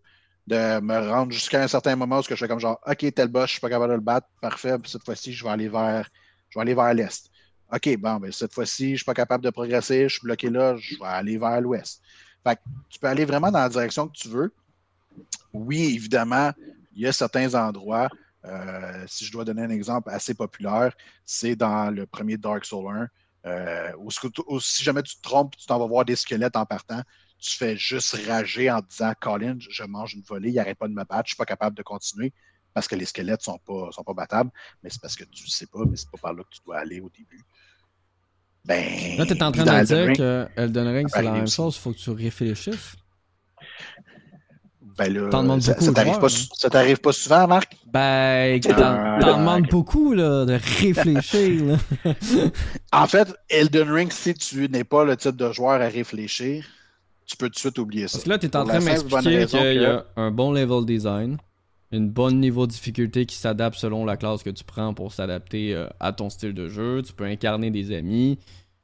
de me rendre jusqu'à un certain moment où je fais comme genre, OK, tel boss, je suis pas capable de le battre, parfait, cette fois-ci, je vais aller vers, je vais aller vers l'est. OK, bon, ben, cette fois-ci, je suis pas capable de progresser, je suis bloqué là, je vais aller vers l'ouest. Fait que tu peux aller vraiment dans la direction que tu veux. Oui, évidemment, il y a certains endroits, euh, si je dois donner un exemple assez populaire, c'est dans le premier Dark Souls 1, euh, où, si jamais tu te trompes, tu t'en vas voir des squelettes en partant, tu fais juste rager en disant Colin, je mange une volée, il n'arrête pas de me battre, je ne suis pas capable de continuer parce que les squelettes ne sont pas, sont pas battables, mais c'est parce que tu ne sais pas, mais c'est pas par là que tu dois aller au début. Ben, là, tu es en train de dire que Elden Ring, c'est la même chose, il faut que tu réfléchisses. Ben là, ça, ça t'arrive pas, ça t'arrive pas souvent, Marc? Ben, t'en, ah, demandes beaucoup là, de réfléchir. en fait, Elden Ring, si tu n'es pas le type de joueur à réfléchir, tu peux tout de suite oublier ça. Parce que là, tu es en train de m'expliquer qu'il y a un bon level design, une bonne niveau de difficulté qui s'adapte selon la classe que tu prends pour s'adapter euh, à ton style de jeu. Tu peux incarner des amis.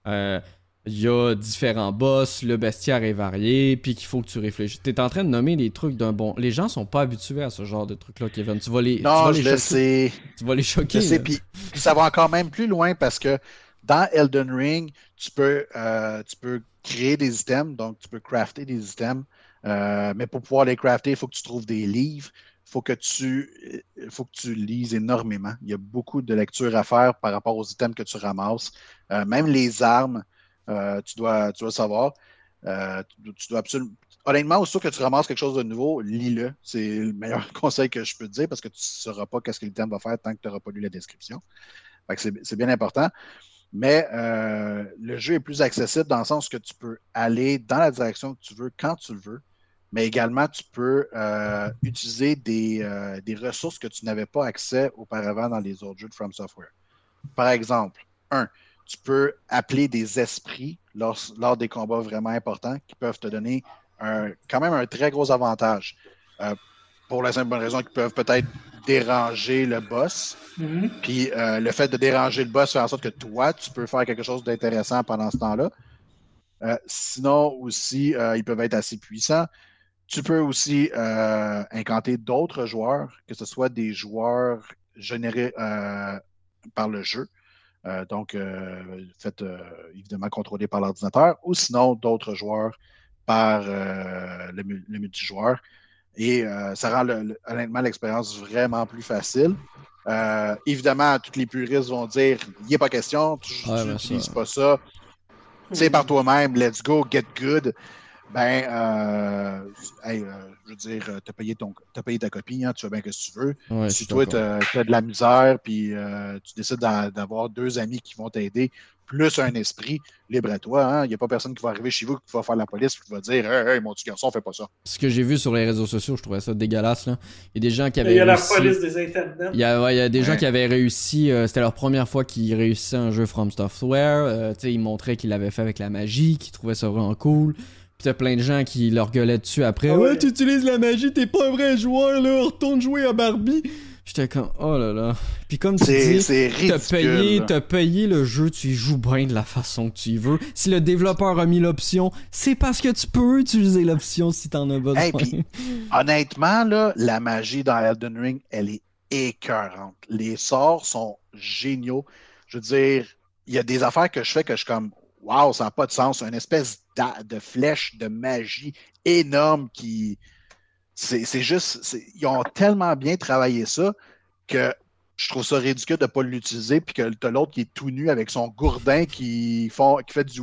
Euh, il y a différents boss, le bestiaire est varié, puis qu'il faut que tu réfléchisses. Tu es en train de nommer des trucs d'un bon. Les gens sont pas habitués à ce genre de trucs-là, Kevin. Tu vas les, non, tu vas les choquer. Tu vas les choquer. Je sais, puis ça va encore même plus loin parce que dans Elden Ring, tu peux, euh, tu peux créer des items, donc tu peux crafter des items. Euh, mais pour pouvoir les crafter, il faut que tu trouves des livres. Il faut que tu faut que tu lises énormément. Il y a beaucoup de lectures à faire par rapport aux items que tu ramasses. Euh, même les armes, tu, dois, tu dois savoir. tu, dois absolument. Honnêtement, que tu ramasses quelque chose de nouveau, lis-le. C'est le meilleur conseil que je peux te dire parce que tu ne sauras pas ce que l'item va faire tant que tu n'auras pas lu la description. C'est bien important mais euh, le jeu est plus accessible dans le sens que tu peux aller dans la direction que tu veux quand tu le veux. mais également tu peux euh, utiliser des, des, ressources que tu n'avais pas accès auparavant dans les autres jeux de From Software. Par exemple, un, tu peux appeler des esprits lors, lors des combats vraiment importants qui peuvent te donner un, quand même un très gros avantage. Euh, pour la simple bonne raison qu'ils peuvent peut-être déranger le boss. Mhm. Puis euh, le fait de déranger le boss fait en sorte que toi, tu peux faire quelque chose d'intéressant pendant ce temps-là. Euh, sinon, aussi, ils peuvent être assez puissants. Tu peux aussi incanter d'autres joueurs, que ce soit des joueurs générés par le jeu. donc, fait évidemment contrôlé par l'ordinateur, ou sinon d'autres joueurs par le, le, multijoueur. Et euh, ça rend honnêtement l'expérience vraiment plus facile. Euh, évidemment, tous les puristes vont dire il n'y a pas question, tu n'utilises pas ça. C'est par toi-même, let's go, get good. Ben, euh, je veux dire, tu as payé, ton, as payé ta copie, hein, tu fais bien que tu veux. si toi, tu as, de la misère, puis tu décides d'avoir deux amis qui vont t'aider, plus un esprit, libre à toi. Hein. Il n'y a pas personne qui va arriver chez vous qui va faire la police qui va dire Hey, mon petit garçon, fais pas ça. Ce que j'ai vu sur les réseaux sociaux, je trouvais ça dégueulasse. Là. Il y a des gens qui avaient. Il y a la police des internets. Il y a, il y a des gens qui avaient réussi. Euh, c'était leur première fois qu'ils réussissaient un jeu From Software. Euh, ils montraient qu'ils l'avaient fait avec la magie, qu'ils trouvaient ça vraiment cool. Puis t'as plein de gens qui leur gueulaient dessus après. Ah ouais, tu utilises la magie, t'es pas un vrai joueur, là, retourne jouer à Barbie. J'étais comme, oh là là. Puis comme tu dis, t'as payé, as payé le jeu, tu y joues bien de la façon que tu y veux. Si le développeur a mis l'option, c'est parce que tu peux utiliser l'option si t'en as besoin. honnêtement, là, la magie dans Elden Ring, elle est écœurante. Les sorts sont géniaux. Je veux dire, il y a des affaires que je fais que je suis comme, waouh, ça n'a pas de sens. Une espèce de flèche de magie énorme qui, c'est juste, ils ont tellement bien travaillé ça que je trouve ça ridicule de ne pas l'utiliser, puis que tu as l'autre qui est tout nu avec son gourdin qui fait du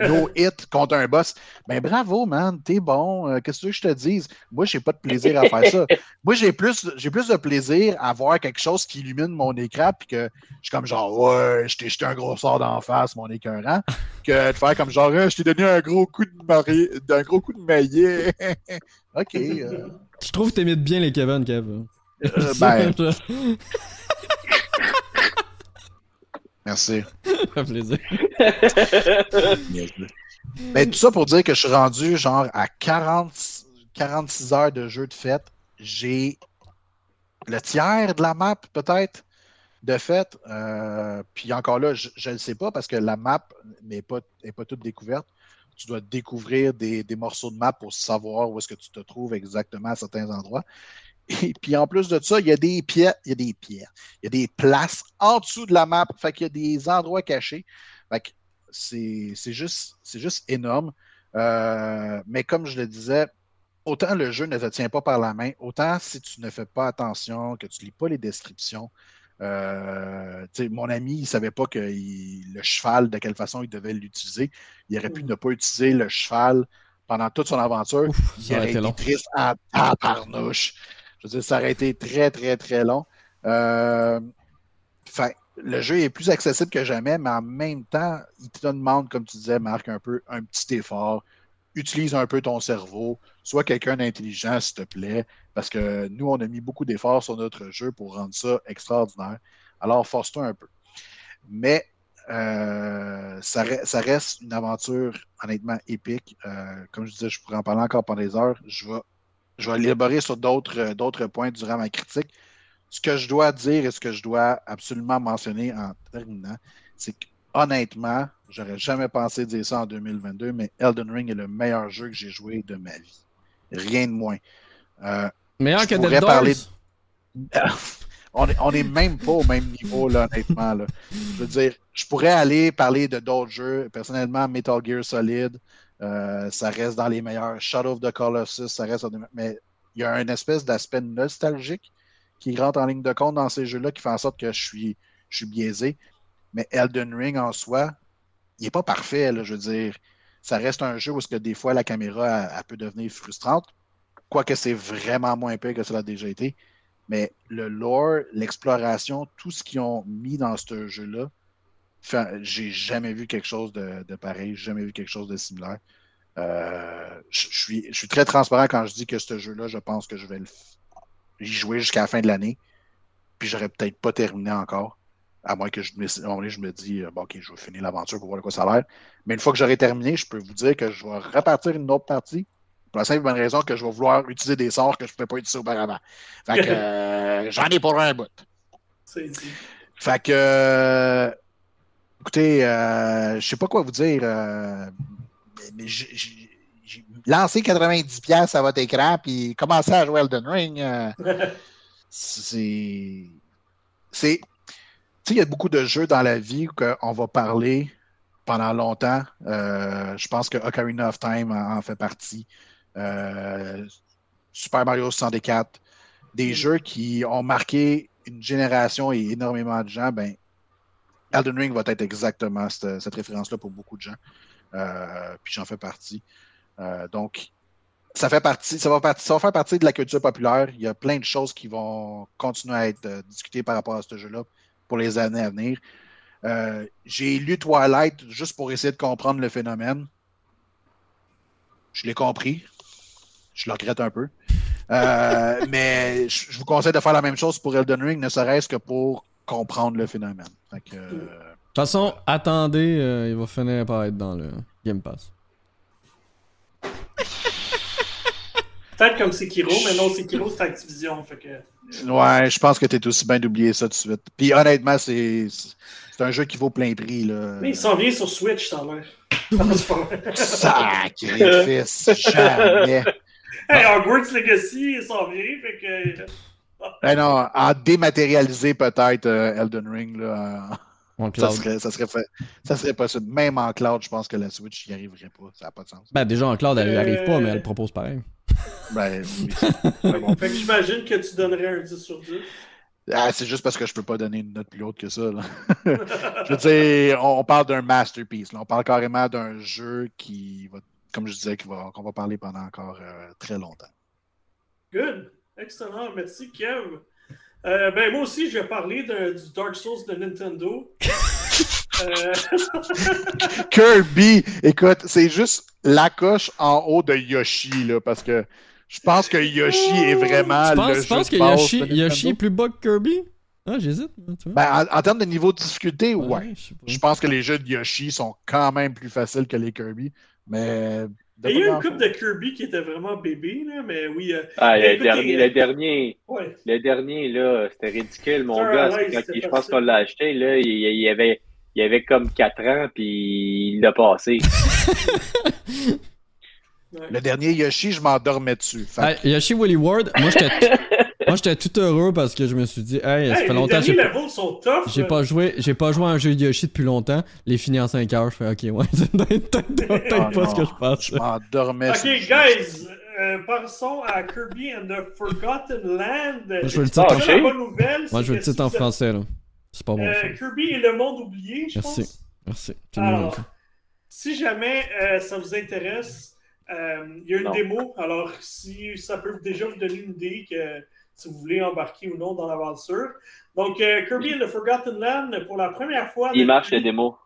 no hit contre un boss. Ben bravo, man, t'es bon. Euh, qu'est-ce que je te dise? Moi, j'ai pas de plaisir à faire ça. Moi, j'ai plus, plus de plaisir à voir quelque chose qui illumine mon écran, puis que je suis comme genre, ouais, je t'ai jeté un gros sort d'en face, mon écœurant, que de faire comme genre, je t'ai donné un gros coup de marié, d'un gros coup de maillet. OK. Euh. Je trouve que t'imites bien les Kevin, Kev. Euh, ben. Merci. Fait plaisir. ben, tout ça pour dire que je suis rendu genre à 40, 46 heures de jeu de fête. J'ai le tiers de la map, peut-être, de fait. Euh, puis encore là, je ne le sais pas parce que la map n'est pas, pas toute découverte tu dois découvrir des, morceaux de map pour savoir où est-ce que tu te trouves exactement à certains endroits. Et puis en plus de ça, il y a des pierres, il y a des pierres, il y a des places en dessous de la map, fait qu'il y a des endroits cachés. Fait que c'est juste, juste énorme. Euh, mais comme je le disais, autant le jeu ne te tient pas par la main, autant si tu ne fais pas attention, que tu lis pas les descriptions, euh, mon ami, il ne savait pas que le cheval, de quelle façon il devait l'utiliser. Il aurait pu mm. ne pas utiliser le cheval pendant toute son aventure. il aurait été, triste en parnouche. Je veux dire, ça aurait été très, très, très long. Euh, le jeu est plus accessible que jamais, mais en même temps, il te demande, comme tu disais, Marc, un peu un petit effort. Utilise un peu ton cerveau. Sois quelqu'un d'intelligent, s'il te plaît parce que nous, on a mis beaucoup d'efforts sur notre jeu pour rendre ça extraordinaire. Alors, force-toi un peu. Mais euh, ça, reste une aventure honnêtement épique. Euh, comme je disais, je pourrais en parler encore pendant des heures. Je vais, je vais élaborer sur d'autres, d'autres points durant ma critique. Ce que je dois dire et ce que je dois absolument mentionner en terminant, c'est que honnêtement, j'aurais jamais pensé dire ça en 2022, mais Elden Ring est le meilleur jeu que j'ai joué de ma vie. Rien de moins. Euh, Meilleur que Dead parler... on, est, on est même pas au même niveau, là, honnêtement. Là. Je veux dire, je pourrais aller parler de d'autres jeux. Personnellement, Metal Gear Solid, euh, ça reste dans les meilleurs. Shadow of the Colossus, ça reste dans. Mais il y a une espèce d'aspect nostalgique qui rentre en ligne de compte dans ces jeux-là qui fait en sorte que je suis, je suis biaisé. Mais Elden Ring en soi, il n'est pas parfait, je veux dire. Ça reste un jeu où que des fois la caméra elle peut devenir frustrante quoique c'est vraiment moins pire que cela a déjà été. Mais le lore, l'exploration, tout ce qu'ils ont mis dans ce jeu-là, j'ai jamais vu quelque chose de, pareil, jamais vu quelque chose de similaire. je, suis, je suis très transparent quand je dis que ce jeu-là, je pense que je vais y jouer jusqu'à la fin de l'année. Puis j'aurais peut-être pas terminé encore. À moins que je me, je me dis, bon, OK, je vais finir l'aventure pour voir de quoi ça a l'air. Mais une fois que j'aurai terminé, je peux vous dire que je vais repartir une autre partie. Pour la simple bonne raison que je vais vouloir utiliser des sorts que je ne pouvais pas utiliser auparavant. Fait que j'en ai pour un bout. C'est dit. Fait que, euh, écoutez, euh, je sais pas quoi vous dire. Euh, mais j'ai lancé 90$ à votre écran, puis commencé à jouer Elden Ring. c'est. C'est. Tu sais, il y a beaucoup de jeux dans la vie qu'on va parler pendant longtemps. je pense que Ocarina of Time en, fait partie. Super Mario 64. Des mm. jeux qui ont marqué une génération et énormément de gens, ben, Elden Ring va être exactement cette, référence-là pour beaucoup de gens. Euh, puis j'en fais partie. Euh, donc, ça fait partie, ça va, faire partie de la culture populaire. Il y a plein de choses qui vont continuer à être euh, discutées par rapport à ce jeu-là pour les années à venir. J'ai lu Twilight juste pour essayer de comprendre le phénomène. Je l'ai compris. Je le regrette un peu. Mais je vous conseille de faire la même chose pour Elden Ring, ne serait-ce que pour comprendre le phénomène. Euh, de toute façon, attendez, euh, il va finir par être dans le Game Pass. Peut-être comme Sekiro, mais non, Sekiro, c'est Activision. Fait que... Ouais, je pense que tu es aussi bien d'oublier ça tout de suite. Puis honnêtement, c'est un jeu qui vaut plein prix. Là. Mais il s'en vient sur Switch, ça a l'air. Sacrifice, jamais. Hey, Hogwarts Legacy, il s'en vient, fait que. Ben non, en dématérialisé peut-être euh, Elden Ring, là, ça, serait, ça, serait fait, ça serait possible. Même en cloud, je pense que la Switch n'y arriverait pas. Ça n'a pas de sens. Ben déjà en cloud, elle n'y arrive pas, mais elle propose pareil. Ben oui. bon. Fait que j'imagine que tu donnerais un 10 sur 10. Ah, c'est juste parce que je peux pas donner une note plus haute que ça. Là. je veux dire, on, parle d'un masterpiece. Là. On parle carrément d'un jeu qui va comme je disais, qu'on va, parler pendant encore euh, très longtemps. Good. Excellent. Merci, Kev. Euh, ben, moi aussi, je vais parler du Dark Souls de Nintendo. Euh, Kirby, écoute, c'est juste la coche en haut de Yoshi, là, parce que je pense que Yoshi est vraiment le jeu penses que Yoshi, Yoshi est plus bas que Kirby? Ah, j'hésite. Ben, en, termes de niveau de difficulté, ouais. Je, je pense que les jeux de Yoshi sont quand même plus faciles que les Kirby. Mais. Il y a eu une coupe de Kirby qui était vraiment bébé, là, mais oui. Euh, ah, le, dernier, le dernier, le dernier, là, c'était ridicule, mon gars. je pense qu'on l'a acheté, là, il, y avait, il avait comme 4 ans, puis il l'a passé. Le dernier Yoshi, je m'endormais dessus. Yoshi Willy Ward, moi j'étais moi, j'étais tout heureux parce que je me suis dit, hey, ça fait longtemps que j'ai pas... J'ai pas joué, j'ai pas joué à un jeu de Yoshi depuis longtemps. Les finis en 5 heures, je fais, ok, ouais, c'est peut-être ah pas ce que je pense. Je m'endormais. Ok, guys, euh, passons à Kirby and the Forgotten Land. Moi, je veux le titre en français. Moi, je veux le titre en français, là. C'est pas bon. Euh, Kirby et le monde oublié, je Merci. pense. Merci. Alors, si jamais euh, ça vous intéresse, il y a une démo. Alors, si ça peut déjà vous donner une idée que si vous voulez embarquer ou non dans l'aventure. Donc, euh, Kirby and the Forgotten Land, pour la première fois. Il marche le démo.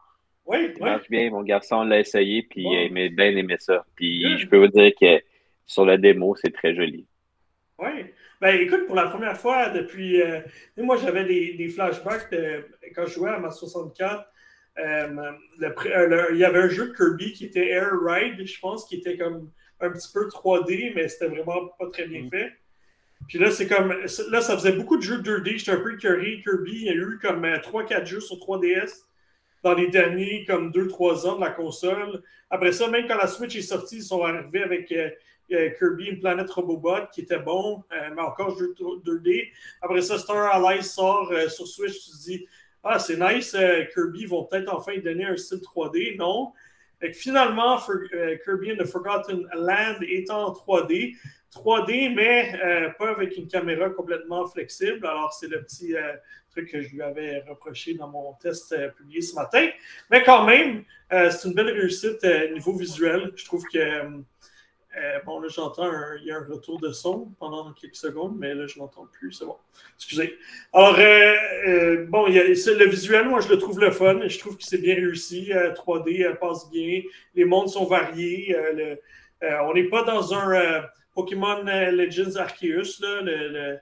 Oui, Il marche bien. Mon garçon l'a essayé, puis il a bien aimé ça. Puis je peux vous dire que sur le démo, c'est très joli. Oui. Ben, écoute, pour la première fois depuis. Euh, moi, j'avais des, flashbacks quand je jouais à ma 64. Euh, il y avait un jeu de Kirby qui était Air Ride, je pense, qui était comme un petit peu 3D, mais c'était vraiment pas très bien mm. fait. Puis là, c'est comme. Là, ça faisait beaucoup de jeux 2D. J'étais un peu curé. Kirby, il y a eu comme 3-4 euh, jeux sur 3DS dans les derniers comme 2-3 ans de la console. Après ça, même quand la Switch est sortie, ils sont arrivés avec euh, euh, Kirby Une Planète Robobot qui était bon, mais encore jeu 2D. Après ça, Star Allies sort sur Switch. Tu te dis, ah, c'est nice, Kirby vont peut-être enfin donner un style 3D. Non. Finalement, Kirby and the Forgotten Land est en 3D. 3D, mais euh, pas avec une caméra complètement flexible. Alors, c'est le petit euh, truc que je lui avais reproché dans mon test euh, publié ce matin. Mais quand même, c'est une belle réussite niveau visuel. Je trouve que Euh, bon, là, j'entends il y a un retour de son pendant quelques secondes, mais là, je n'entends plus. C'est bon. Excusez. Alors, euh, euh, bon, il y a, le visuel, moi, je le trouve le fun. Je trouve que c'est bien réussi. 3D passe bien. Les mondes sont variés. on n'est pas dans un Pokémon Legends Arceus. Là.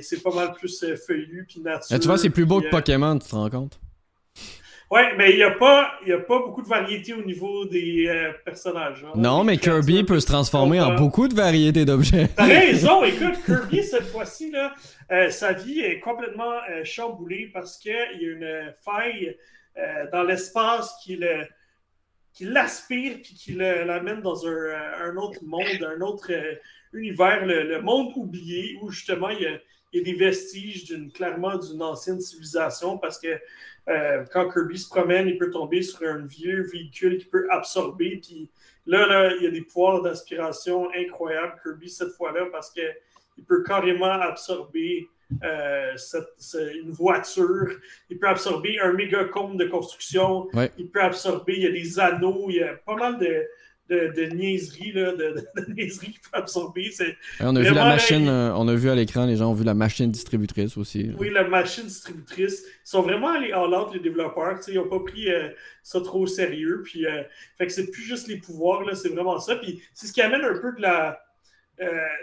c'est pas mal plus feuillu puis nature. tu vois, c'est plus beau que Pokémon, tu te rends compte? Oui, mais il n'y a, pas, a pas beaucoup de variété au niveau des euh, personnages. Hein. Non, mais Kirby peut se transformer en beaucoup de variétés d'objets. T'as raison, écoute, Kirby, cette fois-ci, là, euh, sa vie est complètement euh, chamboulée parce qu'il y a une faille dans l'espace qui qui l'aspire puis qui l'amène dans un, autre monde, un autre univers, le, monde oublié, où justement il y a, il y a des vestiges d'une clairement d'une ancienne civilisation parce que euh, quand Kirby se promène, il peut tomber sur un vieux véhicule qui peut absorber. Puis là, là il y a des pouvoirs d'aspiration incroyables, Kirby, cette fois-là, parce qu'il peut carrément absorber euh, une voiture, il peut absorber un méga de construction, il peut absorber, il y a des anneaux, il y a pas mal de, de, de niaiseries, là, de, de, niaiseries qu'il peut absorber. on a vu la machine, euh, on a vu à l'écran, les gens ont vu la machine distributrice aussi. Oui, la machine distributrice. Ils sont vraiment allés en l'ordre, les développeurs. Ils n'ont pas pris euh, ça trop au sérieux. Puis, euh, fait que c'est plus juste les pouvoirs, là, c'est vraiment ça. Puis c'est ce qui amène un peu de la,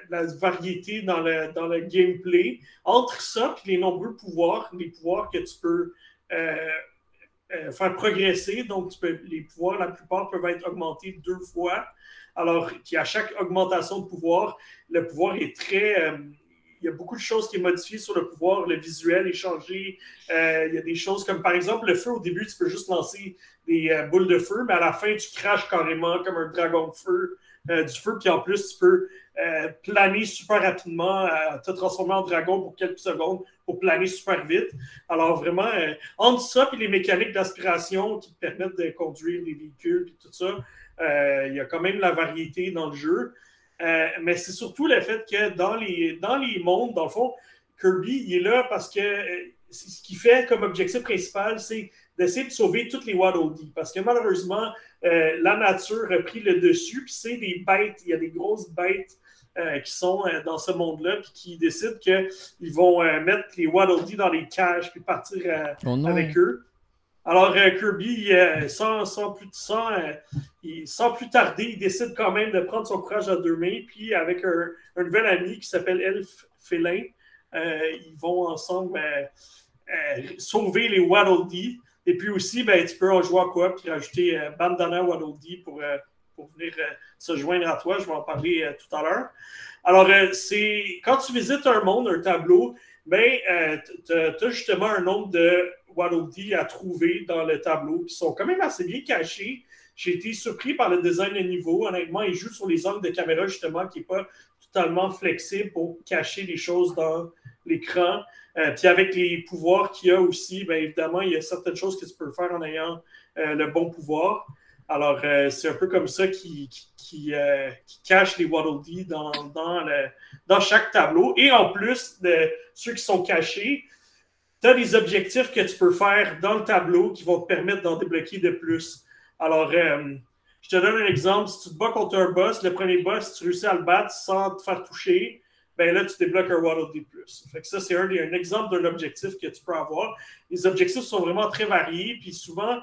la variété dans le, dans le gameplay. Entre ça et les nombreux pouvoirs, les pouvoirs que tu peux euh, faire progresser. Donc, les pouvoirs, la plupart peuvent être augmentés deux fois. Alors qu'à chaque augmentation de pouvoir, le pouvoir est très. Euh, il y a beaucoup de choses qui sont modifiées sur le pouvoir. Le visuel est changé. Euh, il y a des choses comme, par exemple, le feu, au début, tu peux juste lancer des boules de feu, mais à la fin, tu craches carrément comme un dragon de feu. Du feu, puis en plus, tu peux euh, planer super rapidement, euh, te transformer en dragon pour quelques secondes pour planer super vite. Alors vraiment, euh, entre ça et les mécaniques d'aspiration qui te permettent de conduire des véhicules et tout ça, il y a quand même la variété dans le jeu. mais c'est surtout le fait que dans les, dans les mondes, dans le fond, Kirby, il est là parce que ce qu'il fait comme objectif principal, c'est d'essayer de sauver toutes les Waddle Dee. Parce que malheureusement, la nature a pris le dessus, puis c'est des bêtes, il y a des grosses bêtes euh, qui sont euh, dans ce monde-là, puis qui décident qu'ils vont euh, mettre les Waddle Dee dans les cages, puis partir oh avec eux. Alors, Kirby, sans, sans, plus, sans, sans, plus tarder, il décide quand même de prendre son courage à deux mains, puis avec un, un nouvel ami qui s'appelle Elf Félin, ils vont ensemble sauver les Waddle Dee. Et puis aussi, ben, tu peux en jouer à quoi, puis rajouter Bandana Waddle Dee pour pour venir euh, se joindre à toi. Je vais en parler euh, tout à l'heure. Alors, euh, c'est quand tu visites un monde, un tableau, ben, tu as justement un nombre de Waddle à trouver dans le tableau qui sont quand même assez bien cachés. J'ai été surpris par le design de niveau. Honnêtement, il joue sur les angles de caméra, justement, qui n'est pas totalement flexible pour cacher les choses dans l'écran. puis avec les pouvoirs qu'il y a aussi, bien évidemment, il y a certaines choses que tu peux faire en ayant le bon pouvoir. Alors, euh, c'est un peu comme ça qui, euh, cache les Waddle Dee dans, dans, chaque tableau. Et en plus de ceux qui sont cachés, tu as des objectifs que tu peux faire dans le tableau qui vont te permettre d'en débloquer de plus. Alors, euh, je te donne un exemple. Si tu te bats contre un boss, le premier boss, si tu réussis à le battre sans te faire toucher, ben là, tu débloques un Waddle plus. Fait que ça, c'est un, un exemple d'un objectif que tu peux avoir. Les objectifs sont vraiment très variés, puis souvent,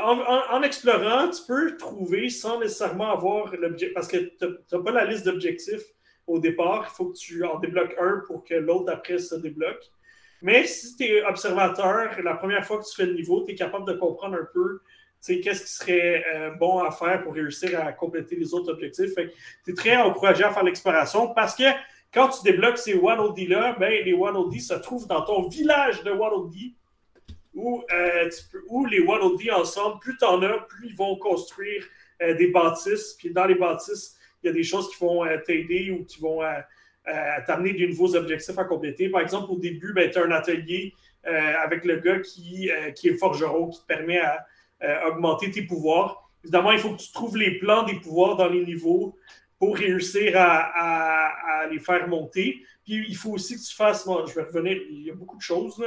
en, explorant, tu peux trouver sans nécessairement avoir l'objectif, parce que tu n'as pas la liste d'objectifs au départ. Il faut que tu en débloques un pour que l'autre après se débloque. Mais si tu es observateur, la première fois que tu fais le niveau, tu es capable de comprendre un peu qu'est-ce qui serait euh, bon à faire pour réussir à compléter les autres objectifs? Tu es très encouragé à faire l'exploration parce que quand tu débloques ces Waddle Dee-là, ben, les Waddle Dee se trouvent dans ton village de Waddle Dee où, euh, les Waddle Dee ensemble, plus tu en as, plus ils vont construire euh, des bâtisses. Puis dans les bâtisses, il y a des choses qui vont t'aider ou qui vont t'amener de nouveaux objectifs à compléter. Par exemple, au début, ben, tu as un atelier avec le gars qui, qui est forgeron, qui te permet à augmenter tes pouvoirs. Évidemment, il faut que tu trouves les plans des pouvoirs dans les niveaux pour réussir à, les faire monter. Puis il faut aussi que tu fasses, je vais revenir, il y a beaucoup de choses.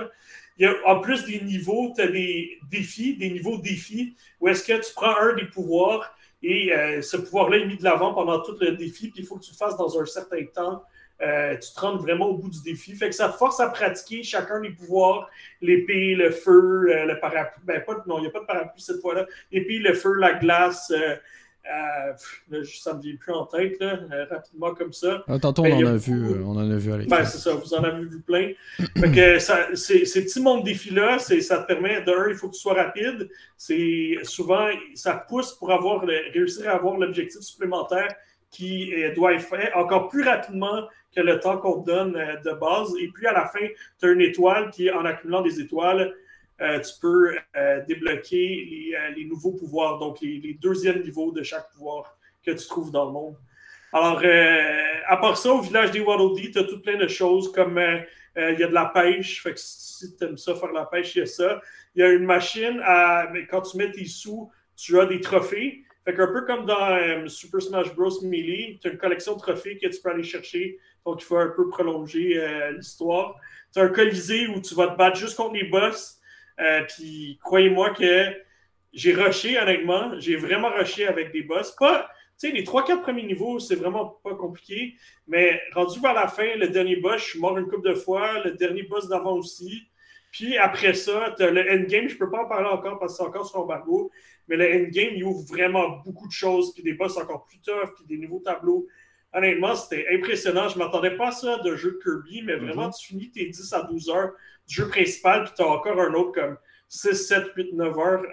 En plus des niveaux, tu as des défis, des niveaux défis, où est-ce que tu prends un des pouvoirs, Et ce pouvoir-là est mis de l'avant pendant tout le défi, puis il faut que tu le fasses dans un certain temps. Tu te rends vraiment au bout du défi. Fait que ça te force à pratiquer chacun des pouvoirs, l'épée, le feu, le parapluie. Ben, pas, non, il n'y a pas de parapluie cette fois-là. L'épée, le feu, la glace, euh, ça ne me vient plus en tête, là, euh, rapidement comme ça. Ah, tantôt, on, en a vu, euh, on en a vu Ben, c'est ça, vous en avez vu plein. fait que ça, ces, petits mondes défis-là, ça te permet, d'un, il faut que tu sois rapide. C'est souvent, ça pousse pour avoir réussir à avoir l'objectif supplémentaire qui doit être fait encore plus rapidement que le temps qu'on te donne de base. Et puis à la fin, tu as une étoile qui, en accumulant des étoiles, euh, tu peux euh, débloquer euh, les, nouveaux pouvoirs, donc les, deuxièmes niveaux de chaque pouvoir que tu trouves dans le monde. Alors, à part ça, au village des Waddle tu as tout plein de choses comme il y a de la pêche. Fait que si tu aimes ça, faire la pêche, il y a ça. Il y a une machine à. Quand tu mets tes sous, tu as des trophées. Fait qu'un peu comme dans Super Smash Bros. Melee, tu as une collection de trophées que tu peux aller chercher. Donc, il faut un peu prolonger l'histoire. Tu as un colisée où tu vas te battre juste contre les boss. Euh, puis croyez-moi que j'ai rushé, honnêtement. J'ai vraiment rushé avec des boss. Pas, tu sais, les 3-4 premiers niveaux, c'est vraiment pas compliqué. Mais rendu vers la fin, le dernier boss, je suis mort une couple de fois. Le dernier boss d'avant aussi. Puis après ça, tu as le endgame. Je peux pas en parler encore parce que c'est encore sur embargo. Mais le endgame, il ouvre vraiment beaucoup de choses. Puis des boss encore plus tough. Puis des nouveaux tableaux. Honnêtement, c'était impressionnant. Je m'attendais pas à ça de jeu Kirby. Mais vraiment, mm-hmm. tu finis tes 10 à 12 heures jeu principal, puis tu as encore un autre comme 6, 7, 8, 9 heures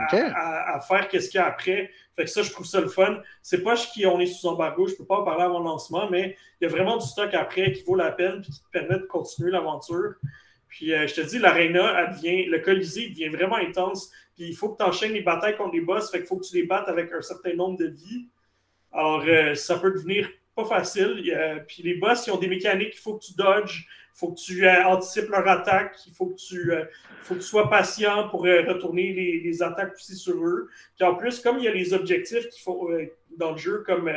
à, faire qu'est-ce qu'il y a après. Fait que ça, je trouve ça le fun. C'est pas qui on est sous embargo, je peux pas en parler à mon lancement, mais il y a vraiment du stock après qui vaut la peine et qui te permet de continuer l'aventure. Puis euh, je te dis, l'aréna, le Colisée devient vraiment intense. Puis il faut que tu enchaînes les batailles contre les boss, fait qu'il faut que tu les battes avec un certain nombre de vies. Alors, euh, ça peut devenir pas facile. puis les boss, ils ont des mécaniques, il faut que tu dodges, il faut que tu euh, anticipes leur attaque, il faut que tu, euh, faut que tu sois patient pour retourner les, attaques aussi sur eux. Puis en plus, comme il y a les objectifs qu'il faut dans le jeu, comme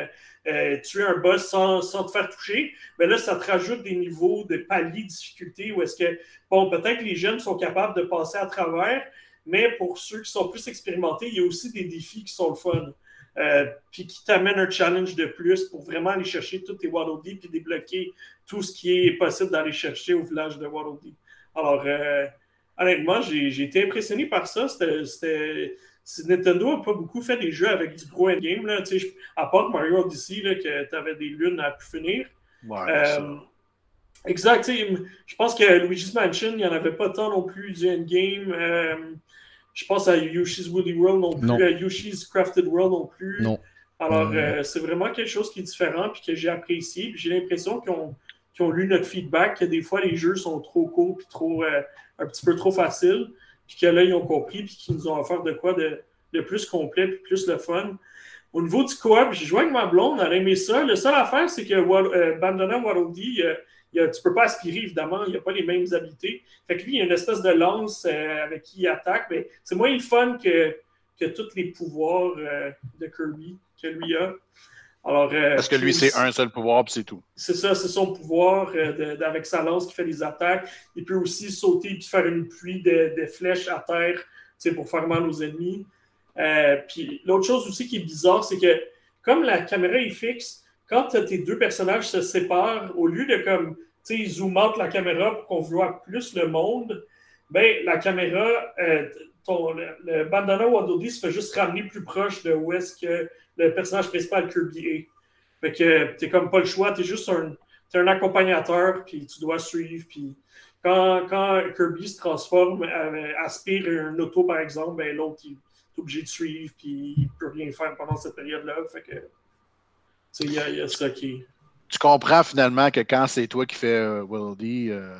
tuer un boss sans, te faire toucher, mais ben là, ça te rajoute des niveaux de paliers de difficulté où est-ce que, bon, peut-être que les jeunes sont capables de passer à travers, mais pour ceux qui sont plus expérimentés, il y a aussi des défis qui sont le fun. Euh, puis qui t'amène un challenge de plus pour vraiment aller chercher tous tes Waddle Dee puis débloquer tout ce qui est possible d'aller chercher au village de Waddle Dee. Alors, euh, honnêtement, j'ai été impressionné par ça. C'était. Nintendo n'a pas beaucoup fait des jeux avec du pro endgame, là, à part Mario Odyssey, là, que tu avais des lunes à pu finir. Euh, exact. Je pense que Luigi's Mansion, il n'y en avait pas tant non plus du endgame. Je pense à Yoshi's Woody World non plus, à Yoshi's Crafted World non plus. Non. Alors, euh, c'est vraiment quelque chose qui est différent puis que j'ai apprécié. J'ai l'impression qu'ils ont, ont, lu notre feedback, que des fois les jeux sont trop courts puis trop, euh, un petit peu trop faciles. Puis que là, ils ont compris puis qu'ils nous ont offert de quoi de, de plus complet puis plus le fun. Au niveau du coop, j'ai joué avec ma blonde, elle a aimé ça. Le seul affaire, c'est que euh, Bandana Waddle tu ne peux pas aspirer, évidemment, il n'y a pas les mêmes habiletés. Fait que lui, il a une espèce de lance euh, avec qui il attaque, mais c'est moins le fun que, que tous les pouvoirs euh, de Kirby que lui a. Alors, euh, Parce que lui, c'est un seul pouvoir, puis c'est tout. C'est ça, c'est son pouvoir avec sa lance qui fait des attaques. Il peut aussi sauter et faire une pluie de, de flèches à terre pour faire mal aux ennemis. puis l'autre chose aussi qui est bizarre, c'est que comme la caméra est fixe, quand tes deux personnages se séparent, au lieu de comme zoom out la caméra pour qu'on voit plus le monde, ben, la caméra, euh, ton, le, bandana Wadodi se fait juste ramener plus proche de où est-ce que le personnage principal Kirby est. Fait que t'es comme pas le choix, t'es juste un, un accompagnateur, puis tu dois suivre, puis quand, quand Kirby se transforme, euh, aspire un auto par exemple, ben l'autre est obligé de suivre, puis il peut rien faire pendant cette période-là. Fait que il y, a ça qui tu comprends finalement que quand c'est toi qui fais euh, Wildy, euh,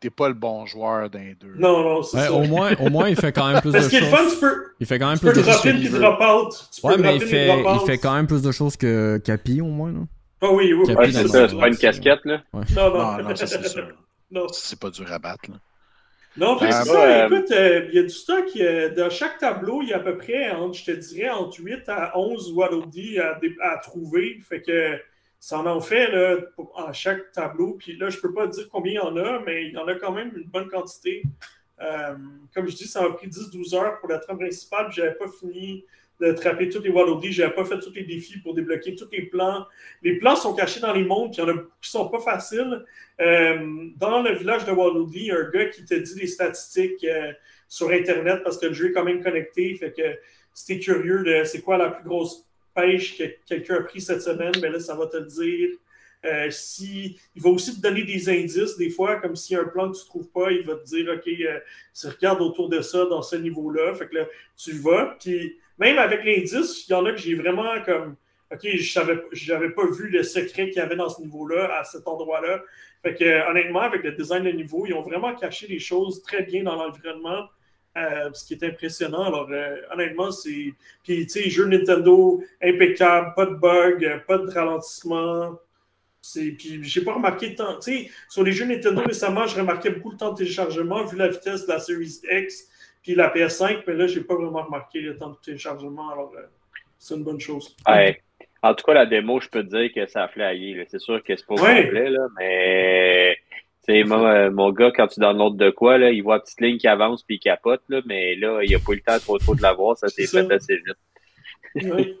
t'es pas le bon joueur d'un deux. Non, non, c'est ça. Au moins, au moins, il fait quand même plus de choses. Parce fun, tu peux, il fait quand même plus de choses. Que... drop out. Tu ouais, mais il fait, il fait quand même plus de choses que Capi, au moins. Non? Ah oui, oui. Ouais, c'est ça, c'est pas une casquette, là. Ouais. Non, non, non, ça c'est sûr. non. C'est pas dur à battre, là. Non, puis c'est ça, écoute, euh, il y a du stock. dans chaque tableau, il y a à peu près, entre, je te dirais, entre 8 à 11 Waddle à, à trouver. Fait que ça en fait là, à chaque tableau. Puis là, je ne peux pas dire combien il y en a, mais il y en a quand même une bonne quantité. Euh, comme je dis, ça m'a pris 10-12 heures pour la trame principale, je n'avais pas fini d'attraper tous les Waddle Dee. Je n'avais pas fait tous les défis pour débloquer tous les plans. Les plans sont cachés dans les mondes, il y en a qui sont pas faciles. Euh, dans le village de Dee, il y a un gars qui te dit les statistiques euh, sur Internet parce que le jeu est quand même connecté. Fait que t'es curieux de c'est quoi la plus grosse pêche que quelqu'un a pris cette semaine, mais ben là, ça va te dire. Euh, si, il va aussi te donner des indices, des fois, comme s'il y a un plan que tu ne trouves pas, il va te dire OK, euh, si regarde autour de ça, dans ce niveau-là. Fait que là, tu vas. Puis même avec l'indice, il y en a que j'ai vraiment comme OK, je n'avais pas vu le secret qu'il y avait dans ce niveau-là, à cet endroit-là. Fait que honnêtement, avec le design de niveau, ils ont vraiment caché les choses très bien dans l'environnement. Euh, ce qui est impressionnant. Alors, euh, honnêtement, c'est. Puis, tu sais, jeu Nintendo impeccable, pas de bug, pas de ralentissement. Puis, j'ai pas remarqué tant. Tu sais, sur les jeux Nintendo récemment, je remarquais beaucoup le temps de téléchargement vu la vitesse de la Series X puis la PS5, mais là, j'ai pas vraiment remarqué le temps de téléchargement. Alors, euh, c'est une bonne chose. Ouais. En tout cas, la démo, je peux te dire que ça a flyé. C'est sûr que c'est pas complet, là, mais c'est moi, euh, mon gars, quand tu donnes l'autre de quoi, là, il voit la petite ligne qui avance puis il capote, là, mais là, il a pas eu le temps trop, trop de la voir, ça s'est fait assez vite.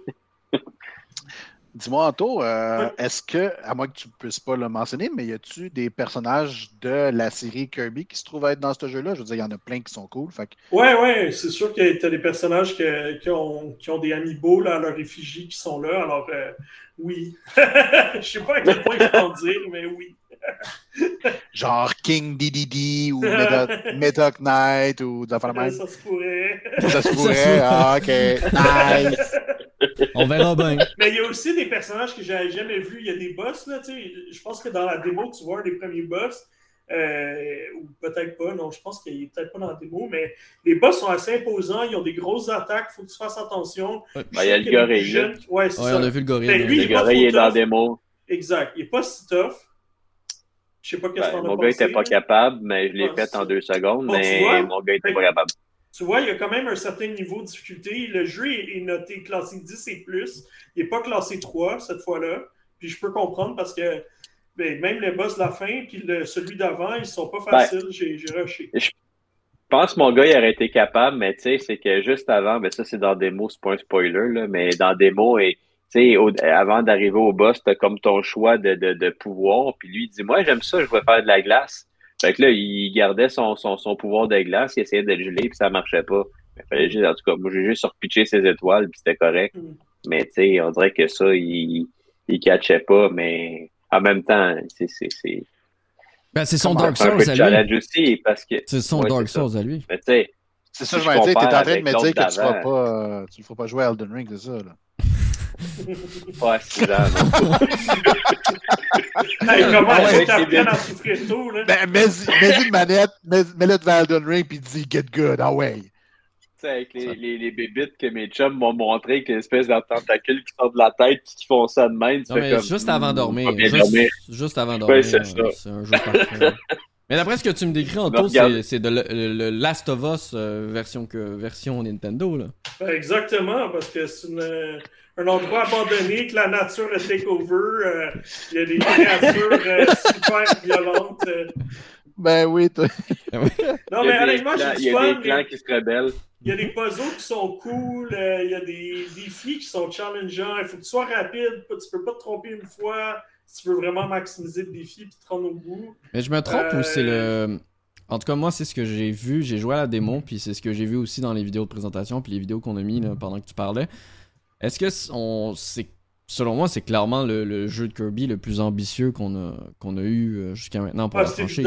Dis-moi, Anto, euh, est-ce que, à moins que tu ne puisses pas le mentionner, mais y a-tu des personnages de la série Kirby qui se trouvent être dans ce jeu-là? Je veux dire, il y en a plein qui sont cool. Fait Ouais, ouais, c'est sûr que tu as des personnages qui, ont, qui, ont, des amiibo là, à leur effigie qui sont là. Alors, euh, oui. Je sais pas à quel point je peux en dire, mais oui. Genre King DDD ou Medoc Knight ou Ça se pourrait. Ça se pourrait, ah, ok. Nice. On verra bien. Mais il y a aussi des personnages que j'avais jamais vus. Il y a des boss, là, tu sais. Je pense que dans la démo, tu vois des premiers boss. Euh, ou peut-être pas, non, je pense qu'il est peut-être pas dans la démo, mais les boss sont assez imposants, ils ont des grosses attaques, il faut que tu fasses attention. Ben, il y a le gorille. Ouais, ouais on a vu le gorille. Ben, lui, le gorille est dans la démo. Exact, il n'est pas si tough. Je sais pas qu'est-ce ben, qu'on a Mon gars n'était pas capable, mais je l'ai fait en deux secondes, mais mon gars n'était pas capable. Tu vois, il y a quand même un certain niveau de difficulté. Le jeu est, noté classé 10 et plus. Il n'est pas classé 3 cette fois-là. Puis je peux comprendre parce que ben, même les boss de la fin puis celui d'avant, ils ne sont pas ben, faciles. j'ai rushé. Je pense que mon gars il aurait été capable, mais tu sais, c'est que juste avant, ben ça c'est dans des mots, c'est pas un spoiler, là, mais dans des mots, avant d'arriver au boss, tu as comme ton choix de, de, de pouvoir. Puis lui, il dit Moi, j'aime ça, je veux faire de la glace. Fait que là, il gardait son, son, son pouvoir de glace, il essayait de le geler, puis ça marchait pas. fallait juste, en tout cas, moi, j'ai juste surpitché ses étoiles, puis c'était correct. Mm. Mais tu sais, on dirait que ça, il, il catchait pas, mais en même temps, c'est. c'est ben, c'est son Dark Souls à lui. aussi, parce que. C'est son Dark Souls à lui. Mais tu sais. C'est ça, je vais dire, t'es en train de me dire que tu ne pas, tu ne feras pas jouer à Elden Ring, c'est ça, là. Pas accident, non. hey, comment ouais, t'apprends à souffrir tôt, là? Ben, mets-y une manette, mets-le devant Elden Ring, puis dis « Get good, ah ouais! » avec les, les, les bébites que mes chums m'ont montré, avec l'espèce de tentacules qui sortent de la tête et qui font ça de même. Non, mais juste avant de dormir. Juste, juste, avant de dormir. c'est un jeu parfait. mais d'après ce que tu me décris, en tout, c'est de le, Last of Us euh, version, que, version Nintendo. Là. Ben, exactement, parce que c'est une un endroit abandonné, que la nature a take over. Euh, il y a des créatures euh, super violentes. Euh. Ben oui, toi. non, mais honnêtement, j'ai Il y a des clans qui se rebellent. Il y a des puzzles qui sont cool, il y a des défis qui sont challengeants. Il faut que tu sois rapide, tu peux pas te tromper une fois si tu veux vraiment maximiser le défi et te rendre au bout. Mais je me trompe ou c'est le. En tout cas, moi, c'est ce que j'ai vu. J'ai joué à la démon, puis c'est ce que j'ai vu aussi dans les vidéos de présentation, puis les vidéos qu'on a mis pendant que tu parlais. Est-ce que on, c'est, selon moi, c'est clairement le, jeu de Kirby le plus ambitieux qu'on a, qu'on a eu euh, jusqu'à maintenant pour ah, la franchise.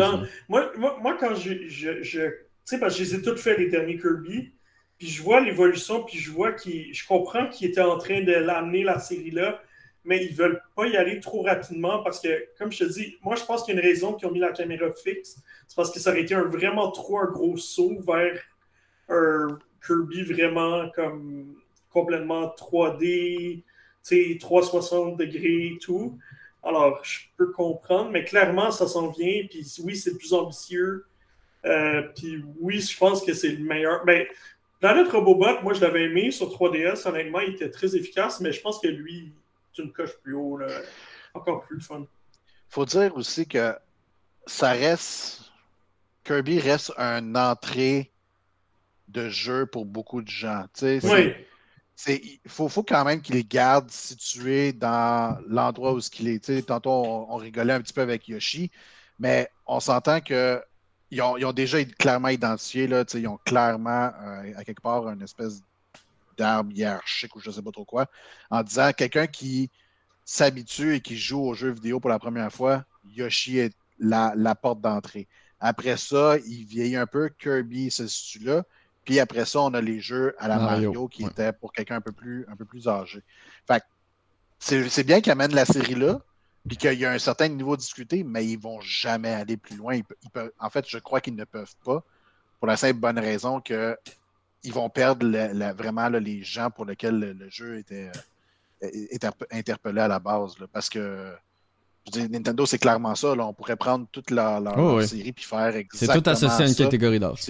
Moi, moi, moi, quand je, je, je tu sais, parce que je les ai toutes fait les derniers Kirby, puis je vois l'évolution, puis je vois qu'il, je comprends qu'ils étaient en train de l'amener la série là, mais ils veulent pas y aller trop rapidement parce que, comme je te dis, moi je pense qu'il y a une raison qu'ils ont mis la caméra fixe, c'est parce que ça aurait été un vraiment trop un gros saut vers un Kirby vraiment comme complètement 3D, 360 degrés tout. Alors, je peux comprendre, mais clairement, ça s'en vient. Puis oui, c'est plus ambitieux. Euh, puis oui, je pense que c'est le meilleur. Mais Planet Robobot, moi, je l'avais aimé sur 3DS. Honnêtement, il était très efficace, mais je pense que lui, une coche plus haut. Encore plus fun. faut dire aussi que ça reste. Kirby reste un entrée de jeu pour beaucoup de gens. Oui il faut, faut, quand même qu'il garde situés dans l'endroit où il est. tantôt, on, rigolait un petit peu avec Yoshi, mais on s'entend qu'ils ont, ils ont déjà clairement identifié, là, ils ont clairement, euh, à quelque part, une espèce d'arbre hiérarchique ou je ne sais pas trop quoi, en disant quelqu'un qui s'habitue et qui joue aux jeux vidéo pour la première fois, Yoshi est la, la porte d'entrée. Après ça, il vieillit un peu, Kirby se situe là. Puis après ça, on a les jeux à la Mario, qui étaient pour quelqu'un un peu plus un peu plus âgé. Fait c'est bien qu'ils amènent la série là, puis qu'il y a un certain niveau discuté, mais ils vont jamais aller plus loin. Ils, peuvent, en fait, je crois qu'ils ne peuvent pas, pour la simple bonne raison que ils vont perdre vraiment les gens pour lesquels le, jeu était, euh, interpellé à la base. parce que Nintendo, c'est clairement ça. On pourrait prendre toute leur, oh, série puis faire exactement C'est tout associé à une catégorie d'âge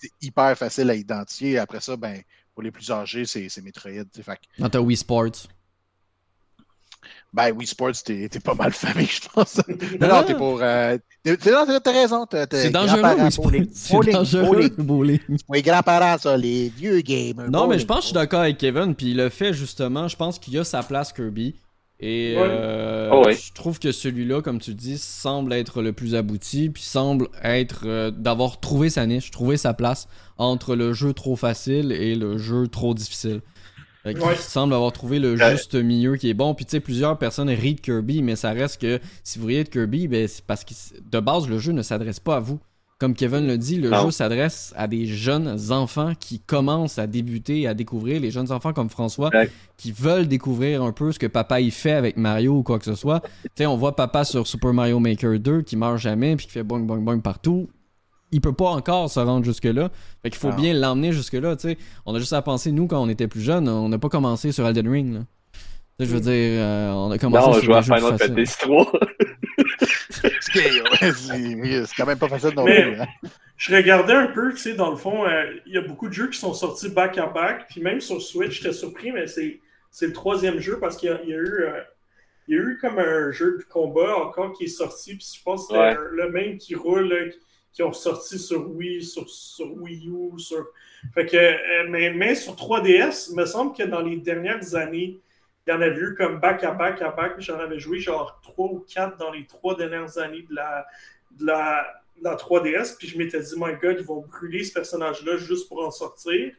c'est hyper facile à identifier. Après ça, ben, pour les plus âgés, c'est Metroid. Fait. Non, t'as Wii Sports. Ben, Wii Sports, t'es pas mal famille, je pense. non, non, t'es pour. Euh, t'as raison. C'est dangereux, Wii Sports. C'est dangereux, bowling. Pour les grands-parents, ça, les vieux gamers. Non, mais je pense que je suis d'accord avec Kevin. Puis le fait, justement, je pense qu'il y a sa place Kirby. Et euh, oh, je trouve que celui-là, comme tu dis, semble être le plus abouti, puis semble être euh, d'avoir trouvé sa niche, trouvé sa place entre le jeu trop facile et le jeu trop difficile. Il semble avoir trouvé le juste milieu qui est bon. Puis tu sais, plusieurs personnes rient de Kirby, mais ça reste que si vous riez de Kirby, ben, c'est parce que de base, le jeu ne s'adresse pas à vous. Comme Kevin le dit, le jeu s'adresse à des jeunes enfants qui commencent à débuter, à découvrir, les jeunes enfants comme François, qui veulent découvrir un peu ce que papa y fait avec Mario ou quoi que ce soit. Tu on voit papa sur Super Mario Maker 2 qui meurt jamais puis qui fait bang bang bang partout. Il peut pas encore se rendre jusque-là. Fait qu'il faut bien l'emmener jusque-là, tu On a juste à penser, nous, quand on était plus jeunes, on n'a pas commencé sur Elden Ring, là. Je veux dire, euh, on a commencé non, sur des jeux Final Fantasy 3. c'est quand même pas facile non plus. Hein. Je regardais un peu, tu sais, dans le fond, euh, il y a beaucoup de jeux qui sont sortis back-à-back. Puis même sur Switch, j'étais surpris, mais c'est le troisième jeu parce qu'il y, a eu. Euh, il y a eu comme un jeu de combat encore qui est sorti, puis je pense que c'est le même qui roule, qui ont sorti sur Wii, sur, sur Wii U, sur... Fait que, mais, mais sur 3DS, il me semble que dans les dernières années, il y en a vu comme back à back à back. J'en avais joué genre 3 ou 4 dans les 3 dernières années de la, de la, la 3DS. Puis je m'étais dit, my god, ils vont brûler ce personnage-là juste pour en sortir.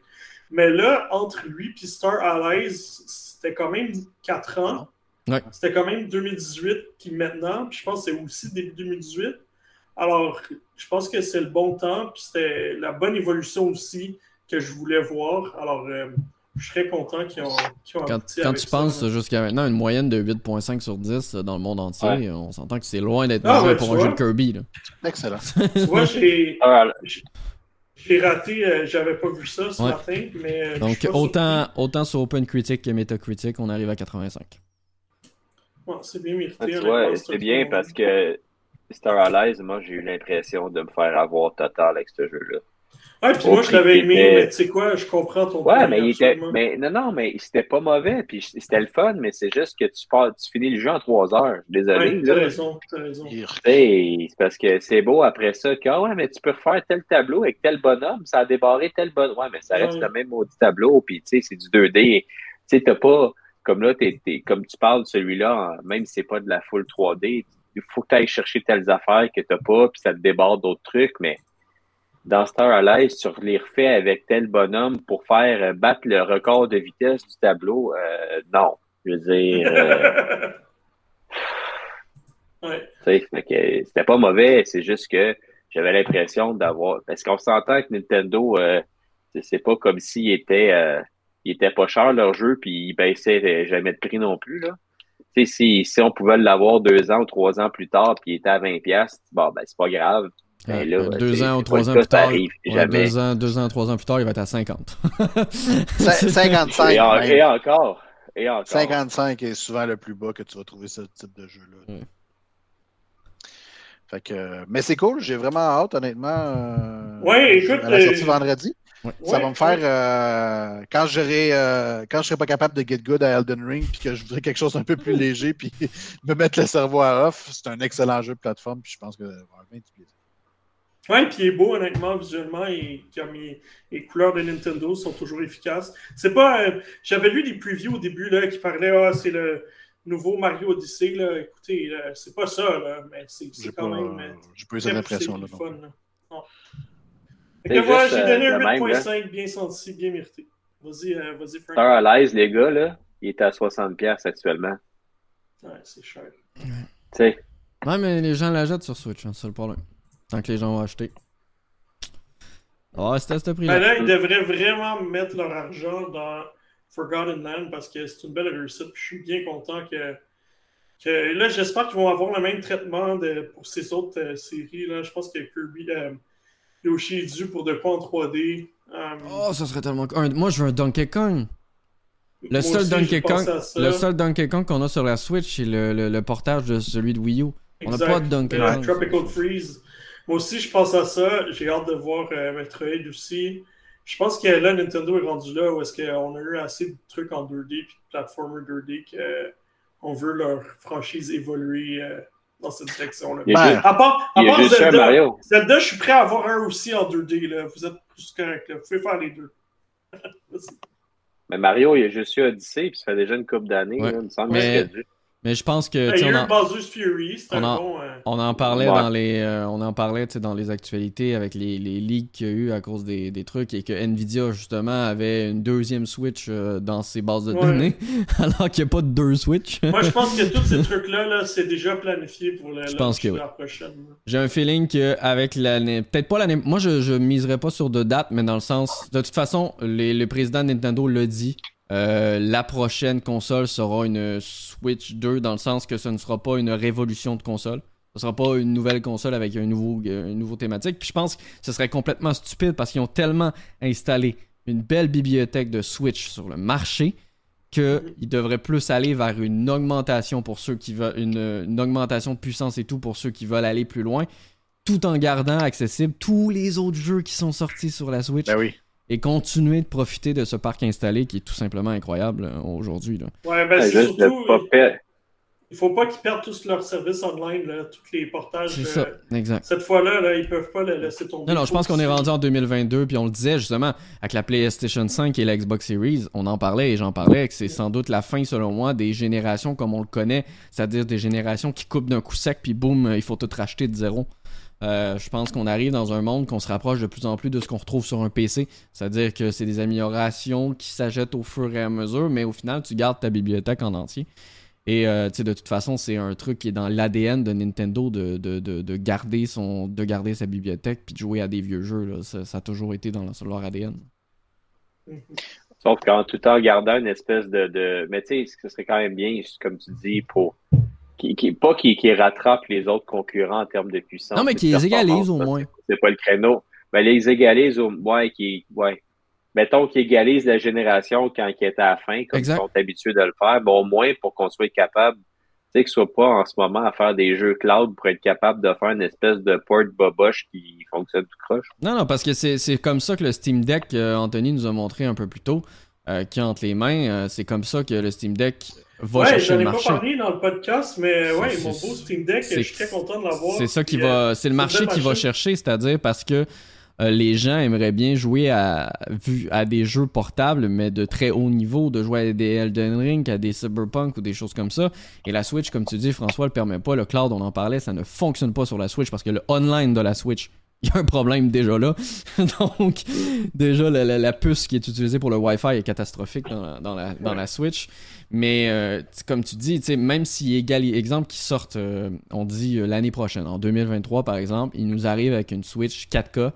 Mais là, entre lui et Star Allies, c'était quand même 4 ans. C'était quand même 2018 qui maintenant. Puis je pense que c'est aussi début 2018. Alors, je pense que c'est le bon temps. Puis c'était la bonne évolution aussi que je voulais voir. Alors, euh, je serais content qu'ils ont, Quand, quand tu penses jusqu'à maintenant une moyenne de 8.5 sur 10 dans le monde entier, on s'entend que c'est loin d'être ah, pour un jeu de Kirby. Là. Excellent. tu vois, j'ai. J'ai raté, euh, j'avais pas vu ça ce matin, mais. Euh, Donc autant, autant sur OpenCritic que Metacritic, on arrive à 85. c'est bien mérité. Ah, c'est bien parce que Star Allies, moi j'ai eu l'impression de me faire avoir total avec ce jeu-là. Ouais, puis moi, je l'avais aimé, mais tu sais quoi, je comprends ton Ouais, mais il était. Mais non, non, mais c'était pas mauvais, puis c'était le fun, mais c'est juste que tu, pars, tu finis le jeu en trois heures. Désolé. Ouais, t'as raison, t'as raison. C'est parce que c'est beau après ça, que, ah ouais, mais tu peux refaire tel tableau avec tel bonhomme, ça a débarré tel bonhomme. Ouais, mais ça reste le même maudit tableau, puis tu sais, c'est du 2D. Tu sais, t'as pas. Comme là, t'es, comme tu parles de celui-là, même si c'est pas de la full 3D, il faut que tu ailles chercher telles affaires que t'as pas, puis ça te déborde d'autres trucs, mais dans Star Allies, tu les refais avec tel bonhomme pour faire euh, battre le record de vitesse du tableau. Euh, non. Je veux dire. Euh, ouais. C'était pas mauvais, c'est juste que j'avais l'impression d'avoir. Parce qu'on s'entend que Nintendo, c'est pas comme s'il était, il était pas cher leur jeu, puis il baissait jamais de prix non plus. Là. Si, si on pouvait l'avoir deux ans ou trois ans plus tard, puis il était à 20$, bon, ben, c'est pas grave. Ben deux ans ou trois ans plus tard, deux, ans, deux ans, trois ans plus tard, il va être à 50. 55. Et, encore. Et encore. 55 est souvent le plus bas que tu vas trouver ce type de jeu-là. Fait que, mais c'est cool, j'ai vraiment hâte, honnêtement. Euh, ouais, écoute. À la sortie euh, vendredi. Ça va me faire euh, quand j'aurai euh, quand je serai pas capable de get good à Elden Ring puis que je voudrais quelque chose un peu plus léger puis me mettre le cerveau à off, c'est un excellent jeu de plateforme puis je pense que va avoir bien du plaisir. Ouais, puis il est beau, honnêtement, visuellement, et comme les couleurs de Nintendo sont toujours efficaces. C'est pas. Euh, j'avais lu des previews au début là, qui parlaient, ah, c'est le nouveau Mario Odyssey. Là. Écoutez, c'est pas ça, là, mais c'est quand même. Euh, j'ai pas eu cette impression là. Fun, là. Fait que voilà, j'ai donné un 8.5 bien senti, bien mérité. Vas-y, euh, vas-y, Frank. Star Allies, les gars, là, il est à 60$ actuellement. Ouais, c'est cher. Tu sais. Ouais, mais les gens l'achètent sur Switch, hein, c'est le problème. Tant que les gens vont acheter. Ah, c'était à ce prix-là. Ben là, ils devraient vraiment mettre leur argent dans Forgotten Land parce que c'est une belle réussite. je suis bien content que. que là, j'espère qu'ils vont avoir le même traitement de, pour ces autres euh, séries. Là. Je pense que Kirby. Euh, Yoshi est dû pour de quoi en 3D. Euh, oh, ça serait tellement. moi, je veux un Donkey Kong. Le seul, Donkey Kong, le seul Donkey Kong qu'on a sur la Switch, c'est le, le, portage de celui de Wii U. On n'a pas de Donkey Kong. Tropical Freeze. Moi aussi, je pense à ça. J'ai hâte de voir euh, Metroid aussi. Je pense que là, Nintendo est rendu là où est-ce qu'on a eu assez de trucs en 2D et de platformer 2D qu'on veut leur franchise évoluer euh, dans cette direction-là. Ben, à part, à part Zelda, Mario. Zelda, je suis prêt à avoir un aussi en 2D. Là. Vous êtes plus correct. Là. Vous pouvez faire les deux. mais Mario, il a juste eu Odyssey, puis ça fait déjà une couple d'années. Ouais. Il me semble mais... Mais je pense que. Il y a eu Bowser's Fury, un bon. Euh, on en parlait dans les, euh, on en parlait dans les actualités avec les, les leaks qu'il y a eu à cause des, des, trucs et que Nvidia justement avait une deuxième Switch euh, dans ses bases de données, alors qu'il n'y a pas de deux Switch. Moi, je pense que tous ces trucs-là, -là, c'est déjà planifié pour la, je pense que la prochaine. J'ai un feeling qu'avec l'année. Peut-être pas l'année. Moi, je, je miserais pas sur de date, mais dans le sens. De toute façon, les, le président de Nintendo l'a dit. Euh, la prochaine console sera une Switch 2 dans le sens que ce ne sera pas une révolution de console. Ce ne sera pas une nouvelle console avec un nouveau, euh, nouveau thématique. Puis je pense que ce serait complètement stupide parce qu'ils ont tellement installé une belle bibliothèque de Switch sur le marché qu'ils devraient plus aller vers une augmentation pour ceux qui veulent une, augmentation de puissance et tout pour ceux qui veulent aller plus loin, tout en gardant accessible tous les autres jeux qui sont sortis sur la Switch. Ben et continuer de profiter de ce parc installé qui est tout simplement incroyable euh, aujourd'hui. Ouais, ben c'est surtout. Pas il faut pas qu'ils perdent tous leurs services online, tous les portages. C'est ça, euh, exact. Cette fois-là, là, ils peuvent pas le laisser tomber. Non, non, je pense qu'on est rendu en 2022, puis on le disait justement, avec la PlayStation 5 et la Xbox Series, on en parlait et j'en parlais, que c'est sans doute la fin, selon moi, des générations comme on le connaît, c'est-à-dire des générations qui coupent d'un coup sec, puis boum, il faut tout racheter de zéro. Euh, je pense qu'on arrive dans un monde qu'on se rapproche de plus en plus de ce qu'on retrouve sur un PC. C'est-à-dire que c'est des améliorations qui s'ajoutent au fur et à mesure, mais au final, tu gardes ta bibliothèque en entier. Et euh, de toute façon, c'est un truc qui est dans l'ADN de Nintendo de, de, garder son, de garder sa bibliothèque puis de jouer à des vieux jeux. Ça, a toujours été dans leur ADN. Sauf qu'en tout en gardant une espèce de. de... Mais tu sais, ce serait quand même bien, comme tu dis, pour qui, pas qui, qui, rattrape les autres concurrents en termes de puissance. Non, mais qui les égalise au moins. C'est pas le créneau. Mais les égalise au moins, qui, ouais. Mettons qu'ils égalisent la génération quand ils étaient à la fin, comme ils sont habitués de le faire, mais au moins pour qu'on soit capable, tu sais, qu'ils soient pas en ce moment à faire des jeux cloud pour être capable de faire une espèce de port boboche qui fonctionne tout croche. Non, non, parce que c'est comme ça que le Steam Deck, euh, Anthony nous a montré un peu plus tôt, euh, qui entre les mains, euh, c'est comme ça que le Steam Deck va ouais, chercher le marché. j'en ai pas parlé dans le podcast, mais ouais, mon beau Steam Deck, je suis très content de l'avoir. C'est ça qui va, c'est le marché qui va chercher, c'est-à-dire parce que euh, les gens aimeraient bien jouer à, à des jeux portables, mais de très haut niveau, de jouer à des Elden Ring, à des Cyberpunk ou des choses comme ça. Et la Switch, comme tu dis, François, le permet pas. Le cloud, on en parlait, ça ne fonctionne pas sur la Switch parce que le online de la Switch il y a un problème déjà là. Donc, déjà, la, puce qui est utilisée pour le Wi-Fi est catastrophique dans, la, Switch. Mais euh, comme tu dis, même si égal, exemple qui sortent, euh, on dit euh, l'année prochaine, en 2023 par exemple, il nous arrive avec une Switch 4K.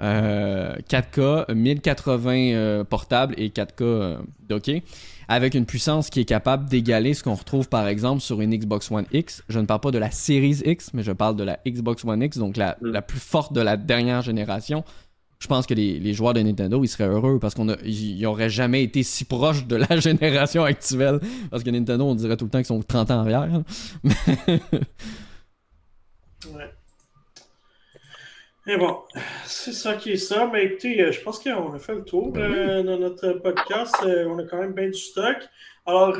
4K, 1080 portable et 4K docké avec une puissance qui est capable d'égaler ce qu'on retrouve par exemple sur une Xbox One X. Je ne parle pas de la Series X, mais je parle de la Xbox One X, donc la, mm. plus forte de la dernière génération. Je pense que les, joueurs de Nintendo, ils seraient heureux parce qu'on n'auraient jamais été si proches de la génération actuelle. Parce que Nintendo, on dirait tout le temps qu'ils sont 30 ans en arrière. ouais. Et bon, c'est ça qui est ça. Mais écoutez, euh, je pense qu'on a fait le tour ben euh, dans notre podcast. Euh, on a quand même bien du stock. Alors,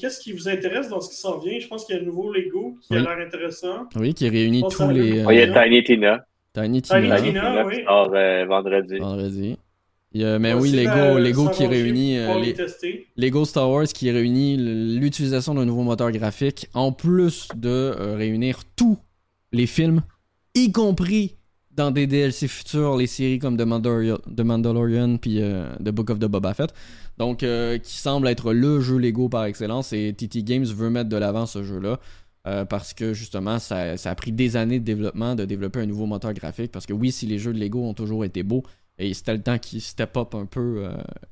qu'est-ce qui vous intéresse dans ce qui s'en vient? Je pense qu'il y a un nouveau Lego qui a l'air intéressant. Oui, qui réunit tous les. il y a Tiny Tina. Tiny Tiny Tina. Oui. euh, vendredi. Vendredi. Il y a- mais oui, Lego, Lego qui réunit euh, les. Lego Star Wars qui réunit l'utilisation d'un nouveau moteur graphique en plus de euh, réunir tous les films, y compris dans des DLC futurs, les séries comme The, Mandalorian, puis euh, The Book of the Boba Fett. Donc, euh, qui semble être le jeu Lego par excellence et TT Games veut mettre de l'avant ce jeu-là. euh, parce que justement, ça, a pris des années de développement de développer un nouveau moteur graphique. Parce que oui, si les jeux de Lego ont toujours été beaux, et c'était le temps qu'ils step up un peu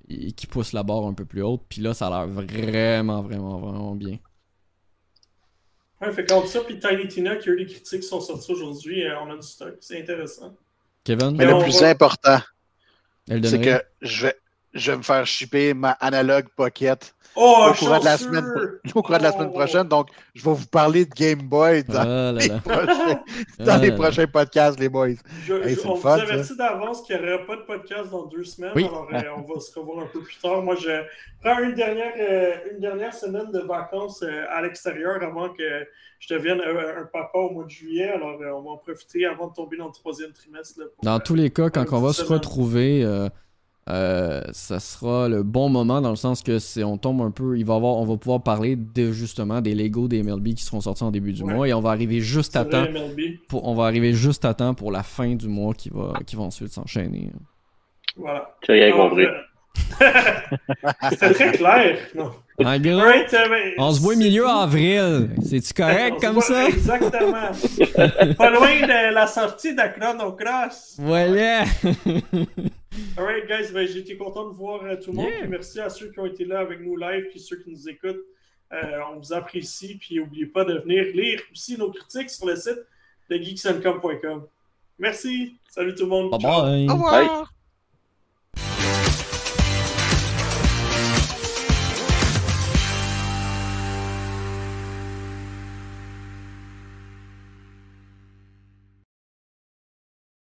et qu'ils poussent la barre un peu plus haute. Puis là, ça a l'air vraiment, vraiment, vraiment bien. Ouais, fait comme ça, puis Tiny Tina, qui a eu les critiques qui sont sorties aujourd'hui, euh, on a du stock. C'est intéressant. Kevin, Mais Mais le plus va- important, c'est que je vais, je vais me faire shipper ma Analog Pocket Oh, au courant de la semaine, au courant de la semaine prochaine. Donc, je vais vous parler de Game Boy dans, Ah là les, Ah les là prochains podcasts, les boys. Je, Hey, je- c'est on le vous avertit d'avance qu'il n'y aura pas de podcast dans deux semaines, Oui. alors euh, on va se revoir un peu plus tard. Moi, je prends une dernière, euh, une dernière semaine de vacances euh, à l'extérieur avant que je devienne un papa au mois de juillet, alors euh, on va en profiter avant de tomber dans le troisième trimestre. là, pour, Dans euh, tous les cas, quand on va se retrouver, euh, ça sera le bon moment dans le sens que c'est on tombe un peu, il va avoir, on va pouvoir parler de justement des Lego des MLB qui seront sortis en début du Ouais. mois et on va arriver juste à temps pour, on va arriver juste à temps pour la fin du mois qui va, qui va ensuite s'enchaîner. Voilà. Tu as rien compris. euh, C'était très clair. Non. Gros, on se voit milieu avril. C'est-tu correct On comme ça? Exactement. Pas loin de la sortie de Chrono Cross. Voilà! Alright, guys, ben, j'ai été content de voir euh, tout le monde. Yeah. Merci à ceux qui ont été là avec nous live, puis ceux qui nous écoutent. Euh, on vous apprécie, puis n'oubliez pas de venir lire aussi nos critiques sur le site de geeksencom.com. Merci. Salut tout le monde. Bye Ciao. bye! Au revoir!